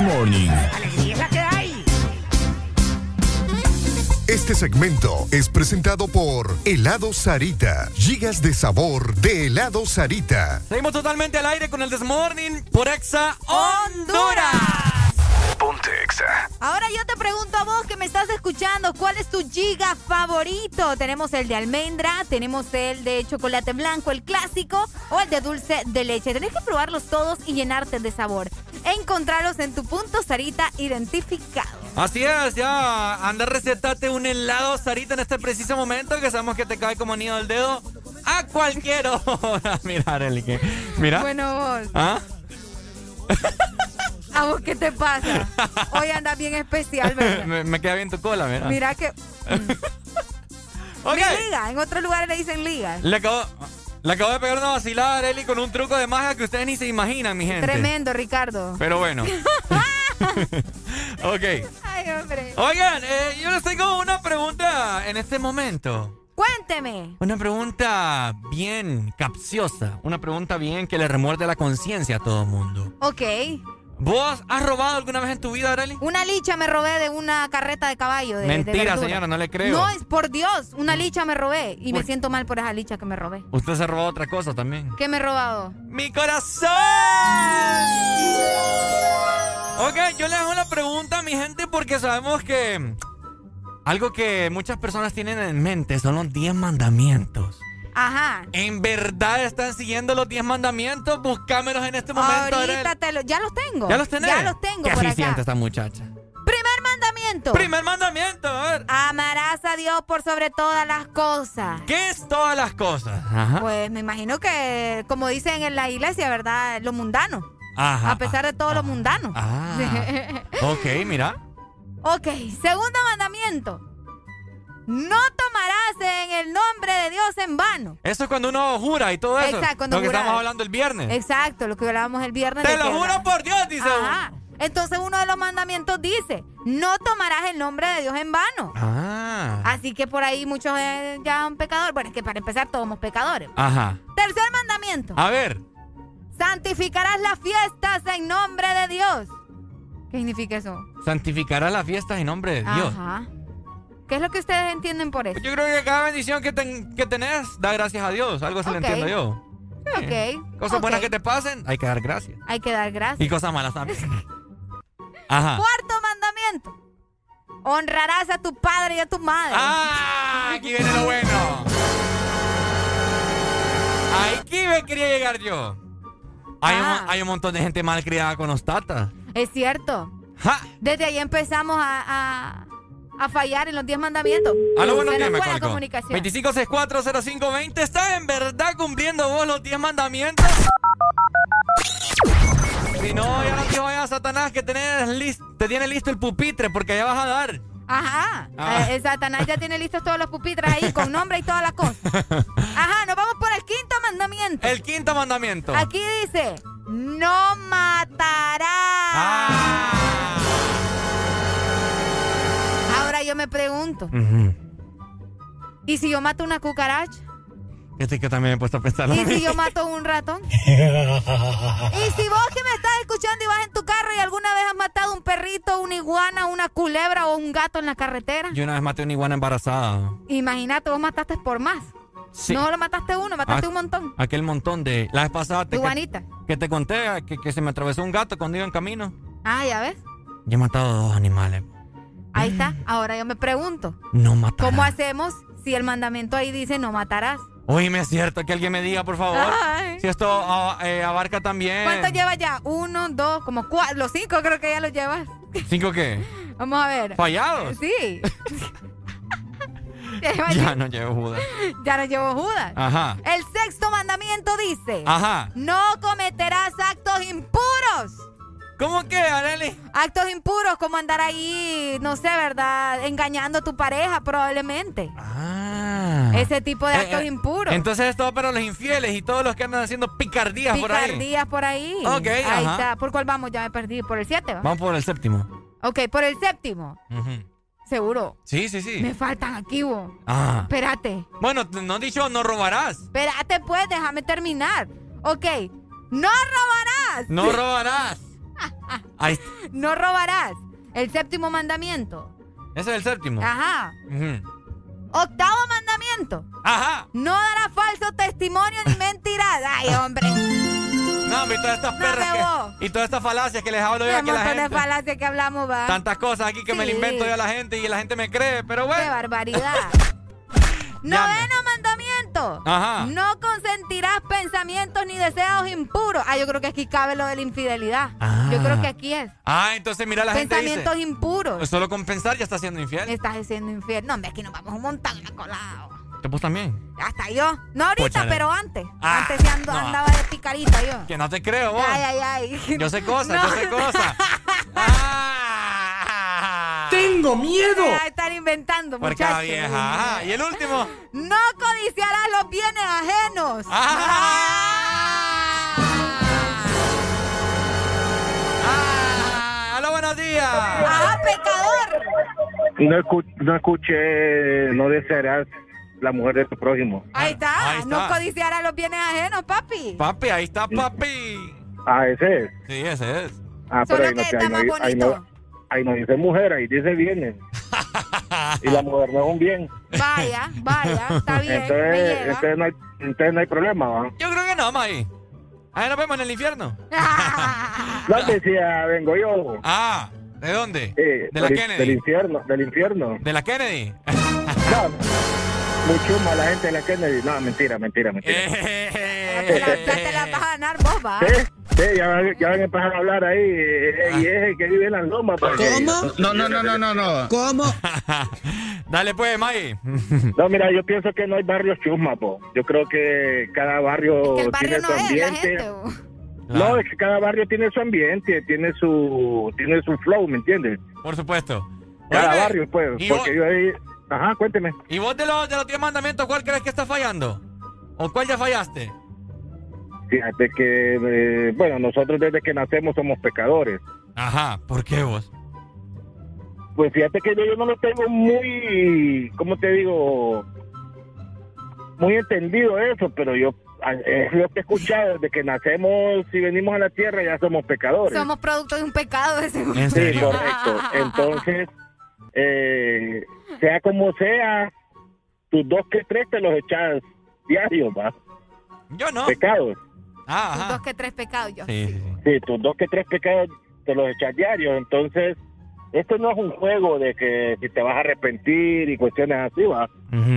This Morning. Alegría es la que hay. Este segmento es presentado por Helado Sarita. Gigas de sabor de Helado Sarita. Seguimos totalmente al aire con el Desmorning por Exa Honduras. Ponte EXA. Ahora yo te pregunto a vos que me estás escuchando, ¿cuál es tu giga favorito? Tenemos el de almendra, tenemos el de chocolate blanco, el clásico, o el de dulce de leche. Tenés que probarlos todos y llenarte de sabor. Encontrarlos en tu punto Sarita identificado. Así es, ya anda recetate un helado Sarita en este preciso momento que sabemos que te cae como anillo al dedo a cualquier hora. Mira, Arely, que mira. Bueno, vos. ¿Ah? ¿A vos qué te pasa? Hoy andas bien especial, ¿verdad? me, me queda bien tu cola, mira. Mira que... Ok. Mi liga, en otros lugares le dicen liga. Le acabo, le acabo de pegar una vacilada a Arely con un truco de magia que ustedes ni se imaginan, mi gente. Tremendo, Ricardo. Pero bueno. ok. Ay, hombre. Oigan, eh, yo les tengo una pregunta en este momento. Cuénteme. Una pregunta bien capciosa. Una pregunta bien que le remuerde la conciencia a todo el mundo. Ok. ¿Vos has robado alguna vez en tu vida, Arely? Una licha me robé de una carreta de caballo. De, Mentira, señora, no le creo. No, es por Dios. Una licha me robé. Y me siento mal por esa licha que me robé. Usted se robó otra cosa también. ¿Qué me he robado? ¡Mi corazón! Ok, yo le hago la pregunta a mi gente porque sabemos que algo que muchas personas tienen en mente son los 10 mandamientos. Ajá. ¿En verdad están siguiendo los 10 mandamientos? Búscamelos en este momento. Ahorita te lo, ya los tengo. ¿Ya los tenés? Ya los tengo Qué por eficiente acá. esta muchacha. Primer mandamiento. Primer mandamiento, a ver. Amarás a Dios por sobre todas las cosas. ¿Qué es todas las cosas? Ajá. Pues me imagino que, como dicen en la iglesia, ¿verdad? Lo mundano. Ajá. a pesar de todo lo mundano. Ah. Ok, mira. ok, segundo mandamiento. No tomarás en el nombre de Dios en vano. Eso es cuando uno jura y todo eso. Exacto, cuando Lo que estamos hablando el viernes. Exacto, lo que hablábamos el viernes. Te lo juro por Dios, dice Ajá. Entonces uno de los mandamientos dice, no tomarás el nombre de Dios en vano. Ah. Así que por ahí muchos eh, ya son pecadores. Bueno, es que para empezar todos somos pecadores. Ajá. Tercer mandamiento. A ver. Santificarás las fiestas en nombre de Dios. ¿Qué significa eso? Santificará las fiestas en nombre de Dios. Ajá. ¿Qué es lo que ustedes entienden por eso? Yo creo que cada bendición que, ten- que tenés, da gracias a Dios. Algo así Ok. lo entiendo yo. Ok. Cosas buenas que te pasen, hay que dar gracias. Hay que dar gracias. Y cosas malas también. Ajá. Cuarto mandamiento. Honrarás a tu padre y a tu madre. ¡Ah! Aquí viene lo bueno. Aquí me quería llegar yo. Hay, un, Ah. hay un montón de gente mal criada con los tatas. Es cierto. ¡Ja! Desde ahí empezamos a, a, a fallar en los 10 mandamientos. Días, fue la Macolco. comunicación. 25640520. ¿Estás en verdad cumpliendo vos los 10 mandamientos? Si no, ya no te vayas a Satanás que tenés te tiene listo el pupitre porque ya vas a dar. Ajá. Ah. Eh, Satanás ya tiene listos todos los pupitres ahí con nombre y toda la cosa. Ajá, nos vamos por el quinto mandamiento. El quinto mandamiento. Aquí dice, no matarás. Ah. Ahora yo me pregunto. ¿y si yo mato una cucaracha? Este que también me he puesto a pensar. ¿Y si yo mato un ratón? ¿Y si vos que me estás escuchando y vas en tu carro y alguna vez has matado un perrito, una iguana, una culebra o un gato en la carretera? Yo una vez maté una iguana embarazada. Imagínate, vos mataste por más. Sí. No lo mataste uno, mataste Ah, un montón. Aquel montón de... La vez pasada te, que, que te conté que, que se me atravesó un gato cuando iba en camino. Ah, ya ves. Yo he matado dos animales. Ahí está. Ahora yo me pregunto, No matar. ¿cómo hacemos si el mandamiento ahí dice no matarás? Oíme, es cierto que alguien me diga, por favor. Ay. Si esto ah, eh, abarca también... ¿Cuánto llevas ya? Uno, dos, como cuatro, los cinco creo que ya los llevas. ¿Cinco qué? Vamos a ver. ¿Fallados? Sí. ya, Ya no llevo Judas. ya no llevo Judas. Ajá. El sexto mandamiento dice: Ajá. No cometerás actos impuros. ¿Cómo que, Areli? Actos impuros, como andar ahí, no sé, ¿verdad? Engañando a tu pareja, probablemente. Ah. Ese tipo de Eh, actos eh, impuros. Entonces esto va para los infieles y todos los que andan haciendo picardías, por ahí. Picardías por ahí. Ok, Ahí ajá. está. ¿Por cuál vamos? Ya me perdí. ¿Por el 7? Vamos por el séptimo. Ok, por el séptimo. Seguro. Sí, sí, sí. Me faltan aquí, vos. Ah. Espérate. Bueno, no he dicho no robarás. Espérate, pues, déjame terminar. Ok. No robarás. No robarás. Ahí. No robarás. El séptimo mandamiento. Ese es el séptimo. Ajá. Octavo mandamiento. Ajá. No darás falso testimonio ni mentirás. Ay, hombre. No, y todas estas perras que- vos. y todas estas falacias que les hablo yo Qué aquí a la de gente. falacias que hablamos, va. Tantas cosas aquí que me le invento yo a la gente y la gente me cree, pero Qué bueno. barbaridad. Ya Noveno mandamiento. Ajá. No consentirás pensamientos ni deseos impuros. Ah, yo creo que aquí cabe lo de la infidelidad. Ah. Yo creo que aquí es. Ah, entonces mira la gente Pensamientos impuros. Pues solo con pensar ya está siendo infiel. Estás siendo infiel. No, hombre, aquí nos vamos un montón en la colada. ¿Te vos también? Hasta yo. No ahorita, pero antes. Ah, antes ya ando- no. andaba de picarita yo. Que no te creo vos. Ay, ay, ay. Yo sé cosas, No. yo sé cosas. ¡Tengo miedo! Están inventando, muchachos. cada vieja. Ajá. Y el último. No codiciarás los bienes ajenos. Ah, aló, buenos días. ¡Ah, pecador! No, escu- no escuché, no desearás la mujer de tu prójimo. Ahí está. Ahí está. No codiciarás los bienes ajenos, papi. Papi, ahí está, papi. Ah, ese es. Sí, ese es. Ah, Solo pero ahí que está ahí, no, más ahí, bonito. no, ahí no dice mujer, ahí dice bienes. y la mujer no es un bien. Vaya, vaya, está bien. Entonces, entonces, no hay, entonces no hay problema, ¿va? Yo creo que no, May. Ahí nos vemos en el infierno. No decía, vengo yo. Ah, ¿de dónde? Eh, de la del, Kennedy. Del infierno, del infierno. ¿De la Kennedy? No, mucho más la gente de la Kennedy. No, mentira, mentira, mentira. Te la, ya te la vas a ganar vos, va. ¿Sí? Sí, ya, van- ya van a empezar a hablar ahí. eh, Y es el que vive en las lomas. pues. No, no, no, no, no, no. ¿Cómo? Dale pues, May. No, mira, yo pienso que no hay barrios chusma, po. Yo creo que cada barrio, Que el barrio tiene no su es la ambiente. gente. No, es que cada barrio tiene su ambiente, tiene su tiene su flow, ¿me entiendes? Por supuesto. Cada Oíme, barrio, pues. y Porque vos- yo ahí... Ajá, cuénteme. ¿Y vos de los, de los 10 mandamientos, cuál crees que está fallando? ¿O cuál ya fallaste? Fíjate que, eh, bueno, nosotros desde que nacemos somos pecadores. Ajá, ¿por qué vos? Pues fíjate que yo, yo no lo tengo muy, ¿cómo te digo? Muy entendido eso, pero yo es lo que he escuchado, desde que nacemos y venimos a la tierra ya somos pecadores. Somos producto de un pecado ese. Sí, correcto. Entonces, eh, sea como sea, tus dos que tres te los echas diarios, ¿va? Yo no. Pecados. Ah, Tus dos que tres pecados yo. Sí, sí, sí. Sí, tus dos que tres pecados te los echas diarios. Entonces, esto no es un juego de que si te vas a arrepentir y cuestiones así, ¿va?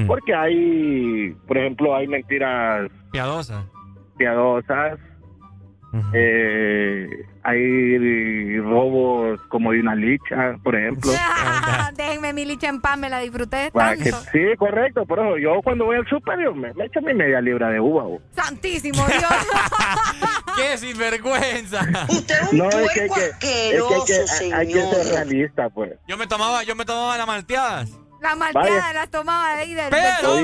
Porque hay, por ejemplo, hay mentiras Piadosa. piadosas eh, hay robos como de una licha, por ejemplo. Déjenme mi licha en pan, me la disfruté que- tanto. sí, correcto, por eso yo cuando voy al súper yo me, me echo mi media libra de uva. bo. Santísimo Dios. ¡Qué sinvergüenza! No, es que, hay que, es que hay que, hay que ser realista, pues. Yo me tomaba, yo me tomaba las malteadas. La malteada Vaya. las tomaba de ahí del, Pero,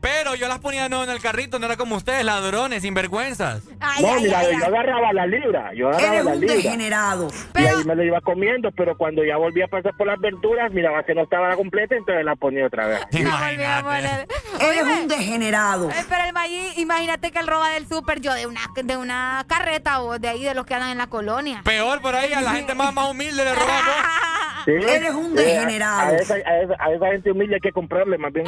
pero yo las ponía no en el carrito, no era como ustedes, ladrones, sinvergüenzas. Ay, no, ay, mira, ay, yo ay. agarraba la libra, yo agarraba Eres la un libra. degenerado. Y ahí me lo iba comiendo, pero cuando ya volví a pasar por las verduras, miraba que no estaba completa, entonces la ponía otra vez. Eres un degenerado. pero el Mayí, imagínate que él roba del súper yo de una, de una carreta o de ahí de los que andan en la colonia. Peor por ahí, a la gente más, más humilde le robamos. Sí, Eres un sí, degenerado. A, a esa, a esa- a esa gente humilde hay que comprarle más bien.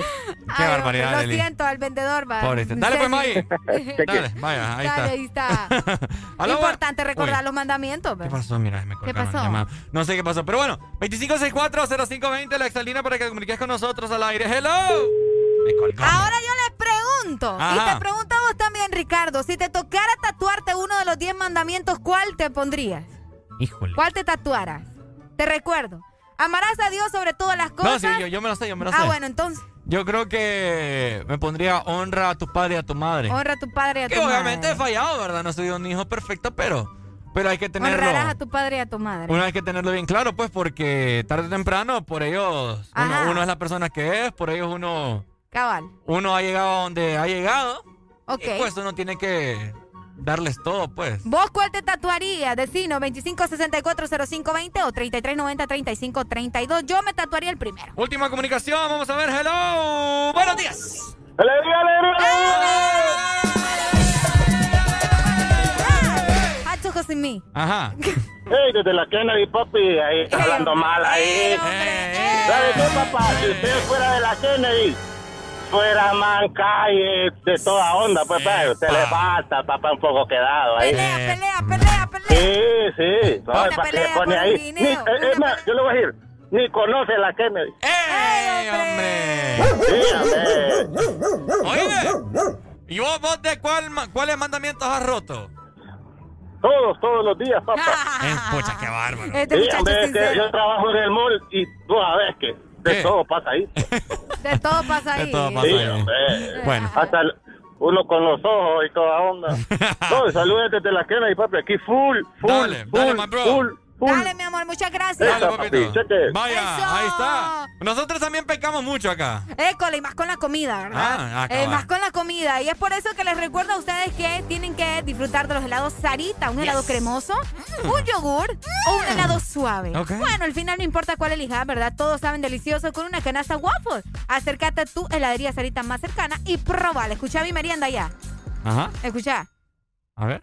Qué barbaridad, Lo Leli. siento al vendedor, va. En Dale pues. Maggie. Dale, vaya, ahí Dale, está. ahí está. Aló, Importante recordar Uy. los mandamientos. ¿Qué pasó? Mira, me ¿Qué colgaron pasó? llamada. No sé qué pasó, pero bueno, 2564-0520, la exalina para que comuniques con nosotros al aire. ¡Hello! Me colgó. Ahora yo les pregunto, y te pregunto a vos también, Ricardo, si te tocara tatuarte uno de los 10 mandamientos, ¿cuál te pondrías? Híjole. ¿Cuál te tatuaras? Te recuerdo. Amarás a Dios sobre todas las No, cosas. sí, yo, yo me lo sé, yo me lo sé. ah, bueno, entonces, Yo creo que me pondría honra a tu padre y a tu madre. honra a tu padre y a tu que obviamente he madre. fallado, ¿verdad? No soy un hijo perfecto, pero, pero hay que tenerlo. Honrarás a tu padre y a tu madre. Uno hay que tenerlo bien claro, pues, porque tarde o temprano, por ellos, uno es la persona que es, por ellos uno, Cabal. uno ha llegado a donde ha llegado. Ok. Y pues uno tiene que darles todo, pues. ¿Vos cuál te tatuarías? Decino 25640520 o 3390-3532. Yo me tatuaría el primero. Última comunicación, vamos a ver, hello. Buenos días. ¡Alegría, Hacho sin mí. Ajá. Hey, desde la Kennedy, papi, ahí está hablando mal ahí. ¿Sabe qué, papá? Si usted fuera de la Kennedy, fuera manca y de toda onda, pues, pero usted le falta, papá, un poco quedado ahí. Pelea, pelea, pelea, pelea. Sí, sí. No, Una ¿para qué pelea se pone ahí? guineo, Ni- eh, es más, yo le voy a decir, ni conoce la Kennedy. ¡Ey, hombre! Sí, hombre. Oye, ¿y vos, vos de cuál, ma- cuáles mandamientos has roto? Todos, todos los días, papá. Eh, pucha, qué bárbaro. Este Sí, hombre, es que yo trabajo en el mall y tú sabes que de ¿Qué? todo pasa ahí. De todo pasa ahí. De todo pasa Sí, ahí. hombre. Bueno. Hasta el- uno con los ojos y toda onda. No, saludos desde la Kennedy, papi. Aquí full, full, Dale, full, dale, my bro. full, full. Dale, mi amor, muchas gracias. Dale, papito. Vaya, Eso. ahí está. Nosotros también pecamos mucho acá. École, y más con la comida, ¿verdad? Ah, Eh, más con la comida. Y es por eso que les recuerdo a ustedes que tienen que disfrutar de los helados Sarita. Un helado cremoso, un yogur o un helado suave. Ok. Bueno, al final no importa cuál elijas, ¿verdad? Todos saben delicioso con una canasta waffle. Acércate a tu heladería Sarita más cercana y probala. Escucha mi merienda ya. Ajá. Escucha. A ver.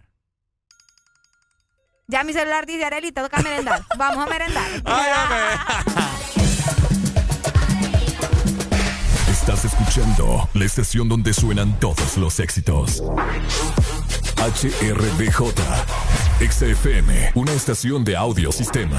Ya mi celular dice, Areli, te toca merendar. Vamos a merendar. Estás escuchando la estación donde suenan todos los éxitos. HRDJ, XFM, una estación de audio sistema.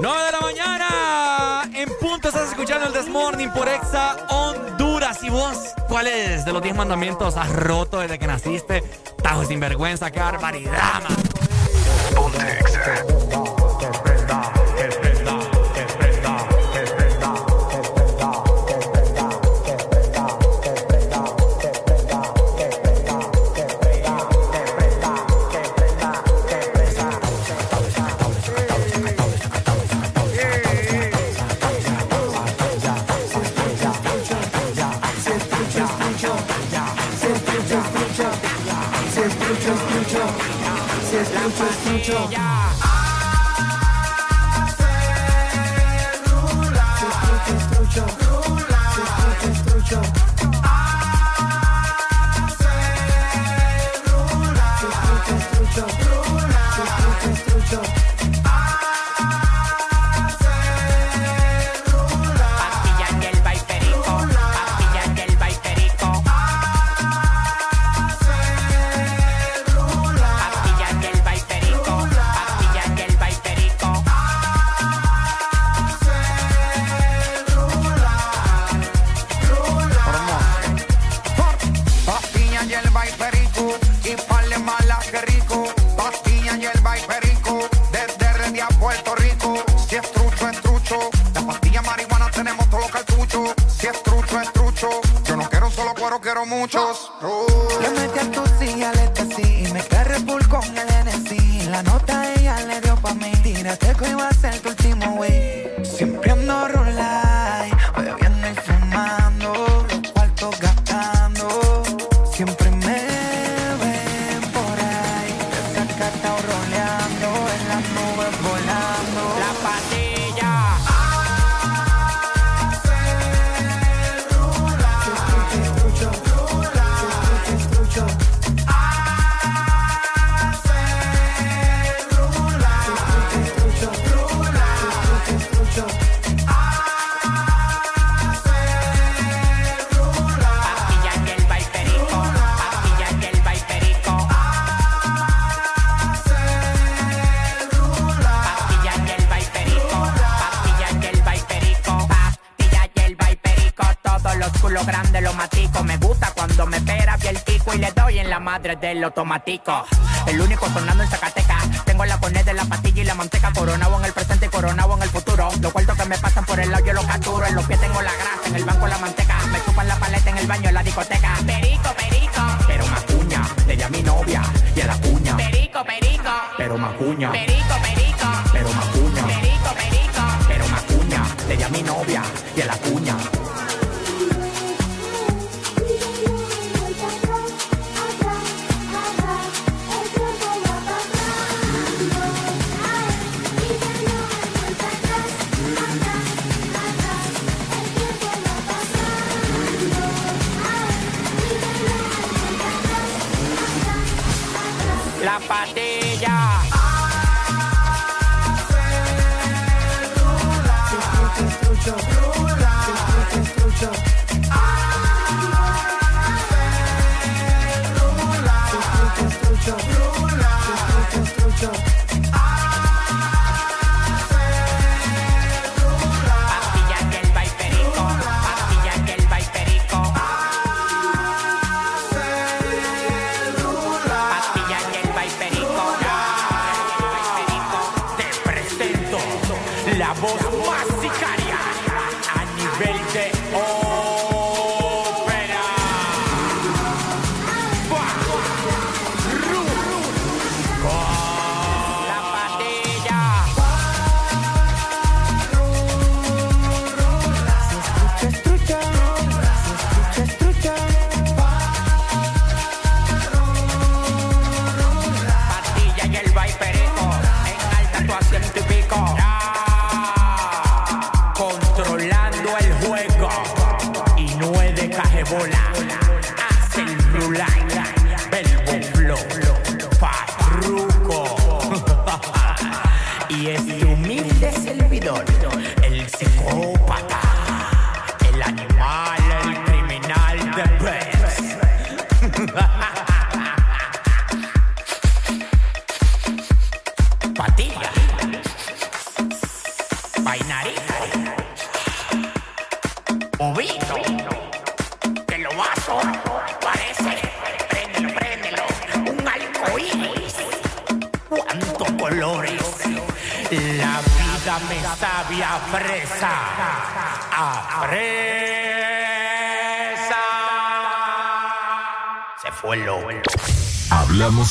9 de la mañana. En punto estás escuchando el This Morning por Exa Honduras. ¿Y vos cuál es de los 10 mandamientos has roto desde que naciste? Tajo sin vergüenza, qué barbaridad, man. Ponte dramático.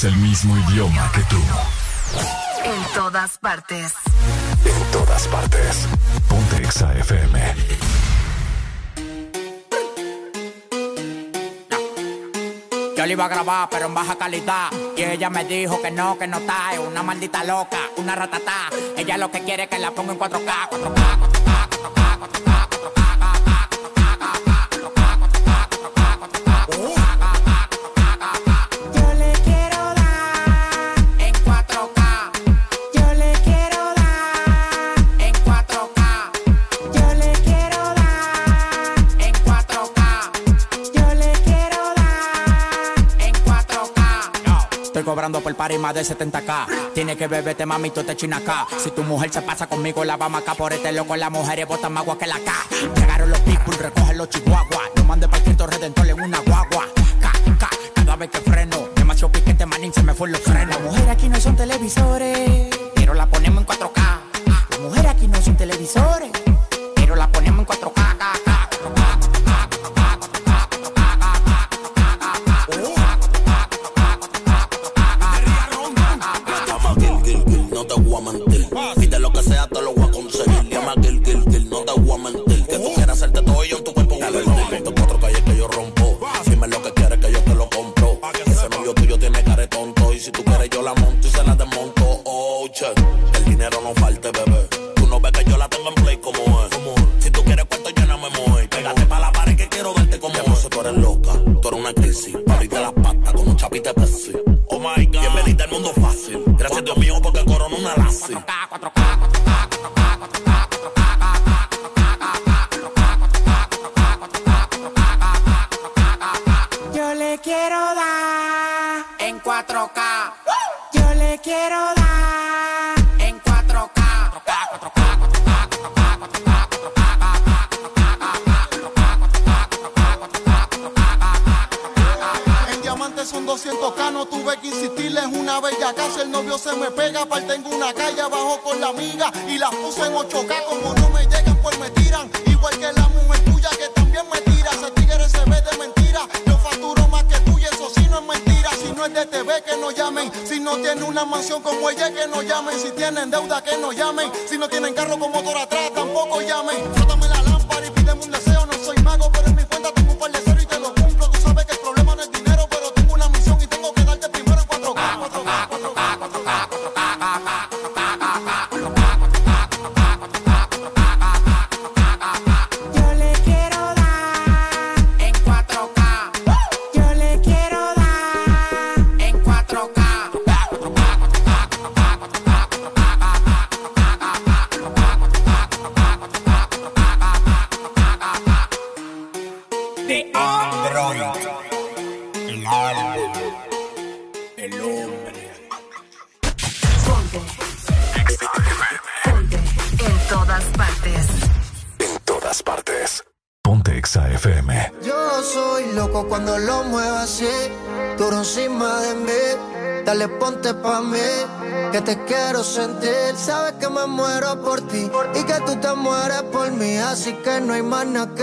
el mismo idioma que tú. En todas partes. En todas partes. Ponte Exa FM. Yo le iba a grabar, pero en baja calidad. Y ella me dijo que no, que no está. Es una maldita loca, una ratatá. Ella lo que quiere es que la ponga en 4K, 4K, 4K. party más de 70k. Tiene que beberte mami, tú te chinas acá. Si tu mujer se pasa conmigo, la vamos acá por este loco. Las mujeres botan más agua que la K. Llegaron los people, recogen los chihuahuas. el dinero no falte, bebé. Tú no ves que yo la tengo en play como es. Si tú quieres cuarto, lléname, mujer. Pégate pa' la pared que quiero darte como es. No sé, tú eres loca, tú eres una crisis. Abriste las patas como chapita Pepsi. Oh my God. Bienvenida al mundo fácil. Gracias a Dios mío porque corona una lazi. 4K, 4K, 4K. que no hay mana que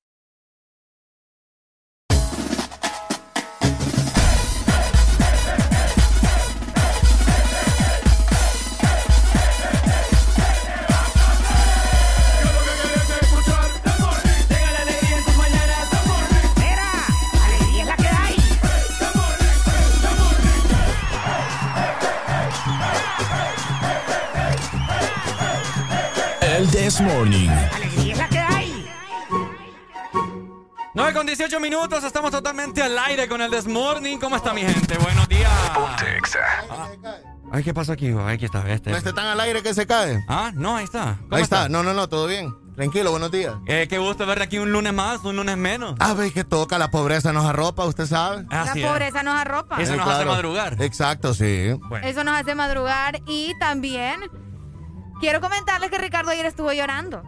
This Morning. Alegría es la que hay. 9 con 18 minutos, estamos totalmente al aire con el This Morning. ¿Cómo está mi gente? Buenos días. Ah. Ay, ¿qué pasó aquí? Ay, aquí está este. ¿No esté tan al aire que se cae? Ah, no, ahí está. ¿Cómo Ahí está. No, no, no, todo bien. Tranquilo, buenos días. Eh, qué gusto verte aquí un lunes más, un lunes menos. Ah, ve que toca, la pobreza nos arropa, usted sabe. La pobreza nos arropa. Eso nos hace madrugar. Exacto, sí. Eso nos hace madrugar y también quiero comentarles que Ricardo ayer estuvo llorando.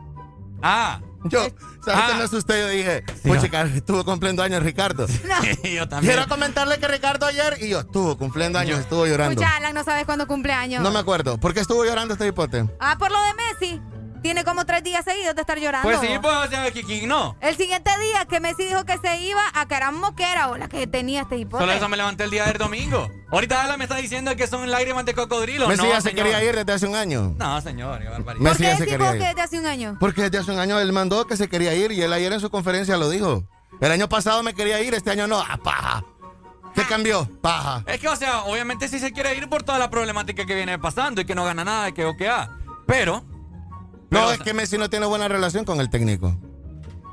Ah. Yo, ¿sabes qué me asusté? Yo dije, pues chica, estuvo cumpliendo años Ricardo. yo también. Quiero comentarle que Ricardo ayer, y yo, estuvo cumpliendo años, estuvo llorando. Escucha, Alan, no sabes cuándo cumple años. No me acuerdo. ¿Por qué estuvo llorando este hipote? Ah, por lo de Messi. Tiene como tres días seguidos de estar llorando. Pues sí, pues, o sea, que no. El siguiente día que Messi dijo que se iba a Caram que era o la que tenía este hipote. Solo eso me levanté el día del domingo. Ahorita Alan me está diciendo que son lágrimas de cocodrilo. Messi no, ya se quería ir desde hace un año. No, señor, qué barbaridad. ¿Por Messi qué ya se quería ir. que desde hace un año? Porque desde hace un año él mandó que se quería ir y él ayer en su conferencia lo dijo. El año pasado me quería ir, este año no. ¡Ah, paja! ¿Qué cambió? Paja. Es que, o sea, obviamente sí se quiere ir por toda la problemática que viene pasando y que no gana nada, que o que ah. Pero. No, es que Messi no tiene buena relación con el técnico.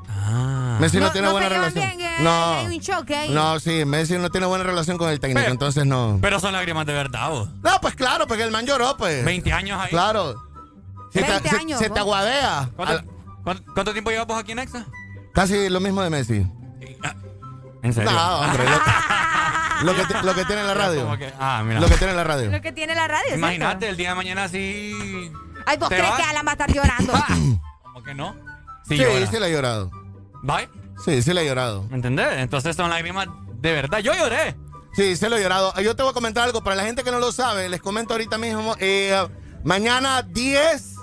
Ah. Messi no, No- tiene no buena relación. bien, que no. hay un choque ahí. No, sí, Messi no tiene buena relación con el técnico, Pero- entonces no. Pero son lágrimas de verdad, vos. No, pues claro, porque el man lloró, pues. 20 años ahí. Claro. Se, 20 te, años, se te aguadea. ¿Cuánto, Al- cuánto- cuánto tiempo llevas vos aquí en Exa? Casi lo mismo de Messi. ¿En serio? No, hombre. Lo, lo que, lo que tiene la radio. Que- ah, mira. Lo que tiene la radio. Lo que tiene la radio, Imagínate, el día de mañana sí. Ay, ¿vos ¿Te crees vas? que Alan va a estar llorando? ¿Cómo que no? Sí, llora. sí le ha llorado. ¿Bye? Sí, sí le ha llorado. ¿Me entendés? Entonces son lágrimas de verdad. Yo lloré. Sí, se lo he llorado. Yo te voy a comentar algo. Para la gente que no lo sabe, les comento ahorita mismo. eh, mañana 10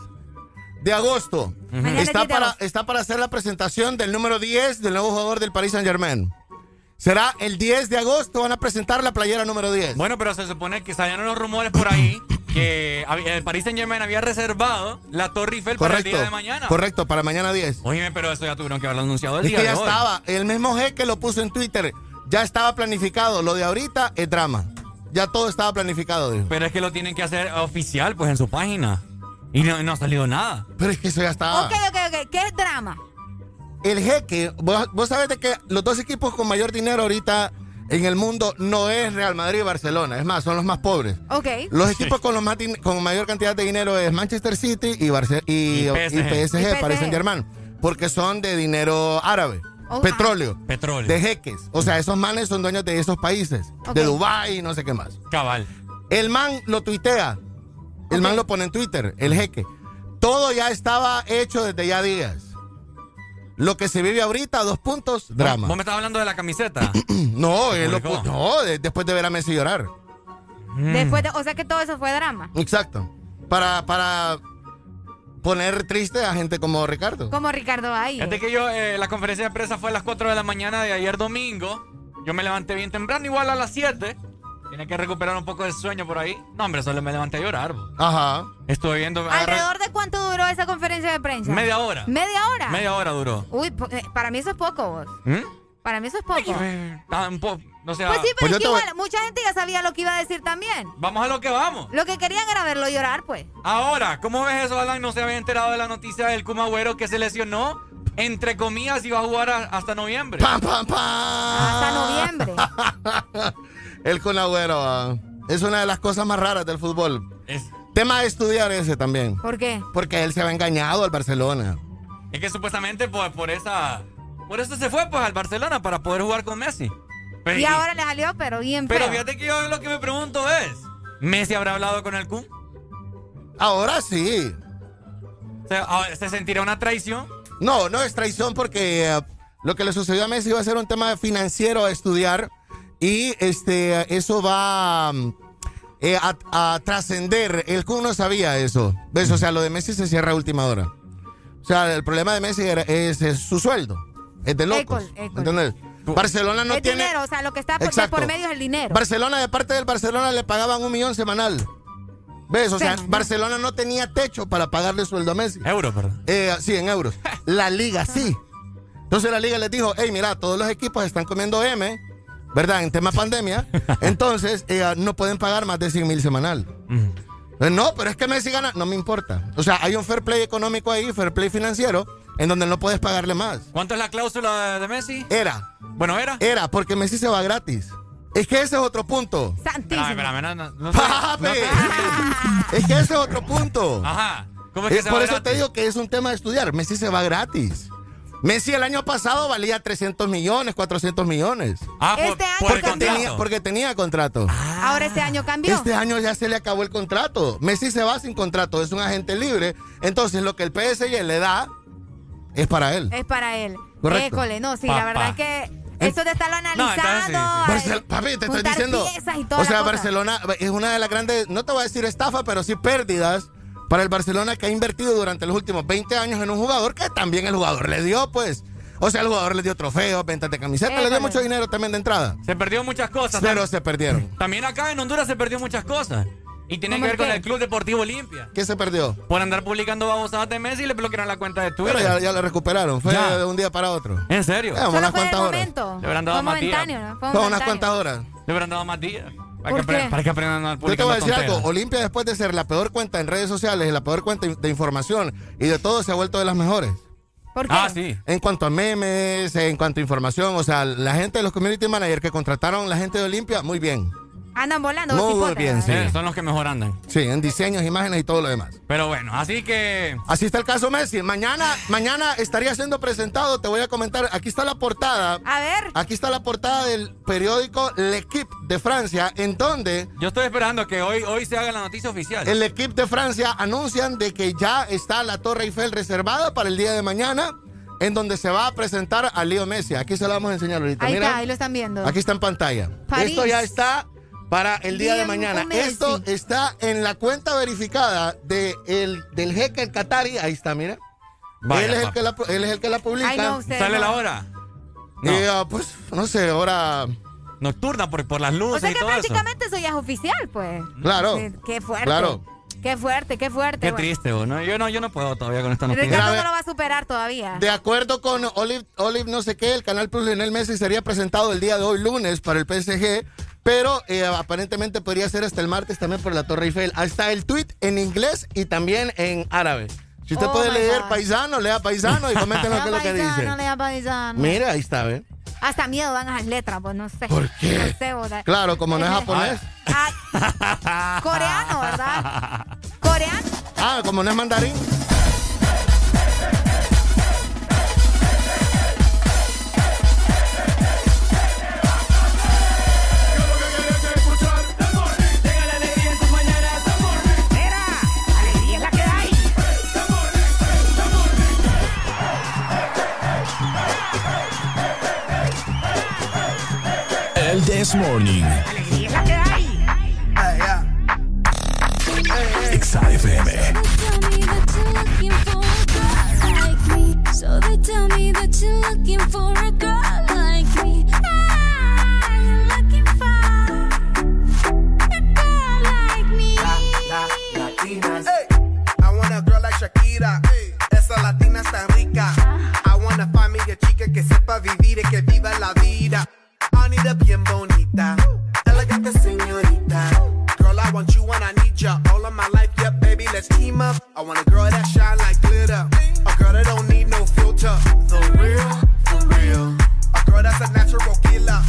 de agosto está, 10 de para, agosto. está para hacer la presentación del número 10 del nuevo jugador del Paris Saint Germain. Será el 10 de agosto, van a presentar la playera número 10. Bueno, pero se supone que salieron los rumores por ahí que el Paris Saint Germain había reservado la Torre Eiffel para el día de mañana. Correcto, para mañana 10. Oye, pero eso ya tuvieron que haberlo anunciado el Es día que ya de hoy. estaba. El mismo jeque lo puso en Twitter. Ya estaba planificado. Lo de ahorita es drama. Ya todo estaba planificado, dijo. Pero es que lo tienen que hacer oficial, pues, en su página. Y no, no ha salido nada. Pero es que eso ya estaba. Ok, ok, ok. ¿Qué es drama? El jeque, vos, vos sabés de que los dos equipos con mayor dinero ahorita en el mundo no es Real Madrid y Barcelona. Es más, son los más pobres. Ok. Los equipos con, los más con mayor cantidad de dinero es Manchester City y, Barce- y, Y y PSG. PSG, Y Paris PSG. Saint Germain. Porque son de dinero árabe. Petróleo. Petróleo. De jeques. O sea, esos manes son dueños de esos países. De Dubái y no sé qué más. Cabal. El man lo tuitea. El man lo pone en Twitter, el jeque. Todo ya estaba hecho desde ya días. Lo que se vive ahorita, dos puntos, drama. ¿Vos me estás hablando de la camiseta? No, lo no de- después de ver a Messi llorar. Mm. Después de, o sea que todo eso fue drama. Exacto. Para, para poner triste a gente como Ricardo. Como Ricardo ahí. Fíjate que yo, eh, la conferencia de prensa fue a las 4 de la mañana de ayer domingo. Yo me levanté bien temprano, igual a las 7. Tiene que recuperar un poco de sueño por ahí. No, hombre, solo me levanté a llorar. bo. Ajá. Estuve viendo. ¿Alrededor de cuánto duró esa conferencia de prensa? Media hora. ¿Media hora? Media hora duró. Uy, eh, para mí eso es poco, vos. ¿Mm? Para mí eso es poco. Un po- no sé, Pues sí, pero yo es que igual, mucha gente ya sabía lo que iba a decir también. Vamos a lo que vamos. Lo que querían era verlo llorar, pues. Ahora, ¿cómo ves eso, Alan? No se había enterado de la noticia del Kuma Agüero que se lesionó. Entre comillas, iba a jugar a- hasta noviembre. ¡Pam, pam, pam! Hasta noviembre. El con Agüero ah, es una de las cosas más raras del fútbol. Es, Tema de estudiar ese también. ¿Por qué? Porque él se había engañado al Barcelona. es que supuestamente por, por esa. Por eso se fue pues al Barcelona para poder jugar con Messi. Pero, Y ahora le salió, pero bien pero feo. fíjate que yo lo que me pregunto es: ¿Messi habrá hablado con el Kun? Ahora sí. ¿Se, ah, ¿se sentirá una traición? No, no es traición porque eh, lo que le sucedió a Messi va a ser un tema financiero a estudiar y este eso va mm, eh, a, a trascender. El Kun no sabía eso. ¿Ves? O sea, lo de Messi se cierra a última hora. O sea, el problema de Messi era- es, es su sueldo. Es de locos. École, école. ¿Entendés? Barcelona no es tiene... dinero, o sea, lo que está por, por medio es el dinero. Barcelona, de parte del Barcelona, le pagaban un millón semanal. ¿Ves? O sea. Barcelona no tenía techo para pagarle sueldo a Messi. Euros, perdón. Eh, sí, en euros. La liga sí. Entonces la liga les dijo, hey, mira, todos los equipos están comiendo M, ¿verdad? En tema pandemia. Entonces eh, no pueden pagar más de 100 mil semanal. Eh, No, pero es que Messi gana, no me importa. O sea, hay un fair play económico ahí, fair play financiero, en donde no puedes pagarle más. ¿Cuánto es la cláusula de, de Messi? Era. Bueno, era. Era, porque Messi se va gratis. Es que ese es otro punto. Santísimo. Espérame, espérame, no, no, no sé- Papi. no sé- Es que ese es otro punto. Ajá. ¿Cómo es que Es se por va eso gratis? te digo que es un tema de estudiar. Messi se va gratis. Messi el año pasado valía 300 millones, 400 millones. Ah, Este año porque, tenía, porque tenía contrato. Ahora este año cambió. Este año ya se le acabó el contrato. Messi se va sin contrato, es un agente libre. Entonces lo que el PSG le da es para él. Es para él. Correcto. École, no, sí, Pa, la verdad pa. es que esto de estarlo entonces analizando. sí, papi, te estoy diciendo. piezas y toda O sea, la cosa. Barcelona es una de las grandes, no te voy a decir estafa, pero sí pérdidas para el Barcelona que ha invertido durante los últimos 20 años en un jugador que también el jugador le dio, pues. O sea, el jugador le dio trofeos, ventas de camisetas, le dio mucho dinero también de entrada. Se perdió muchas cosas. Pero También- se perdieron. También acá en Honduras se perdió muchas cosas. Y tiene ¿Cómo que ver con qué? el Club Deportivo Olimpia. ¿Qué se perdió? Por andar publicando babosadas de Messi le bloquearon la cuenta de Twitter. Pero ya, ya lo recuperaron. Fue Ya. de un día para otro. ¿En serio? Ya, Solo unas fue cuantas horas. momento. Le habrán dado Fue más días. momentáneo, ¿no? Fue Son unas cuantas horas. Le habrán dado más días. Para, ¿Por que, qué? para que aprendan a Yo te voy a decir tonteras. algo. Olimpia, después de ser la peor cuenta en redes sociales y la peor cuenta de información y de todo, se ha vuelto de las mejores. ¿Por qué? Ah, sí. En cuanto a memes, en cuanto a información, o sea, la gente de los community managers que contrataron la gente de Olimpia, muy bien. Andan volando. Muy bien, sí. Eh, son los que mejor andan. Sí, en diseños, imágenes y todo lo demás. Pero bueno, así que. Así está el caso Messi. Mañana, mañana estaría siendo presentado, te voy a comentar, aquí está la portada. A ver. Aquí está la portada del periódico L'Equipe de Francia, en donde Yo estoy esperando que hoy, hoy se haga la noticia oficial. el Equipe de Francia anuncian de que ya está la Torre Eiffel reservada para el día de mañana, en donde se va a presentar a Leo Messi. Aquí se lo vamos a enseñar ahorita. Ahí Mira, está, ahí lo están viendo. aquí está en pantalla. París. Esto ya está para el día de mañana. Esto está en la cuenta verificada de el, del jeque el Qatari. Ahí está, mira. Vaya, él, es el que la, él es el que la publica. Ay, no, usted ¿Sale no. la hora? No. Y, ah, pues, no sé, ahora. Nocturna por, por las luces O sea y que todo prácticamente eso ya es oficial, pues. Claro. Sí, qué fuerte. Claro. Qué fuerte, qué fuerte. Qué güey. triste, vos, ¿no? Yo no, yo no puedo todavía con esta noticia. Ricardo no lo va a superar todavía. De acuerdo con Olive, Olive no sé qué, el Canal Plus Lionel Messi sería presentado el día de hoy, lunes, para el PSG, pero eh, aparentemente podría ser hasta el martes también por la Torre Eiffel. Ahí está el tweet en inglés y también en árabe. Si usted Oh puede leer God. paisano, lea paisano y comenten lo que es lo que Paisano, dice. lea paisano. Mira, ahí está, ¿ve? Hasta miedo dan esas letras, pues no sé. ¿Por qué? No sé, vos, Claro, como no es japonés. Ah, coreano, ¿verdad? Coreano. Ah, como no es mandarín. El This Morning. Alegría. So they tell me that you're for I want a girl that shine like glitter. A girl that don't need no filter. The real, for real. A girl that's a natural killer.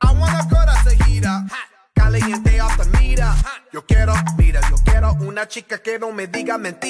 I want a girl that's a heater. Caliente off the meter. Yo quiero, mira, yo quiero una chica que no me diga mentira.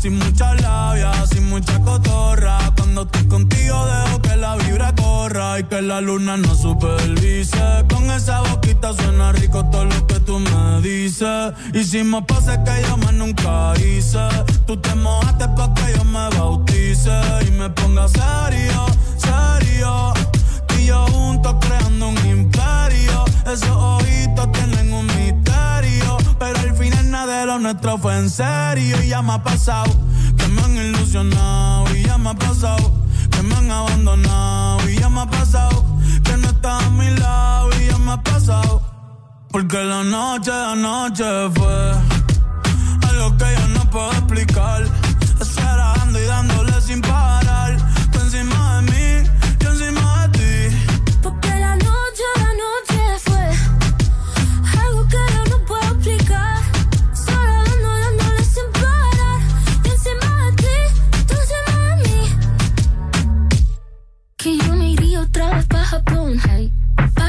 Sin mucha labia, sin mucha cotorra. Cuando estoy contigo dejo que la vibra corra y que la luna no supervise. Con esa boquita suena rico todo lo que tú me dices. Hicimos pases que yo más nunca hice. Tú te mojaste pa' que yo me bautice y me ponga serio, serio. Tú y yo juntos creando un imperio. Esos ojitos tienen un de lo nuestro fue en serio. Y ya me ha pasado que me han ilusionado. Y ya me ha pasado que me han abandonado. Y ya me ha pasado que no estás a mi lado. Y ya me ha pasado. Porque la noche de anoche fue algo que yo no puedo explicar. Estar y dándole sin parar.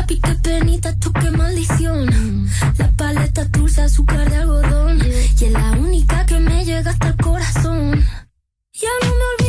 Papi, qué penita, tú qué maldición. La paleta dulce, azúcar de algodón. Y es la única que me llega hasta el corazón. Ya no me olvida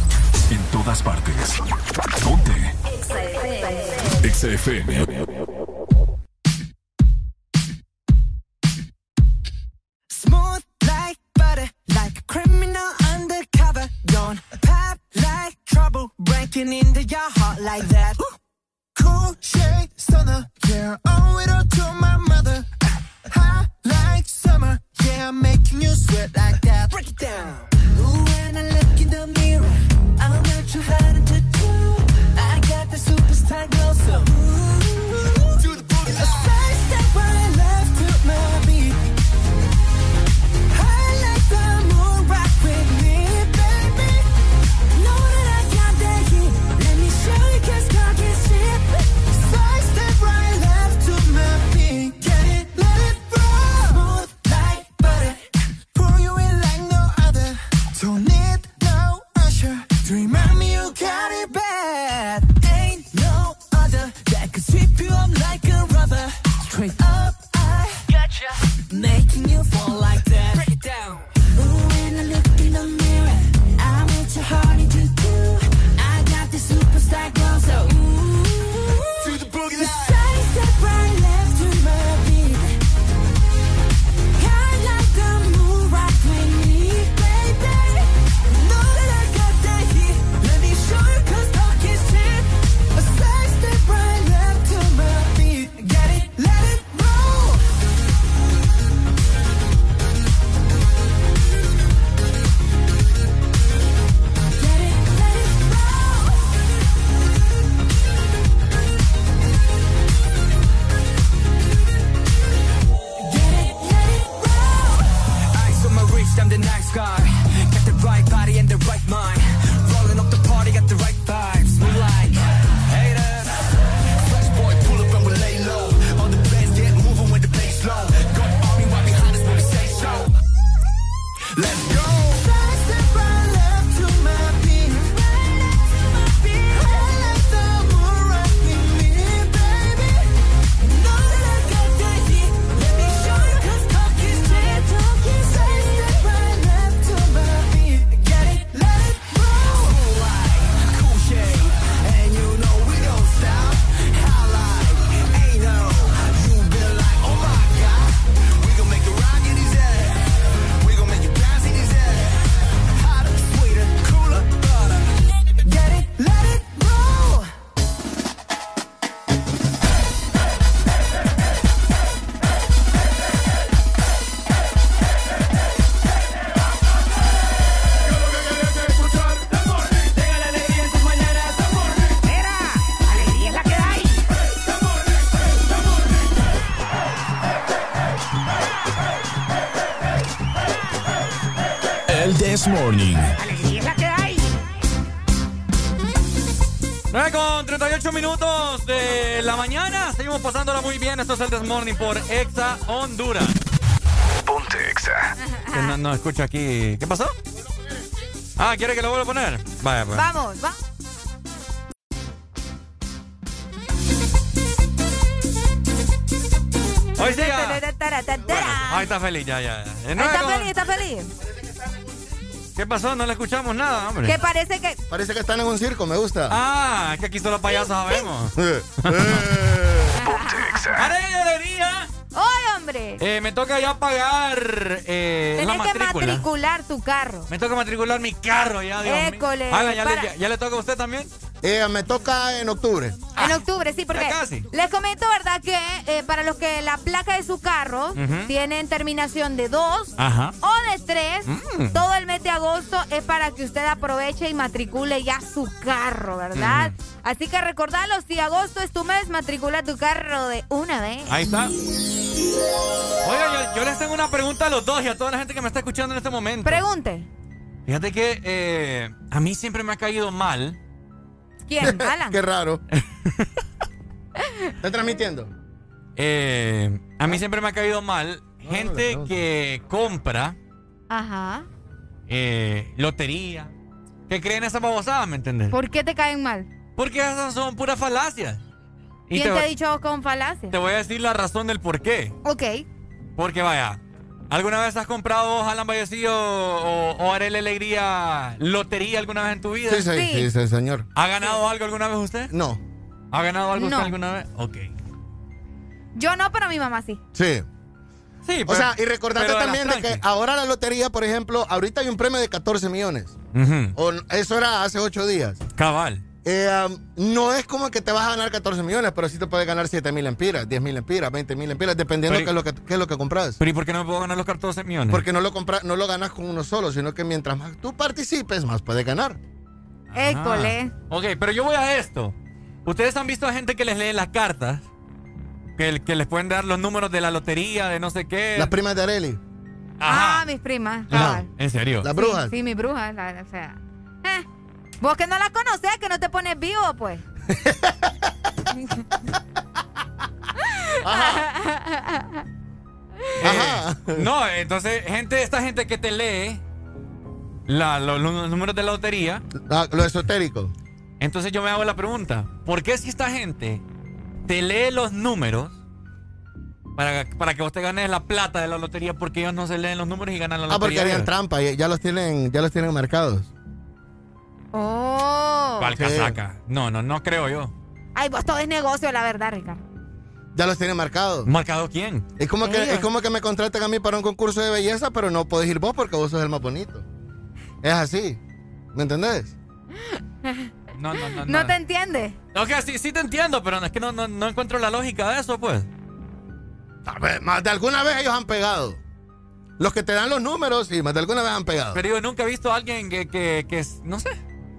Todas partes. Ponte. Exa FM. Smooth like butter, like a criminal undercover. Don't pop like trouble, breaking into your heart like that. Cool shade stunner, yeah, owe it all Esto es el This Morning por Exa Honduras. Ponte Exa. Que no, no escucho aquí. ¿Qué pasó? Ah, ¿quiere que lo vuelva a poner? Vaya, pues. Vamos, va. Hoy sí ya. Bueno, ahí está feliz, ya, ya. Eh, ¿Está feliz? ¿Está feliz? ¿Qué pasó? No le escuchamos nada, hombre. Que parece que... Parece que están en un circo, me gusta. Ah, que aquí solo payasos sabemos. Eh, me toca ya pagar eh, la Tenés que matricular tu carro. Me toca matricular mi carro ya, Dios mío. École, Haga, ya, le, ya- ya le toca a usted también? Eh, me toca en octubre. En octubre, sí, porque casi. les comento, ¿verdad? Que eh, para los que la placa de su carro Ujú. tienen terminación de 2 Ajá. o de 3, Mm. todo el mes de agosto es para que usted aproveche y matricule ya su carro, ¿verdad? Así que recordalo, si agosto es tu mes, matricula tu carro de una vez. Ahí está. Oiga, yo, yo les tengo una pregunta a los dos y a toda la gente que me está escuchando en este momento. Pregunte. Fíjate que eh, a mí siempre me ha caído mal. ¿Quién? Alan. Qué raro. ¿Está transmitiendo? eh, a mí siempre me ha caído mal gente que compra Ajá. eh, lotería, que creen esa babosada, ¿me entiendes? ¿Por qué te caen mal? Porque esas son puras falacias. Y ¿Quién te, te ha dicho con falacia? te voy a decir la razón del por qué. Ok. Porque vaya, ¿alguna vez has comprado Alan Vallecillo o, o Arely Alegría lotería alguna vez en tu vida? Sí, sí, sí, sí, señor. ¿Ha ganado algo alguna vez usted? No. ¿Ha ganado algo No. usted alguna vez? Ok. Yo no, pero mi mamá sí. Sí. Sí, O pero- sea, y de también de que ahora la lotería, por ejemplo, ahorita hay un premio de 14 millones. Ujú. O, eso era hace 8 días. Cabal. Eh, um, no es como que te vas a ganar 14 millones, pero sí te puedes ganar 7 mil empiras, 10 mil empiras, 20 mil empiras, dependiendo Pero- qué es lo que, qué es lo que compras. Pero ¿y por qué no me puedo ganar los 14 millones? Porque no lo compras, no lo ganas con uno solo, sino que mientras más tú participes, más puedes ganar. École. Ah. Ok, pero yo voy a esto. Ustedes han visto a gente que les lee las cartas, que, que les pueden dar los números de la lotería, de no sé qué. Las primas de Areli. Ah, mis primas. Ajá. ¿En serio? Las brujas. Sí, mi bruja, la- o sea. eh, Vos que no la conoces, que no te pones vivo, pues. Ajá. no, entonces, gente, esta gente que te lee la- lo- los números de la lotería. Ah, lo esotérico. Entonces yo me hago la pregunta, ¿por qué si esta gente te lee los números para, para que vos te ganes la plata de la lotería, porque ellos no se leen los números y ganan la Ah, porque lotería? harían ellos? trampa, ya ya los tienen, ya los tienen marcados. Oh. ¿Cuál Sí. casaca? No, no, no creo yo. Ay, vos todo es negocio, la verdad, Ricardo. Ya los tienen marcados. ¿Marcado quién? Es como que, es como que me contraten a mí para un concurso de belleza, pero no podés ir vos porque vos sos el más bonito. Es así. ¿Me entendés? No, no, no. ¿No te entiendes? Ok, sí, sí te entiendo, pero es que no, no, no encuentro la lógica de eso, pues. Tal vez, más de alguna vez ellos han pegado. Los que te dan los números, sí, más de alguna vez han pegado. Pero yo nunca he visto a alguien que, que, que no sé,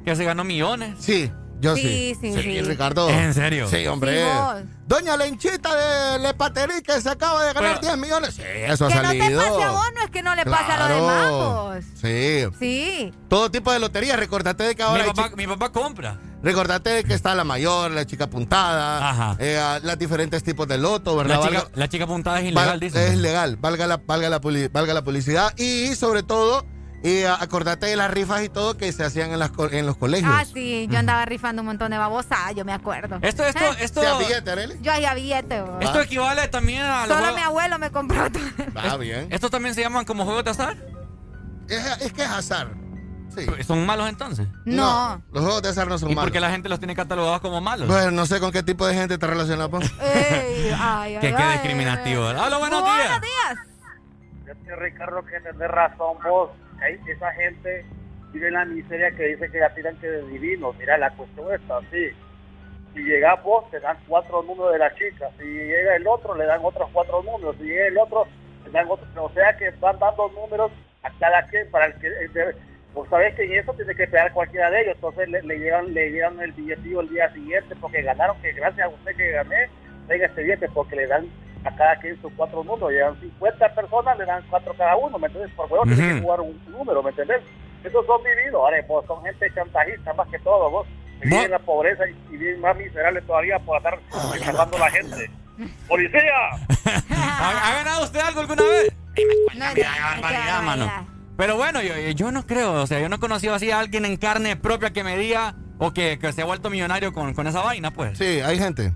que se ganó millones. Sí, yo sí. Sí, sí, sí. Ricardo. ¿En serio? Sí, hombre. Sí, vos. Doña Lenchita de Lepaterí que se acaba de ganar Pero- 10 millones. Sí, eso ha Que no salido. te pase a vos, no es que no le pase a los Claro. demás, vos. Sí. Sí. Todo tipo de lotería. Recordate de que ahora Mi papá, mi papá compra. Recordate de que está la mayor, la chica puntada, Ajá. eh, los diferentes tipos de loto, ¿verdad? La chica, Valga- la chica puntada es ilegal, dice. es legal, valga la, valga, la valga la publicidad. Y sobre todo, eh, acordate de las rifas y todo que se hacían en, las, en los colegios. Ah, sí, yo andaba rifando un montón de babosadas, yo me acuerdo. Esto, esto, ¿Eh? esto, ¿Sea billete, Arely? Yo hacía billete, vos. esto equivale también a los Solo juegos- mi abuelo me compró todo. Ah, bien. Estos también se llaman como juegos de azar. Es, es que es azar. Sí. ¿Son malos entonces? No. Los juegos de azar no son ¿Y malos. por qué la gente los tiene catalogados como malos? Bueno, no sé con qué tipo de gente te relacionas vos. Ey, ay, ay, Que qué ay. discriminativo. Hola, buenos Buenos días. días. Fíjate, Ricardo, que tenés razón vos. Hay- esa gente vive en la miseria que dice que ya tiran que de divinos. Mira, la cuestión está así. Si llega vos, te dan cuatro números de la chica. Si llega el otro, le dan otros cuatro números. Si llega el otro, le dan otros. O sea que van dando números a cada quien para el que... Vos sabés que en eso tiene que pegar cualquiera de ellos. Entonces le, le llevan le llevan el billetillo el día siguiente porque ganaron, que gracias a usted que gané, tenga este billete porque le dan a cada quien sus cuatro números. Llevan 50 personas, le dan cuatro cada uno, ¿me entiendes? Por juego tiene Ujú. que jugar un número, ¿me entiendes? Esos son vividores, pues son gente chantajista más que todo, vos. Viven en la pobreza y, y viven más miserables todavía por estar estafando a la gente. ¡Policía! ¿Ha, ha ganado usted algo alguna vez? No, barbaridad, mano. Pero bueno, yo, yo no creo, o sea, yo no he conocido así a alguien en carne propia que me diga o que, que se ha vuelto millonario con, con esa vaina, pues. Sí, hay gente.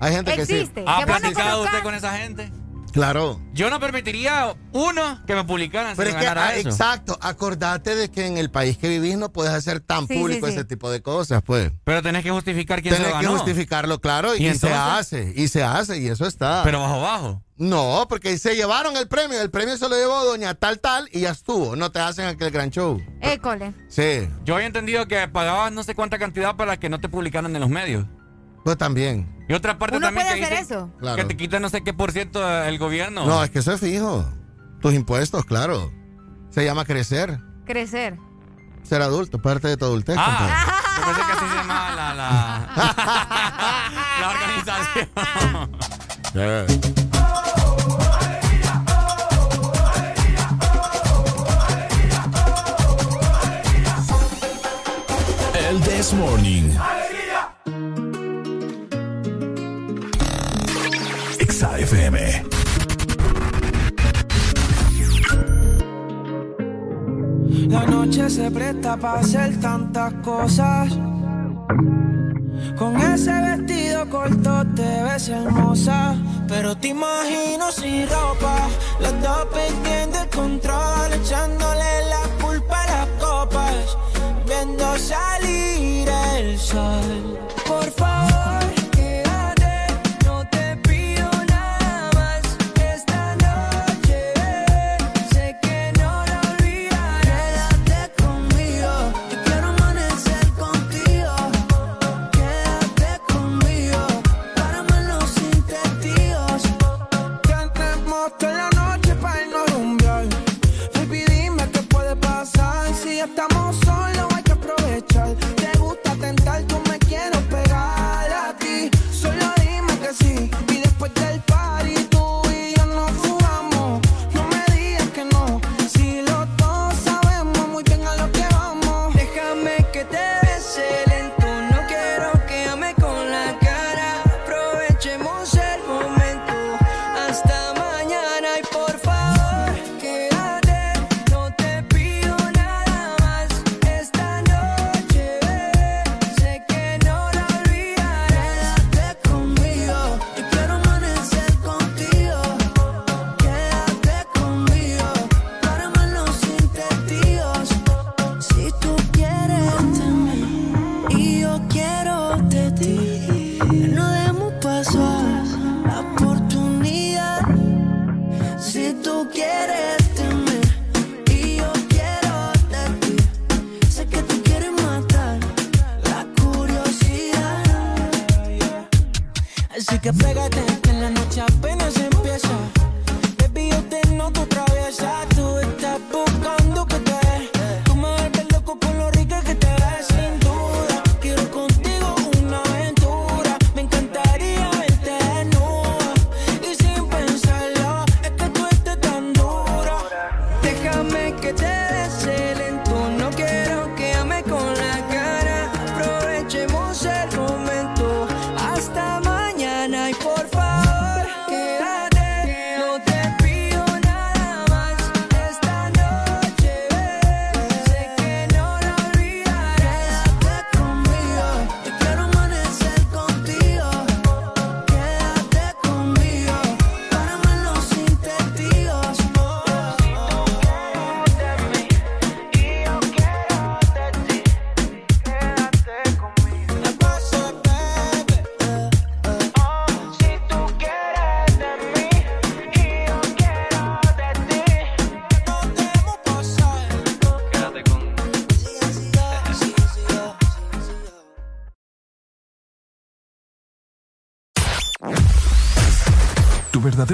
Hay gente que sí. ¿Ha Que no platicado usted con esa gente? Claro. Yo no permitiría, uno, que me publicaran Pero si es que, ganara ah, eso. exacto, acordate de que en el país que vivís no puedes hacer tan Sí, público sí, sí. ese tipo de cosas, pues. Pero tenés que justificar quién se Tenés lo que ganó. justificarlo, claro, y, ¿Y se hace, y se hace, y eso está. Pero bajo bajo. No, porque se llevaron el premio, el premio se lo llevó doña tal tal y ya estuvo, no te hacen aquel gran show. École. Sí, Yo había entendido que pagabas no sé cuánta cantidad para que no te publicaran en los medios. Pues también. Y otra parte Uno también puede que hacer dice eso. Claro. que te quita no sé qué por ciento el gobierno. No, es que eso es fijo. Tus impuestos, claro. Se llama crecer, Crecer. ser adulto, parte de tu adultez. Ah, yo pensé que así se llamaba la, la, la organización. compadre. El This Morning. La noche se presta para hacer tantas cosas. Con ese vestido corto te ves hermosa. Pero te imagino sin ropa. Los dos perdiendo el control. Echándole la culpa a las copas. Viendo salir el sol.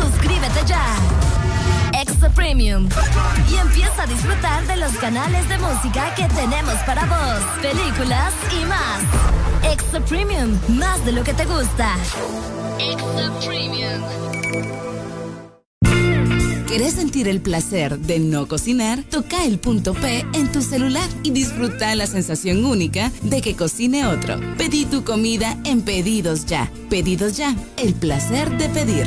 Suscríbete ya. Extra Premium. Y empieza a disfrutar de los canales de música que tenemos para vos, películas y más. Extra Premium, más de lo que te gusta. Extra Premium. ¿Querés sentir el placer de no cocinar? Toca el punto P en tu celular y disfruta la sensación única de que cocine otro. Pedí tu comida en Pedidos Ya. Pedidos Ya, el placer de pedir.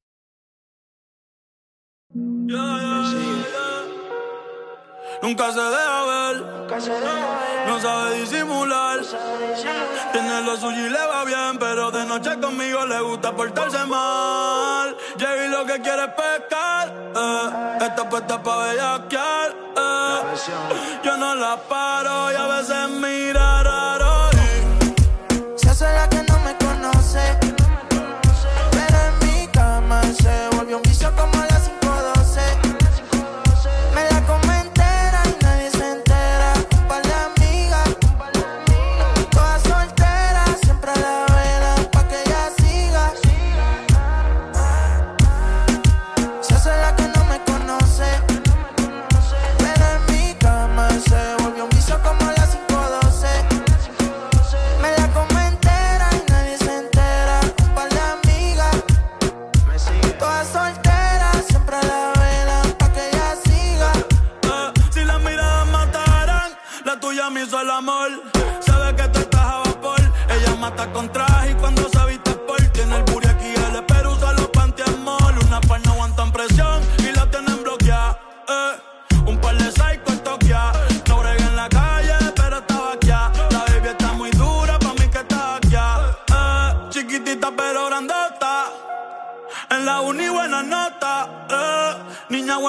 Nunca se deja ver, no sabe disimular. Tiene lo suyo y le va bien, pero de noche conmigo le gusta portarse mal. Llegué lo que quiere es pescar, eh. esta puesta pa' bellaquear. Eh. Yo no la paro y a veces mira.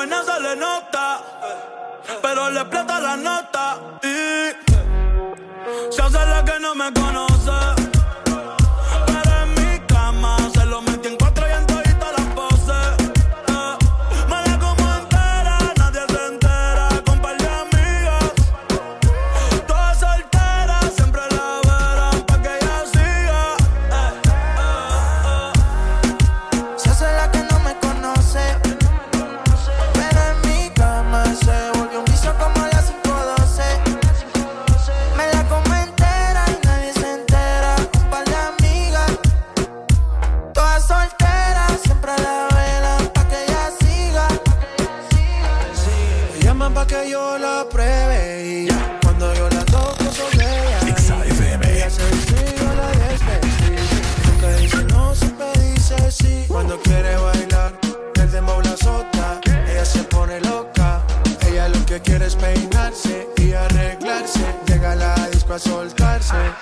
buena se le nota, pero le plata la nota y se hace la que no me conoce. soltarse.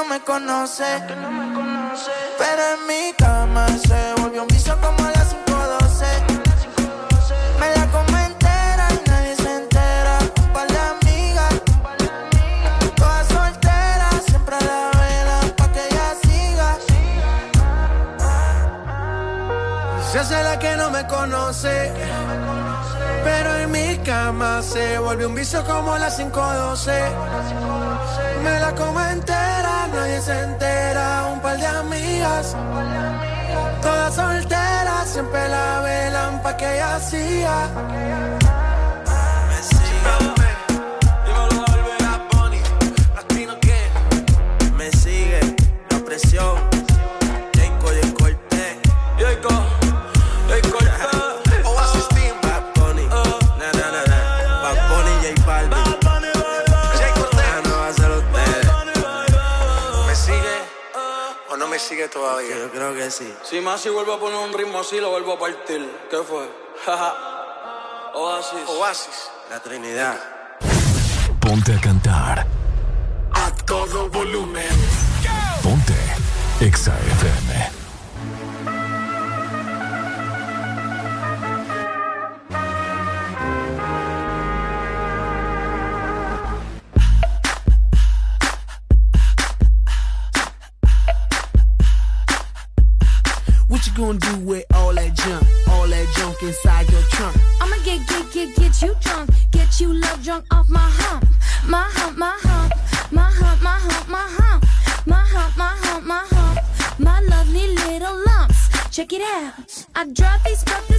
no me conoce. Pero en mi cama se volvió un vicio como a las 512. Me la comí entera y nadie se entera. Un par de amigas, todas solteras, siempre a la vela, pa' que ella siga. Se hace la que no me conoce. Pero en mi cama se volvió un vicio como a las 512. Me la comenté se entera un par de amigas. Todas solteras, siempre la velan pa' que ella hacía. sigue todavía. Yo creo que sí. Si Masi vuelve a poner un ritmo así, lo vuelvo a partir. ¿Qué fue? Oasis. Oasis. La Trinidad. Ponte a cantar. A todo volumen. Ponte. Exa FM. gonna do with all that junk? All that junk inside your trunk. I'ma get, get, get, get you drunk. Get you love drunk off my hump. My hump, my hump. My hump, my hump, my hump. My hump, my hump, my hump. My lovely little lumps. Check it out. I drop these puppies.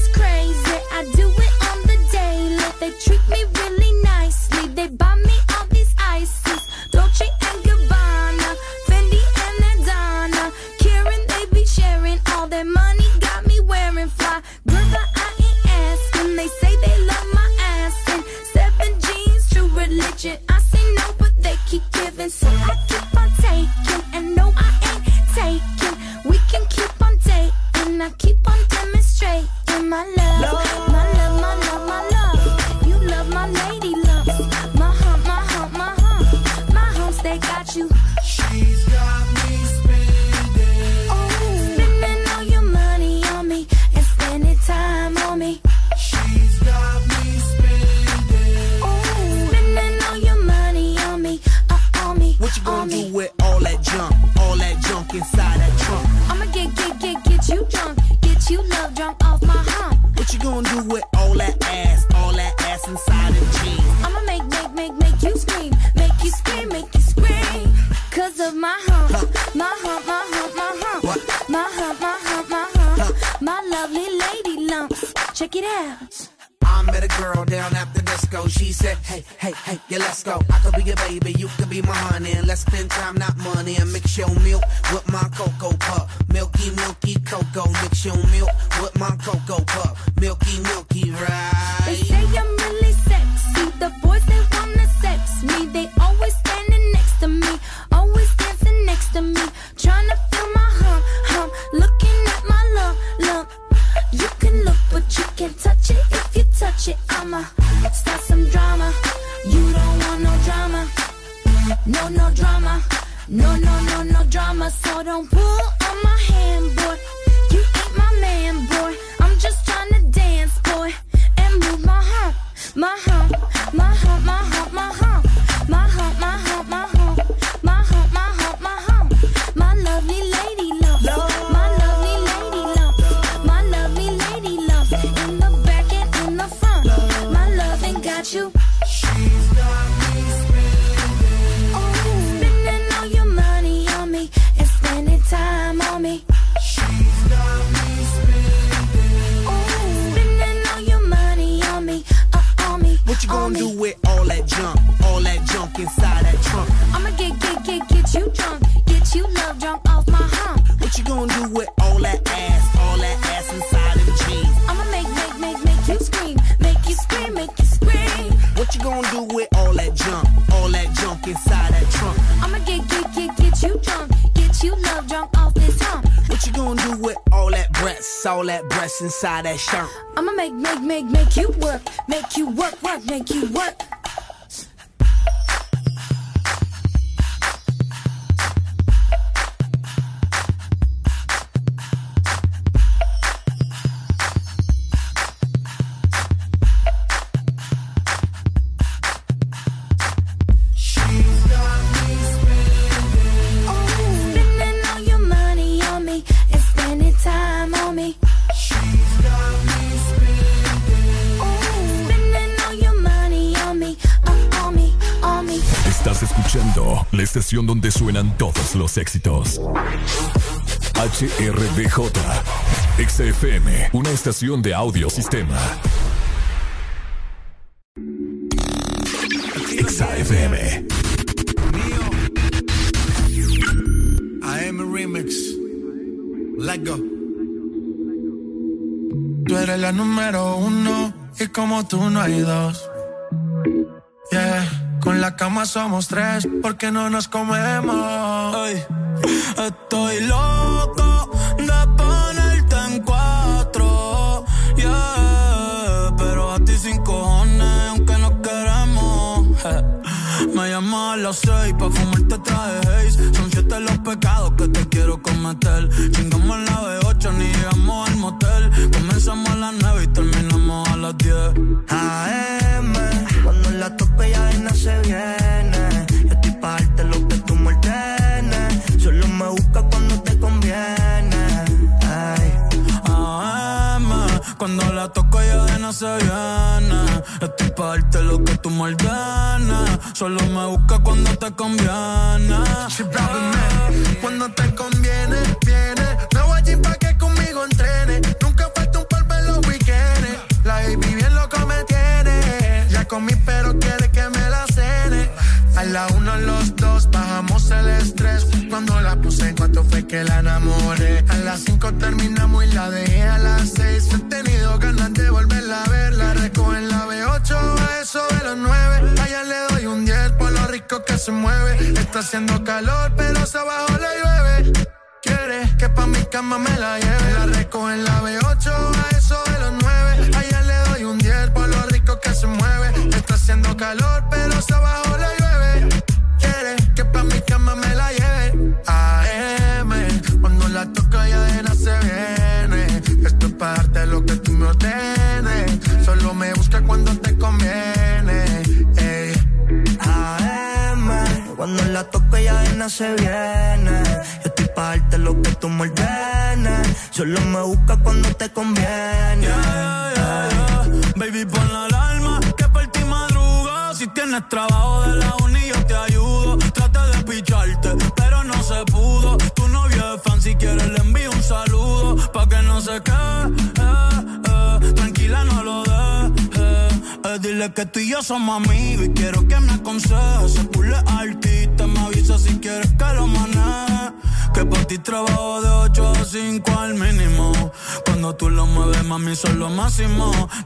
shirt. los éxitos. HRBJ, XFM, una estación de audio sistema. XFM. AM Remix. Let go. Tú eres la número uno y como tú no hay dos cama somos tres, porque no nos comemos. Hey, estoy loco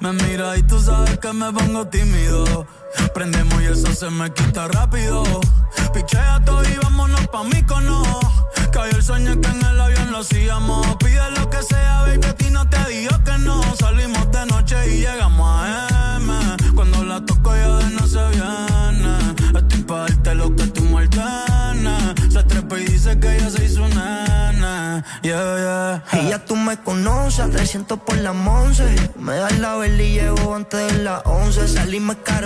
Me mira y tú sabes que me pongo tímido. Prendemos y eso se me quita rápido. 11 salí más caro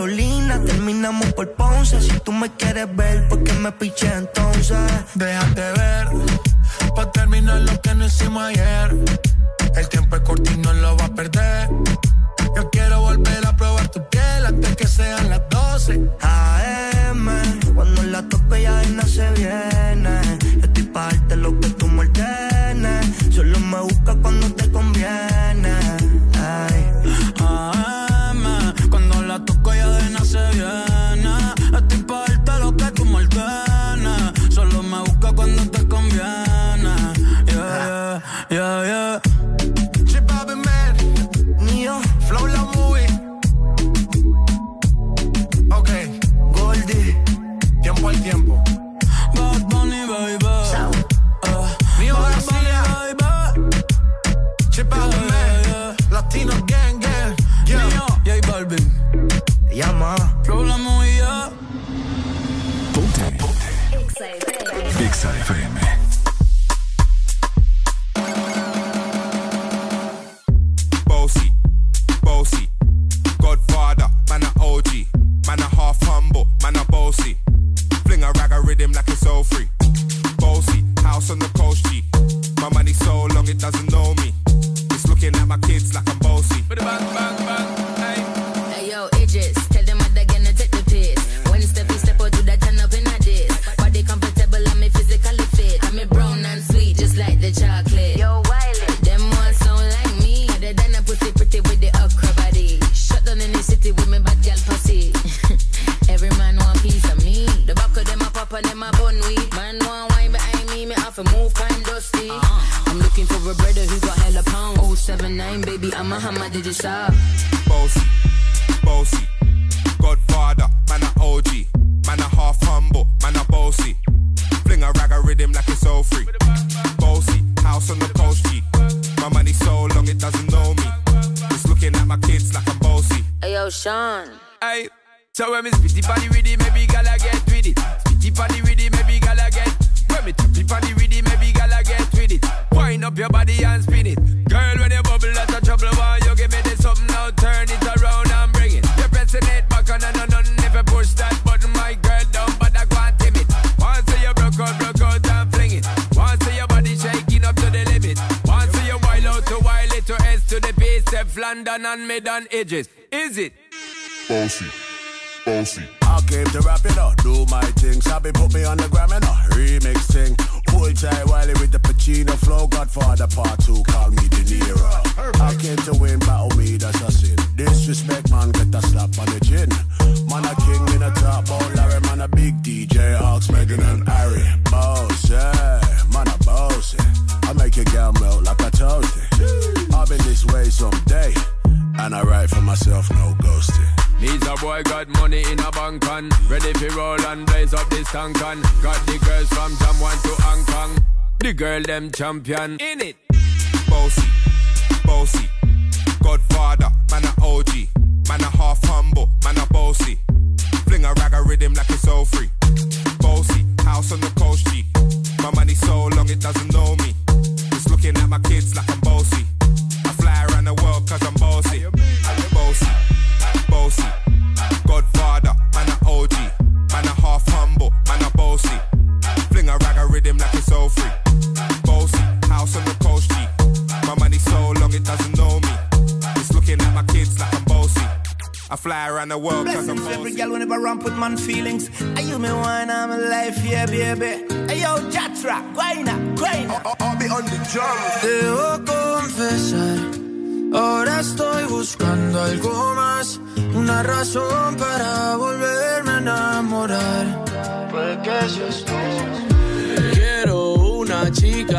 and made on edges. Is it? Bossy. Bossy. I came to rap it Tonkan. Got the girls from Jam 1 to Hong Kong. The girl, them champion. In it. Bossy. on feelings. I you me wine, I'm alive, yeah, baby. Hey, yo, Jatra, guayna, guayna. I'll, I'll be on the drum. Debo confesar. Ahora estoy buscando algo más, una razón para volverme a enamorar. Porque eso es Quiero una chica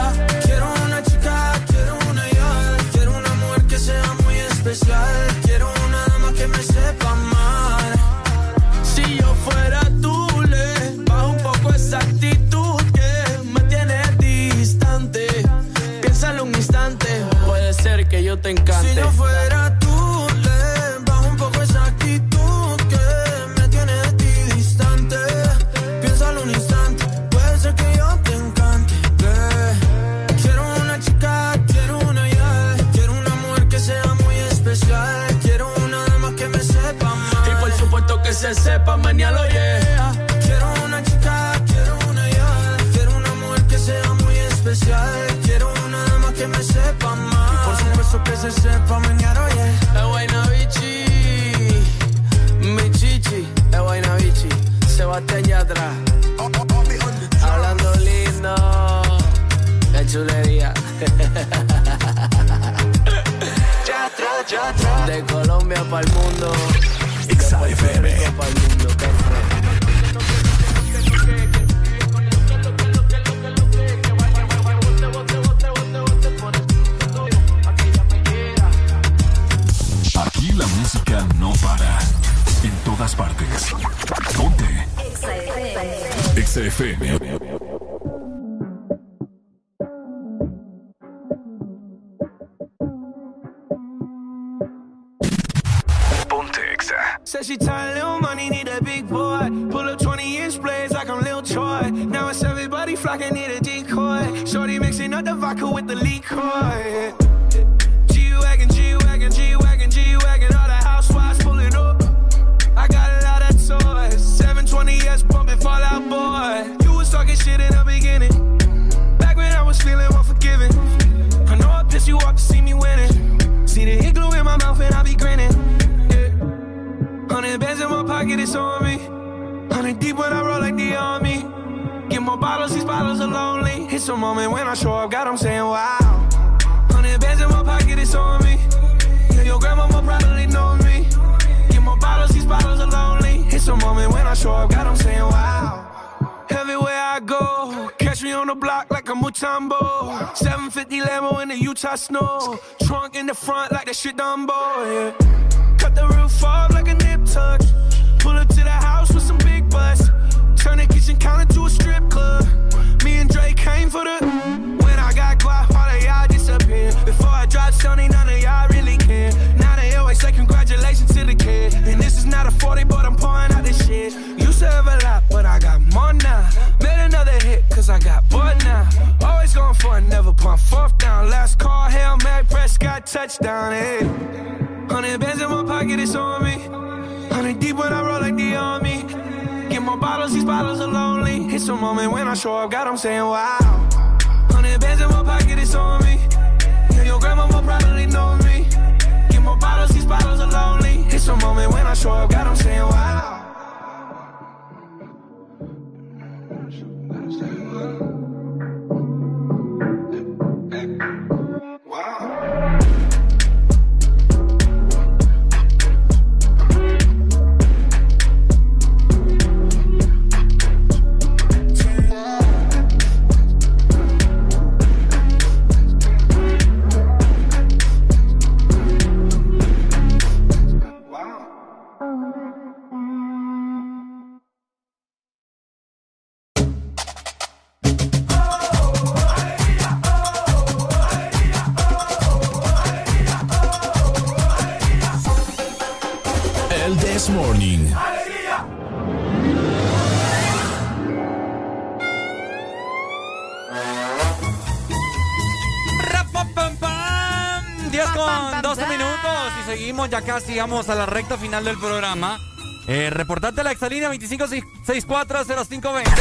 Vamos a la recta final del programa. Eh, reportate a la exalínea 25640520.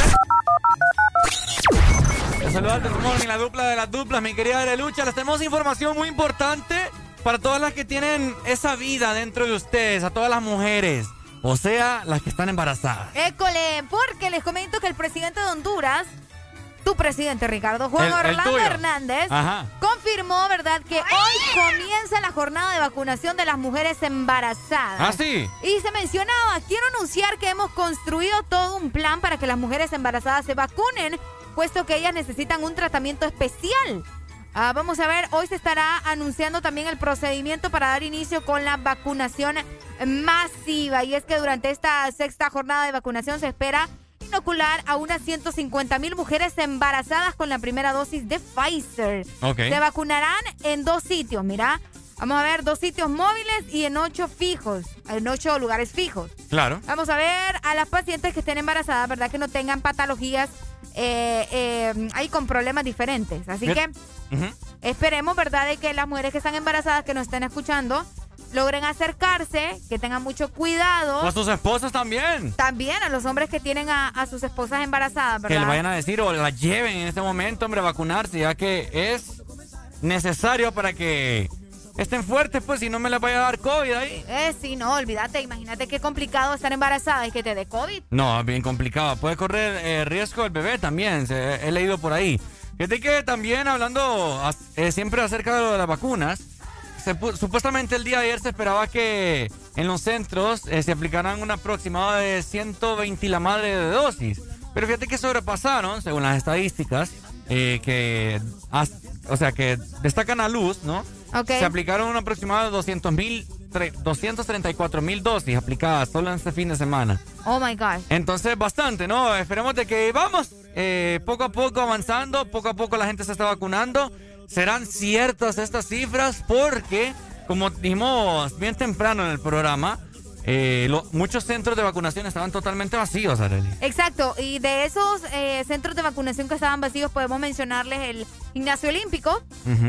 Te saluda el This Morning, la dupla de las duplas, mi querida Lucha. Les tenemos información muy importante para todas las que tienen esa vida dentro de ustedes, a todas las mujeres. O sea, las que están embarazadas. École, porque les comento que el presidente de Honduras, tu presidente Ricardo Juan El- Orlando. Hernández, Ajá. Confirmó, ¿verdad?, que hoy comienza la jornada de vacunación de las mujeres embarazadas. ¿Ah, sí? Y se mencionaba, quiero anunciar que hemos construido todo un plan para que las mujeres embarazadas se vacunen, puesto que ellas necesitan un tratamiento especial. Ah, vamos a ver, hoy se estará anunciando también el procedimiento para dar inicio con la vacunación masiva. Y es que durante esta sexta jornada de vacunación se espera inocular a unas 150 mil mujeres embarazadas con la primera dosis de Pfizer. Ok. Se vacunarán en dos sitios, mira. Vamos a ver, dos sitios móviles y en ocho fijos, en ocho lugares fijos. Claro. Vamos a ver a las pacientes que estén embarazadas, ¿verdad? Que no tengan patologías eh, eh, ahí con problemas diferentes. Así Bien. que esperemos, ¿verdad? De que las mujeres que están embarazadas, que nos estén escuchando, logren acercarse, que tengan mucho cuidado. O a sus esposas también. También a los hombres que tienen a, a sus esposas embarazadas, Que le ¿verdad? vayan a decir o la lleven en este momento, hombre, a vacunarse, ya que es necesario para que estén fuertes, pues, si no me les vaya a dar COVID ahí. Eh, sí, no, olvídate, imagínate qué complicado estar embarazada y que te dé COVID. No, bien complicado. Puede correr eh, riesgo el bebé también, se- he leído por ahí. Fíjate que también hablando eh, siempre acerca de lo de las vacunas, se pu- supuestamente el día de ayer se esperaba que en los centros eh, se aplicaran un aproximado de 120 y la madre de dosis. Pero fíjate que sobrepasaron, según las estadísticas, eh, que, as- o sea, que destacan a luz, ¿no? Ok. Se aplicaron un aproximado de 200 mil tre- 234 mil dosis aplicadas solo en este fin de semana. Oh my gosh. Entonces, bastante, ¿no? Esperemos de que vamos eh, poco a poco avanzando, poco a poco la gente se está vacunando. Serán ciertas estas cifras porque, como dijimos bien temprano en el programa, eh, lo- muchos centros de vacunación estaban totalmente vacíos, Arely. Exacto, y de esos eh, centros de vacunación que estaban vacíos podemos mencionarles el Gimnasio Olímpico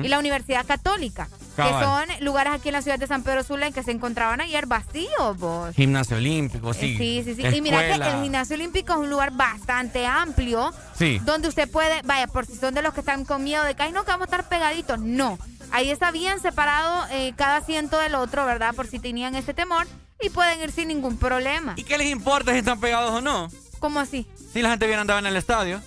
y la Universidad Católica, Cabal. que son lugares aquí en la ciudad de San Pedro Sula en que se encontraban ayer vacíos, vos. Gimnasio olímpico, sí. Sí, sí, sí. Y mira que el gimnasio olímpico es un lugar bastante amplio. Sí. Donde usted puede, vaya, por si son de los que están con miedo de que, ay, no, que vamos a estar pegaditos. No. Ahí está bien separado eh, cada asiento del otro, ¿verdad? Por si tenían ese temor. Y pueden ir sin ningún problema. ¿Y qué les importa si están pegados o no? ¿Cómo así? Si la gente bien andaba en el estadio.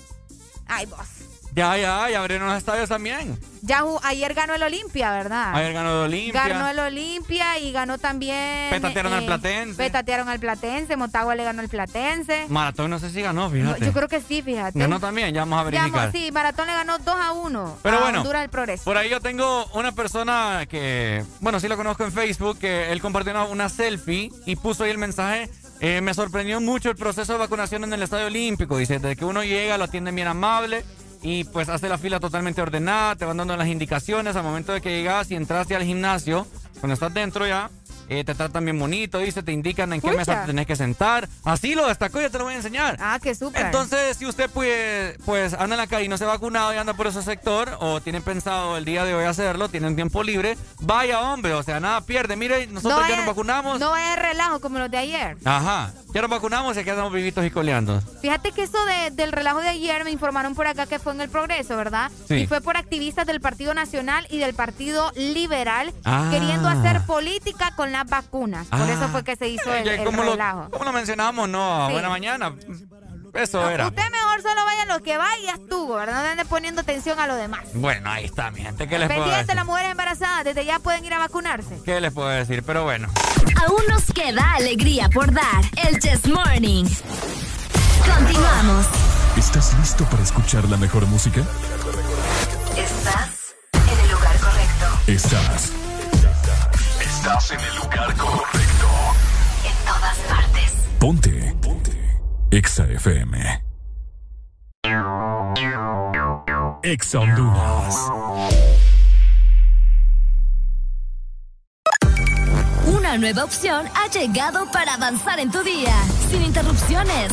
Ay, vos. Ya, ya, ya abrieron los estadios también. Ya ayer ganó el Olimpia, ¿verdad? Ayer ganó el Olimpia. Ganó el Olimpia y ganó también. Petatearon al eh, Platense. Petatearon al Platense. Motagua le ganó al Platense. Maratón no sé si ganó, fíjate. Yo creo que sí, fíjate. Ganó también, ya vamos a Ya, verificar. sí, Maratón le ganó 2 a 1. Pero a bueno, Honduras del Progreso. Por ahí yo tengo una persona que, bueno, sí lo conozco en Facebook, que él compartió una, una selfie y puso ahí el mensaje. eh, me sorprendió mucho el proceso de vacunación en el Estadio Olímpico. Dice, desde que uno llega lo atienden bien amable y pues hace la fila totalmente ordenada, te van dando las indicaciones al momento de que llegas y entraste al gimnasio, cuando estás dentro ya. Eh, te tratan bien bonito, dice, te indican en qué mesa te tenés que sentar. Así lo destacó, ya te lo voy a enseñar. Ah, qué súper. Entonces, si usted pues, pues anda en la calle y no se ha vacunado y anda por ese sector, o tiene pensado el día de hoy hacerlo, tienen tiempo libre, vaya hombre, o sea, nada pierde. Mire, nosotros ya nos vacunamos. No es relajo como los de ayer. Ajá, ya nos vacunamos y aquí andamos vivitos y coleando. Fíjate que eso de- del relajo de ayer me informaron por acá que fue en el Progreso, ¿verdad? Sí. Y fue por activistas del Partido Nacional y del Partido Liberal Ah. queriendo hacer política con las vacunas. Por Ah. eso fue que se hizo el, como, lo, relajo. como lo mencionamos, no, Sí. buena mañana. Eso era. Usted mejor solo vaya a lo que vaya y ya estuvo, ¿verdad? No ande poniendo atención a lo demás. Bueno, ahí está, mi gente. ¿Qué les puedo Pendiente decir? las mujeres embarazadas, desde ya pueden ir a vacunarse. ¿Qué les puedo decir? Pero bueno. Aún nos queda alegría por dar. El Chess Morning. Continuamos. ¿Estás listo para escuchar la mejor música? Estás en el lugar correcto. Estás. Estás en el lugar correcto. En todas partes. Ponte. Ponte. Exa FM. Exa Honduras. Una nueva opción ha llegado para avanzar en tu día, sin interrupciones.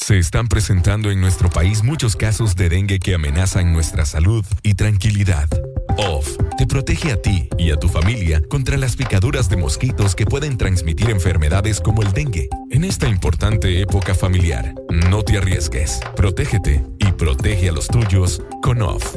Se están presentando en nuestro país muchos casos de dengue que amenazan nuestra salud y tranquilidad. OFF te protege a ti y a tu familia contra las picaduras de mosquitos que pueden transmitir enfermedades como el dengue. En esta importante época familiar, no te arriesgues. Protégete y protege a los tuyos con OFF.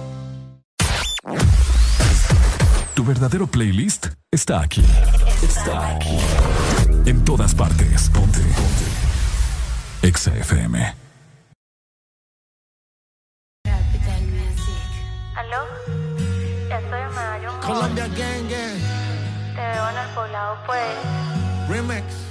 Tu verdadero playlist está aquí. Está aquí. En todas partes. Ponte. Ponte. Exa FM. ¿Aló? Estoy Mario. Colombia Gang Gang. Te veo en el poblado, pues. Remix.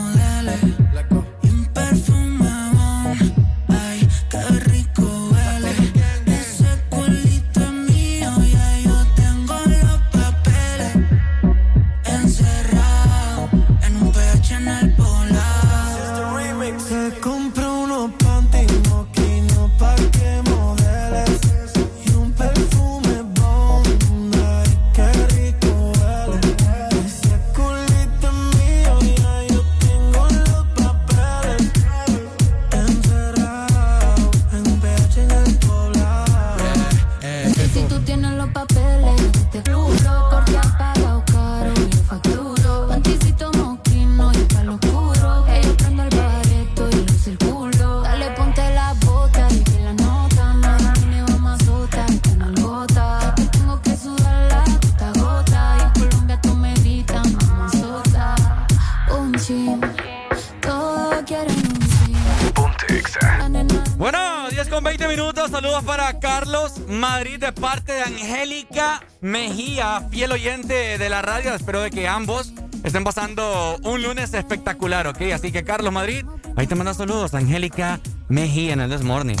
saludos para Carlos Madrid de parte de Angélica Mejía, fiel oyente de la radio. Espero de que ambos estén pasando un lunes espectacular, ¿ok? Así que Carlos Madrid, ahí te manda saludos. Angélica Mejía en el This Morning.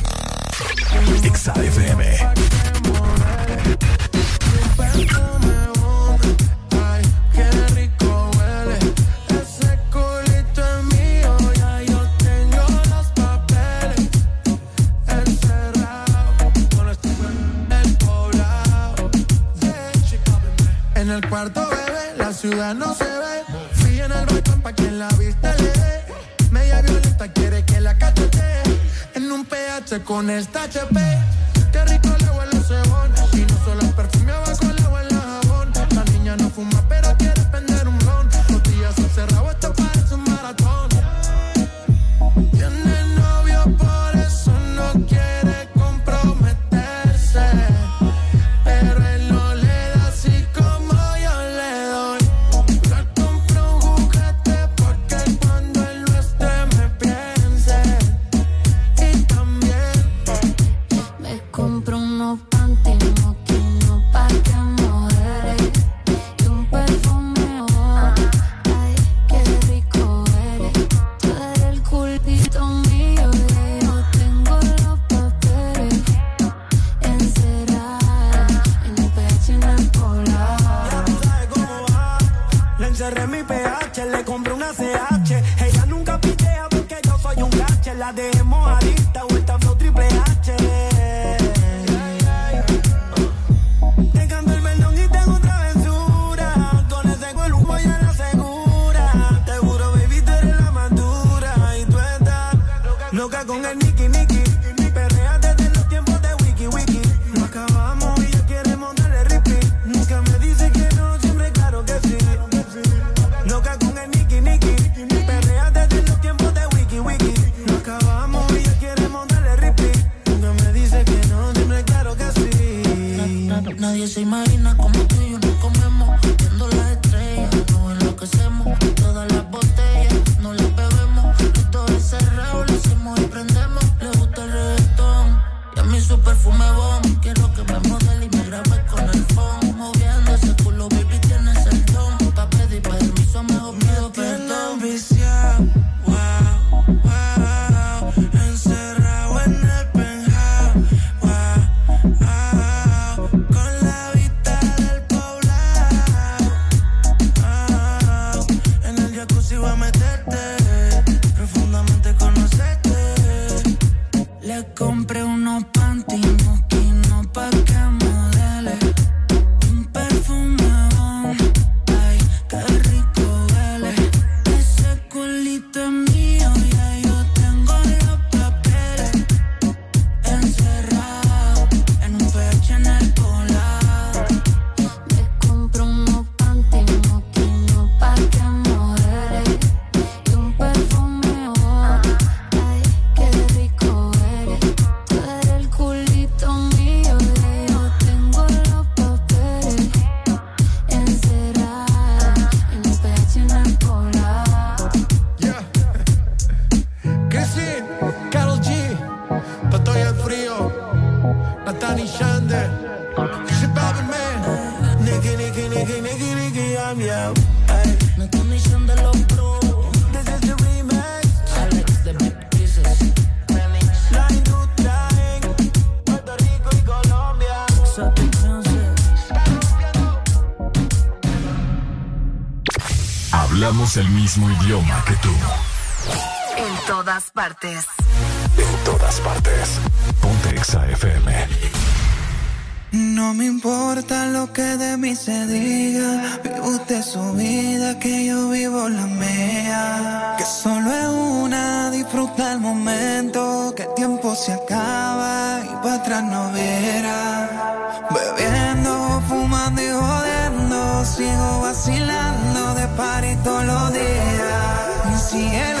en el cuarto, bebé, la ciudad no se ve. Fui en el balcón pa' quien la vista le dé. Media violenta quiere que la cachete. En un PH con esta HP. Qué rico le huele cebón. Y no solo perfume, abajo le huele jabón. La niña no fuma, pero hablamos el mismo idioma que tú. En todas partes. En todas partes. Pontexa FM. No me importa lo que de mí se diga, vive usted su vida, que yo vivo la mía. Que solo es una, disfruta el momento, que el tiempo se acaba y para atrás no verás. party todos los días.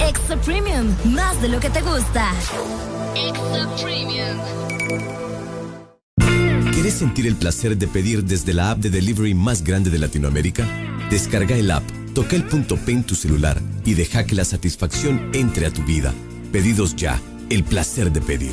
Extra Premium, más de lo que te gusta. Extra Premium. ¿Quieres sentir el placer de pedir desde la app de delivery más grande de Latinoamérica? Descarga el app, toca el punto P en tu celular y deja que la satisfacción entre a tu vida. Pedidos ya, el placer de pedir.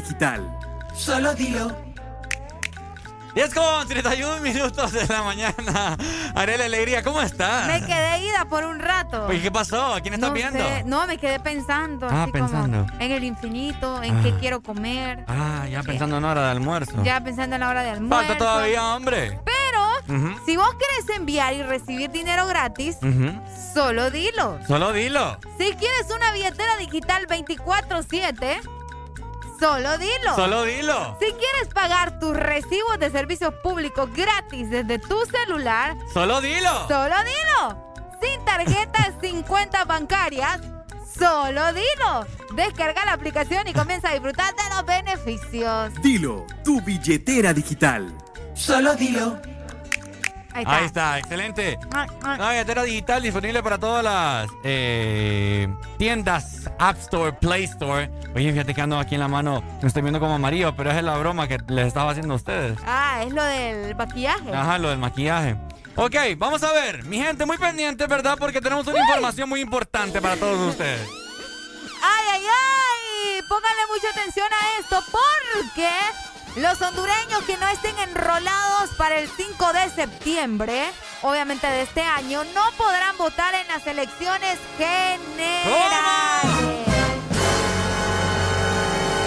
Digital. Solo dilo. 10 con 31 minutos de la mañana. Arela Alegría, ¿cómo estás? Me quedé ida por un rato. Oye, ¿qué pasó? ¿A quién estás no viendo? sé, no, me quedé pensando. Ah, así como pensando. en el infinito, en Ah. qué quiero comer. Ah, ya pensando en hora de almuerzo. Ya pensando en la hora de almuerzo. Falta todavía, hombre. Pero, si vos querés enviar y recibir dinero gratis, solo dilo. Solo dilo. Si quieres una billetera digital 24-7, solo dilo. Solo dilo. Si quieres pagar tus recibos de servicios públicos gratis desde tu celular, Solo dilo. solo dilo. Sin tarjetas, sin cuentas bancarias, solo dilo. Descarga la aplicación y comienza a disfrutar de los beneficios. Dilo, tu billetera digital. Solo dilo. Ahí está. Ahí está, excelente. Ah, ah. Billetera digital disponible para todas las eh, tiendas App Store, Play Store. Oye, fíjate que ando aquí en la mano, me estoy viendo como amarillo, pero es la broma que les estaba haciendo a ustedes. Ah, es lo del maquillaje. Ajá, lo del maquillaje. Ok, vamos a ver. Mi gente, muy pendiente, ¿verdad? Porque tenemos una información muy importante para todos ustedes. ¡Ay, ay, ay! Pónganle mucha atención a esto porque los hondureños que no estén enrolados para el 5 de septiembre, obviamente de este año, no podrán votar en las elecciones generales.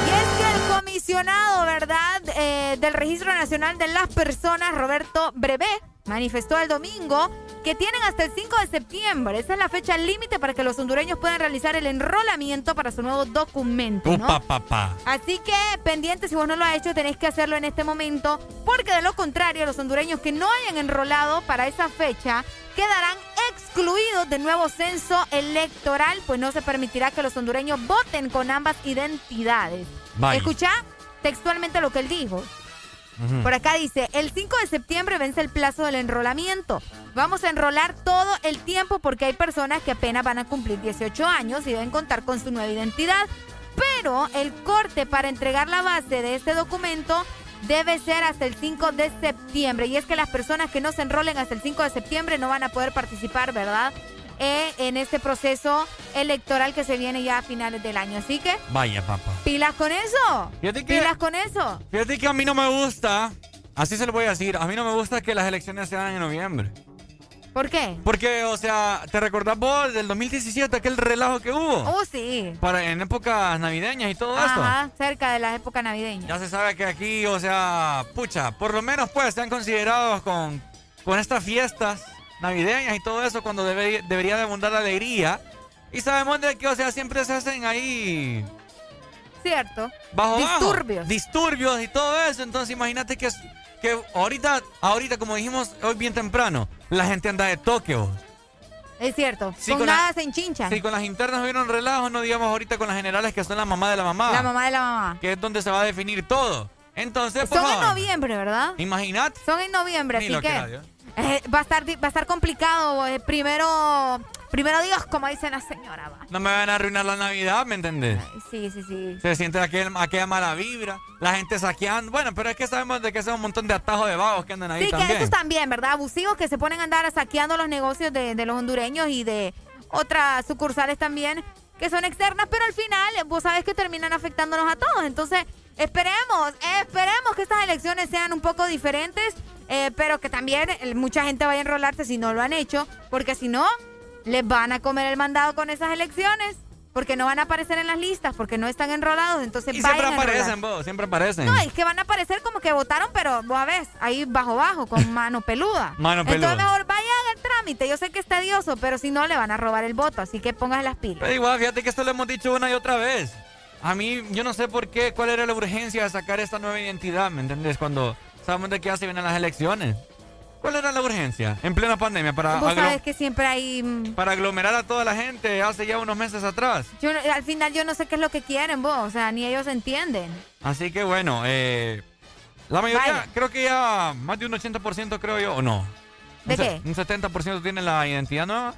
Y es que el comisionado, ¿verdad?, eh, del Registro Nacional de las Personas, Roberto Brevé, manifestó el domingo que tienen hasta el 5 de septiembre. Esa es la fecha límite para que los hondureños puedan realizar el enrolamiento para su nuevo documento. ¿no? Upa. Así que pendiente, si vos no lo has hecho, tenéis que hacerlo en este momento, porque de lo contrario, los hondureños que no hayan enrolado para esa fecha quedarán excluidos del nuevo censo electoral, pues no se permitirá que los hondureños voten con ambas identidades. Vaya. Escucha textualmente lo que él dijo. Por acá dice, el 5 de septiembre vence el plazo del enrolamiento. Vamos a enrolar todo el tiempo porque hay personas que apenas van a cumplir 18 años y deben contar con su nueva identidad. Pero el corte para entregar la base de este documento debe ser hasta el 5 de septiembre. Y es que las personas que no se enrolen hasta el 5 de septiembre no van a poder participar, ¿verdad? Eh, en este proceso electoral que se viene ya a finales del año. Así que, Vaya, papá. pilas con eso. Fíjate que- Pilas con eso. Fíjate que a mí no me gusta, así se lo voy a decir, a mí no me gusta que las elecciones se hagan en noviembre. ¿Por qué? Porque, o sea, ¿te recordás vos del 2017 aquel relajo que hubo? Oh, sí. Para, en épocas navideñas y todo esto. Ajá, cerca de la época navideña. Ya se sabe que aquí, o sea, pucha, por lo menos pues sean considerados con, con estas fiestas navideñas y todo eso cuando debe- debería de abundar la alegría. Y sabemos de que, o sea, siempre se hacen ahí Cierto. bajo bajo. Disturbios. Disturbios y todo eso. Entonces imagínate que, que ahorita, ahorita, como dijimos hoy bien temprano, la gente anda de toque. vos. Es cierto. Sí, con con la- nada se enchinchan. Sí, con las internas hubieron relajos, no digamos ahorita con las generales que son la mamá de la mamá. La mamá de la mamá. Que es donde se va a definir todo. Entonces, por Son en favor, noviembre, ¿verdad? Imagínate. Son en noviembre, Ni así que. Eh, va a estar va a estar complicado. eh, primero, primero Dios, como dice la señora. va. No me van a arruinar la Navidad, ¿me entendés? Sí, sí, sí. Se siente aquel, aquella mala vibra, la gente saqueando. Bueno, pero es que sabemos de que son un montón de atajos de vagos que andan ahí Sí, que también. esos también, ¿verdad? Abusivos que se ponen a andar saqueando los negocios de, de los hondureños y de otras sucursales también que son externas, pero al final vos sabes que terminan afectándonos a todos. Entonces, esperemos, esperemos que estas elecciones sean un poco diferentes, eh, pero que también eh, mucha gente vaya a enrolarse si no lo han hecho, porque si no, les van a comer el mandado con esas elecciones. Porque no van a aparecer en las listas, porque no están enrolados, entonces Y siempre vayan a enrolarse. aparecen, vos, siempre aparecen. No, es que van a aparecer como que votaron, pero vos a ver, ahí bajo bajo, con mano peluda. Mano peluda. Entonces mejor vayan al trámite. Yo sé que es tedioso, pero si no le van a robar el voto, así que póngase las pilas. Pero igual, fíjate que esto lo hemos dicho una y otra vez. A mí, yo no sé por qué, cuál era la urgencia de sacar esta nueva identidad, ¿me entendés? Cuando sabemos de que ya se vienen las elecciones. ¿Cuál era la urgencia? En plena pandemia, para, Vos sabes que siempre hay... mm, para aglomerar a toda la gente hace ya unos meses atrás. Yo, al final yo no sé qué es lo que quieren vos, o sea, ni ellos entienden. Así que bueno, eh, la mayoría, creo que ya más de un 80% creo yo, o no. ¿De un qué? Un 70% tiene la identidad nueva.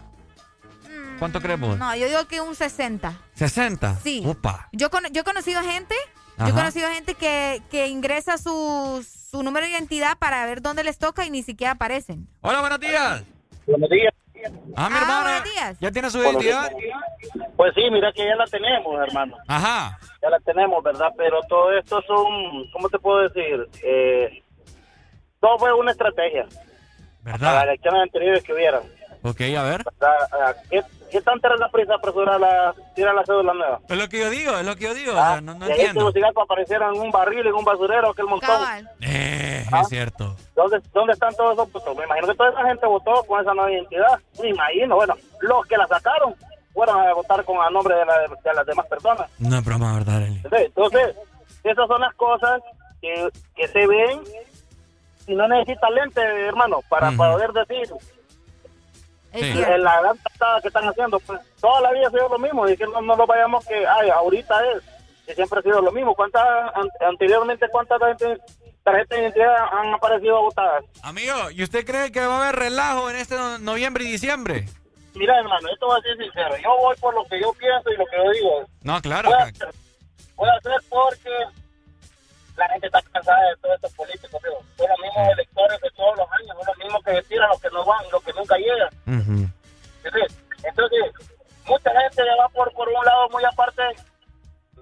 ¿Cuánto crees vos? No, yo digo que un 60. 60. Sí. Upa. Yo, cono- yo he conocido gente, yo he conocido gente que, que ingresa sus, su número de identidad para ver dónde les toca y ni siquiera aparecen. Hola, buenos días. Buenos días. Ah, mi Ah, hermano. buenos días. ¿Ya tiene su Buenos identidad? Pues sí, mira que ya la tenemos, hermano. Ajá. Ya la tenemos, ¿verdad? Pero todo esto son, ¿cómo te puedo decir? Eh, todo fue una estrategia. Para las ¿Verdad? elecciones anteriores que hubieran. Ok, a ver. ¿verdad? ¿Qué, tanta era la prisa apresurar la, tirar la cédula nueva? Es lo que yo digo, es lo que yo digo. Ah, o sea, no, no y ahí en un barril, en un basurero, aquel montón. Eh, Ah. es cierto. ¿Dónde, ¿Dónde están todos esos votos? Me imagino que toda esa gente votó con esa nueva identidad. Me imagino, bueno, los que la sacaron fueron a votar con a nombre de, la- de las demás personas. No es broma, ¿verdad. Entonces, esas son las cosas que, que se ven y no necesitas lente, hermano, para Ujú. poder decir Cierto. la gran tratada que están haciendo. Pues, toda la vida ha sido lo mismo y que no, no lo vayamos que, ay, ahorita es, que siempre ha sido lo mismo. ¿Cuántas, an- anteriormente, cuántas tarjetas de identidad han aparecido votadas? Amigo, ¿y usted cree que va a haber relajo en este no- noviembre y diciembre? Mira, hermano, esto va a ser sincero. Yo voy por lo que yo pienso y lo que yo digo. No, claro. Voy a hacer, voy a hacer porque la gente está cansada de todos estos políticos. Digo. Son los mismos electores de todos los años, son los mismos que tiran los que no van los que nunca llegan. Entonces, mucha gente ya va por, por un lado muy aparte,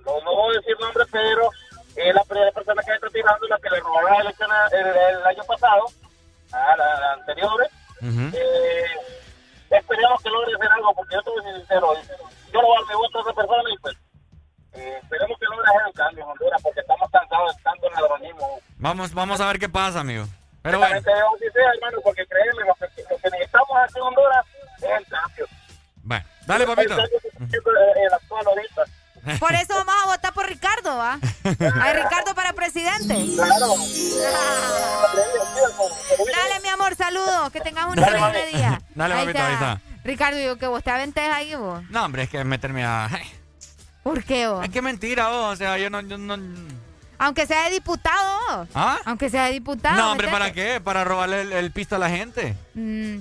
no, no voy a decir nombre, pero eh, la primera persona que está tirando, la que le robaron la elección el, el año pasado, a la, la anterior, eh, esperemos que logre hacer algo, porque yo ser sincero, yo no voy a mi voto a esa persona y pues eh, esperemos que logre hacer un cambio en Honduras, porque estamos cansados de tanto ladronismo. Vamos, vamos a ver qué pasa, amigo. Pero bueno, Realmente yo sí sé, hermano, porque créeme, lo que, lo que necesitamos aquí en Honduras es el cambio. bueno. Dale, papito. Está ahorita. Por eso vamos a votar por Ricardo, ¿va? Ay, Ricardo para presidente. Dale, mi amor, saludos. Que tengas un Dale, excelente día. Dale, Ahí papito, ahí está. Ricardo, yo que vos te aventes ahí, vos. No, hombre, es que meterme a... ¿Por qué, vos? Es que mentira, vos. O sea, yo no... yo no... Aunque sea de diputado, vos. ¿Ah? Aunque sea de diputado. No, hombre. ¿para qué? Para robarle el, el pisto a la gente. Mm.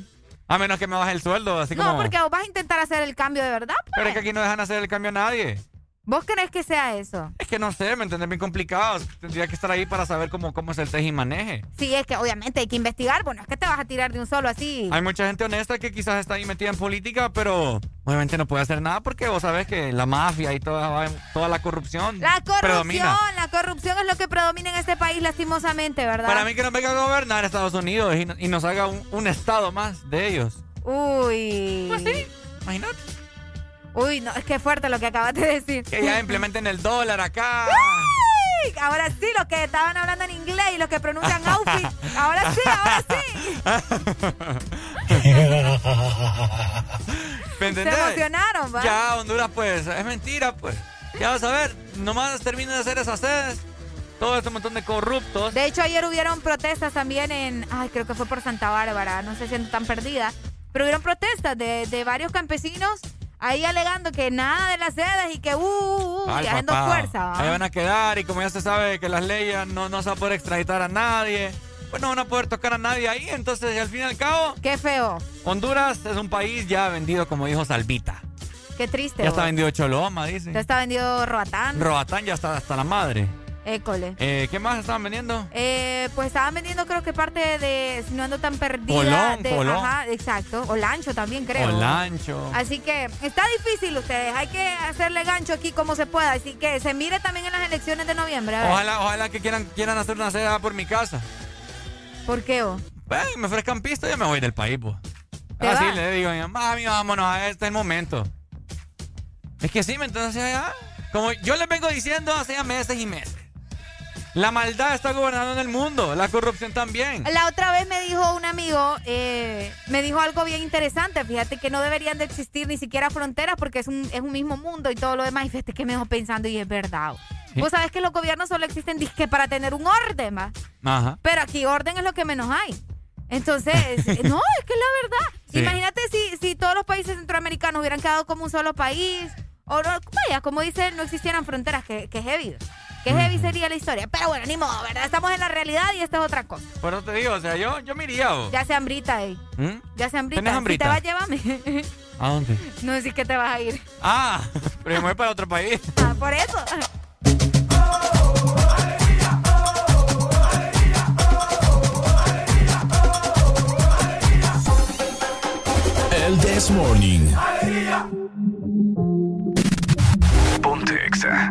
A menos que me baje el sueldo, así No, como... porque vos vas a intentar hacer el cambio de verdad. pues. Pero es que aquí no dejan hacer el cambio a nadie. ¿Vos crees que sea eso? Es que no sé, ¿me entiendes? Bien complicado. Tendría que estar ahí para saber cómo, cómo es el teje y maneje. Sí, es que obviamente hay que investigar. Bueno, es que te vas a tirar de un solo así. Hay mucha gente honesta que quizás está ahí metida en política, pero obviamente no puede hacer nada porque vos sabés que la mafia y toda, toda la corrupción La corrupción, predomina. la corrupción es lo que predomina en este país lastimosamente, ¿verdad? Para mí que nos venga a gobernar Estados Unidos y, y nos haga un, un estado más de ellos. Uy. Pues sí, imagínate. Uy, no, es que fuerte lo que acabas de decir. Que ya implementen el dólar acá. Ahora sí, los que estaban hablando en inglés y los que pronuncian outfit. Ahora sí, ahora sí. ¿Me entendés? Se emocionaron, ¿va? Ya, Honduras, pues, es mentira, pues. Ya vas a ver, nomás terminen de hacer esas sedes. Todo este montón de corruptos. De hecho, ayer hubieron protestas también en. Ay, creo que fue por Santa Bárbara, no sé si ando tan perdida. Pero hubieron protestas de, de varios campesinos ahí alegando que nada de las sedes y que uh, uh, uh, Ay, y haciendo papá. fuerza. ¿va? Ahí van a quedar y como ya se sabe que las leyes no, no se va a poder extraditar a nadie, pues no van a poder tocar a nadie ahí. Entonces, al fin y al cabo, Qué feo, Honduras es un país ya vendido, como dijo Salvita. qué triste. Ya está vendido Choloma, dice. Ya está vendido Roatán. Roatán ya está hasta la madre. École. Eh, ¿Qué más estaban vendiendo? Eh, pues estaban vendiendo creo que parte de, si no ando tan perdida. Colón, de. Ajá, exacto. O lancho también creo. Olancho. Así que está difícil ustedes, hay que hacerle gancho aquí como se pueda. Así que se mire también en las elecciones de noviembre. a ver. Ojalá, ojalá que quieran, quieran hacer una sede por mi casa. ¿Por qué vos? Ven, me ofrezcan pista, yo me voy del país, pues. ¿Te Así vas? le digo a mi mamá, mami, vámonos, a este es el momento. Es que sí, ¿me entonces ya. Como yo les vengo diciendo hace meses y meses. La maldad está gobernando en el mundo, la corrupción también. La otra vez me dijo un amigo, eh, me dijo algo bien interesante. Fíjate que no deberían de existir ni siquiera fronteras porque es un, es un mismo mundo y todo lo demás. Y fíjate que me dejó pensando y es verdad. Sí. Vos sabés que los gobiernos solo existen disque para tener un orden, ¿va? Ajá. Pero aquí orden es lo que menos hay. Entonces, no, es que es la verdad. Sí. Imagínate si, si todos los países centroamericanos hubieran quedado como un solo país. O no, vaya, como dicen, no existieran fronteras, que, que heavy. Qué heavy sería la historia. Pero bueno, ni modo, ¿verdad? Estamos en la realidad y esta es otra cosa. Por eso te digo, o sea, yo, yo me iría. Ya se hambrita, eh. Ya se hambrita. ¿Tenés hambrita? Si te vas, llévame. ¿A dónde? No sé sí que te vas a ir. Ah, pero yo me voy para otro país. Ah, por eso. El This Morning. Ponte Exa.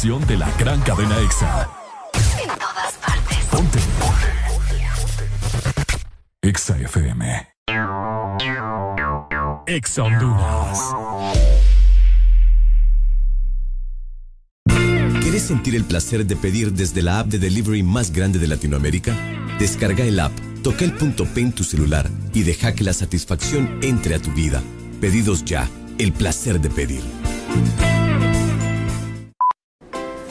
de la gran cadena EXA. En todas partes. Ponte. EXA FM. EXA Honduras. ¿Quieres sentir el placer de pedir desde la app de delivery más grande de Latinoamérica? Descarga el app, toca el punto P en tu celular y deja que la satisfacción entre a tu vida. Pedidos ya, el placer de pedir.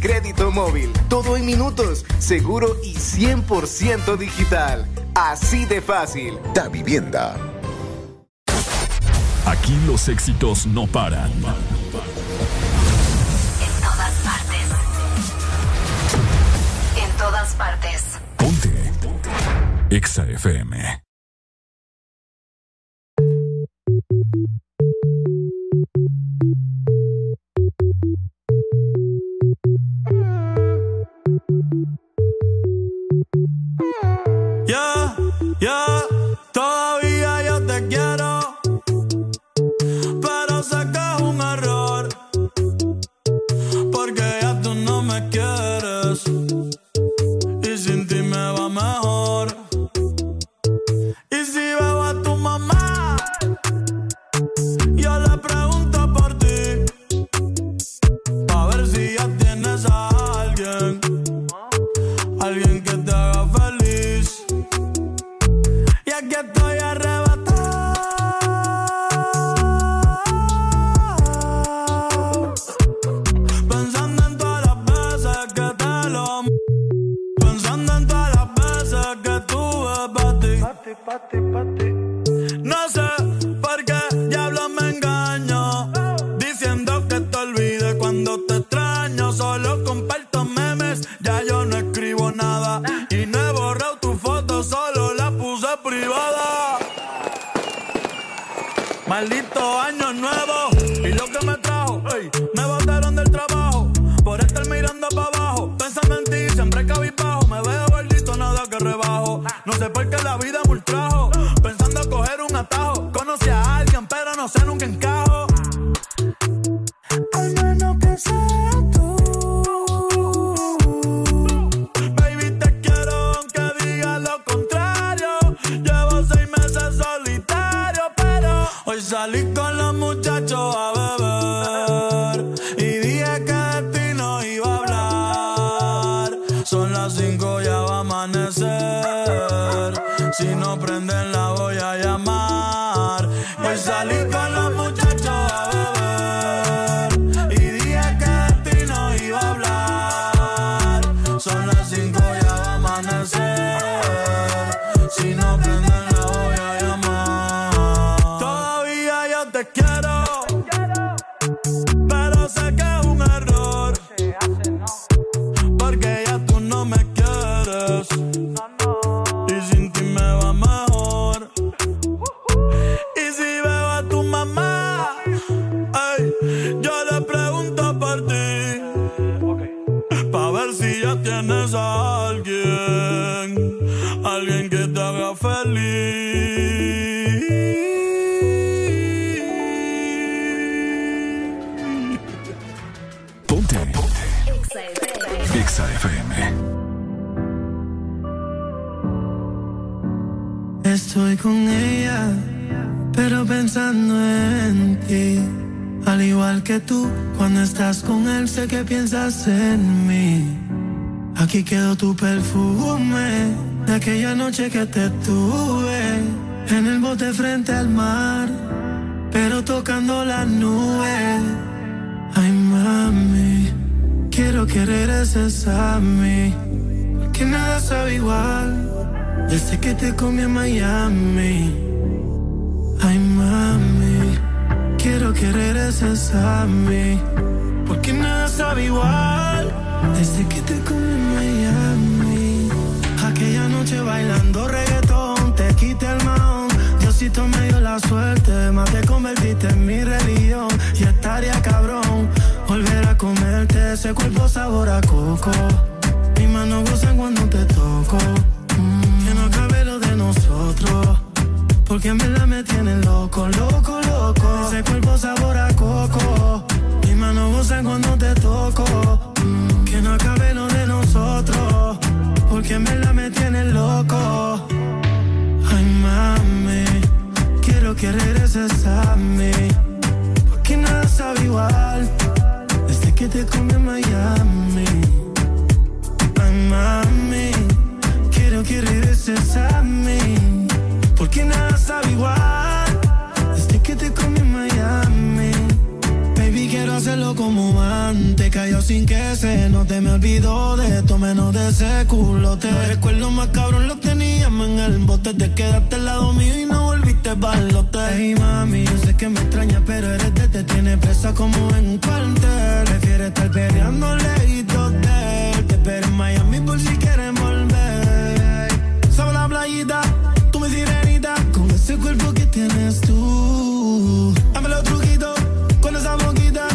crédito móvil. Todo en minutos, seguro y 100% digital. Así de fácil. Da Vivienda. Aquí los éxitos no paran. En todas partes. En todas partes. Ponte. Ponte. Exa FM. noche que te tuve en el bote frente al mar, pero tocando las nubes. Ay, mami, quiero que regreses a mí, porque nada sabe igual desde que te comí en Miami. besarme, porque nada sabe igual desde que te comí en Miami. Ay, mami, quiero que regreses a mí, porque nada sabe igual desde que te comí en Miami. Baby, quiero hacerlo como antes, cayó sin que se no te me olvidó de esto menos de ese culote. No recuerdo más cabrón, lo teníamos en el bote, te quedaste al lado mío y no fuiste. Hey, mami, yo sé que me extraña, pero eres de te tiene presa como en un cuartel. Prefiero estar peleando lejitos de. Te espero en Miami por si quieres volver. Sabe la playita, tú mi sirenita, con ese cuerpo que tienes tú. Dame los truquitos, con esa boquita,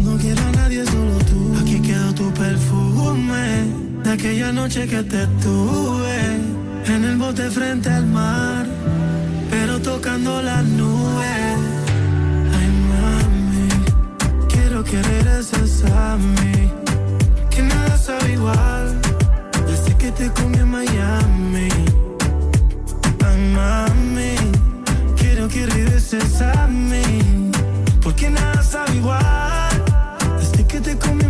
no quiero a nadie, solo tú. Aquí quedó tu perfume, de aquella noche que te tuve, en el bote frente al mar tocando las nubes. Ay, mami, quiero que regreses a mí. Que nada sabe igual. Desde que te comí en Miami. Ay, mami, quiero que regreses a mí. Porque nada sabe igual. Desde que te comí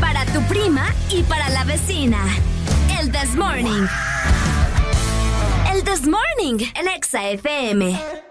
para tu prima y para la vecina. El This Morning. El This Morning, el Exa FM.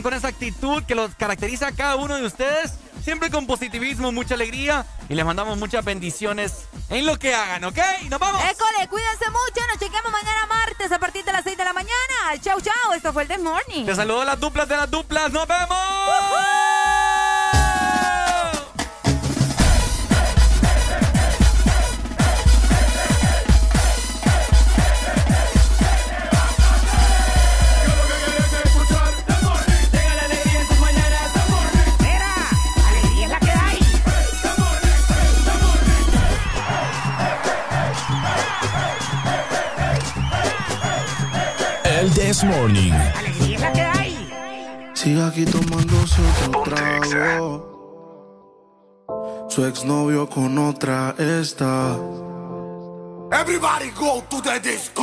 con esa actitud que los caracteriza a cada uno de ustedes, siempre con positivismo, mucha alegría y les mandamos muchas bendiciones en lo que hagan, ¿ok? ¡Nos vamos! École, cuídense mucho, nos chequeamos mañana martes a partir de las 6 de la mañana. Chau, chau, esto fue el This Morning. Te saludo a las duplas de las duplas, ¡nos vemos! Morning. Sigue aquí tomándose otro ¿eh? trago. Su exnovio con otra está. Everybody go to the disco.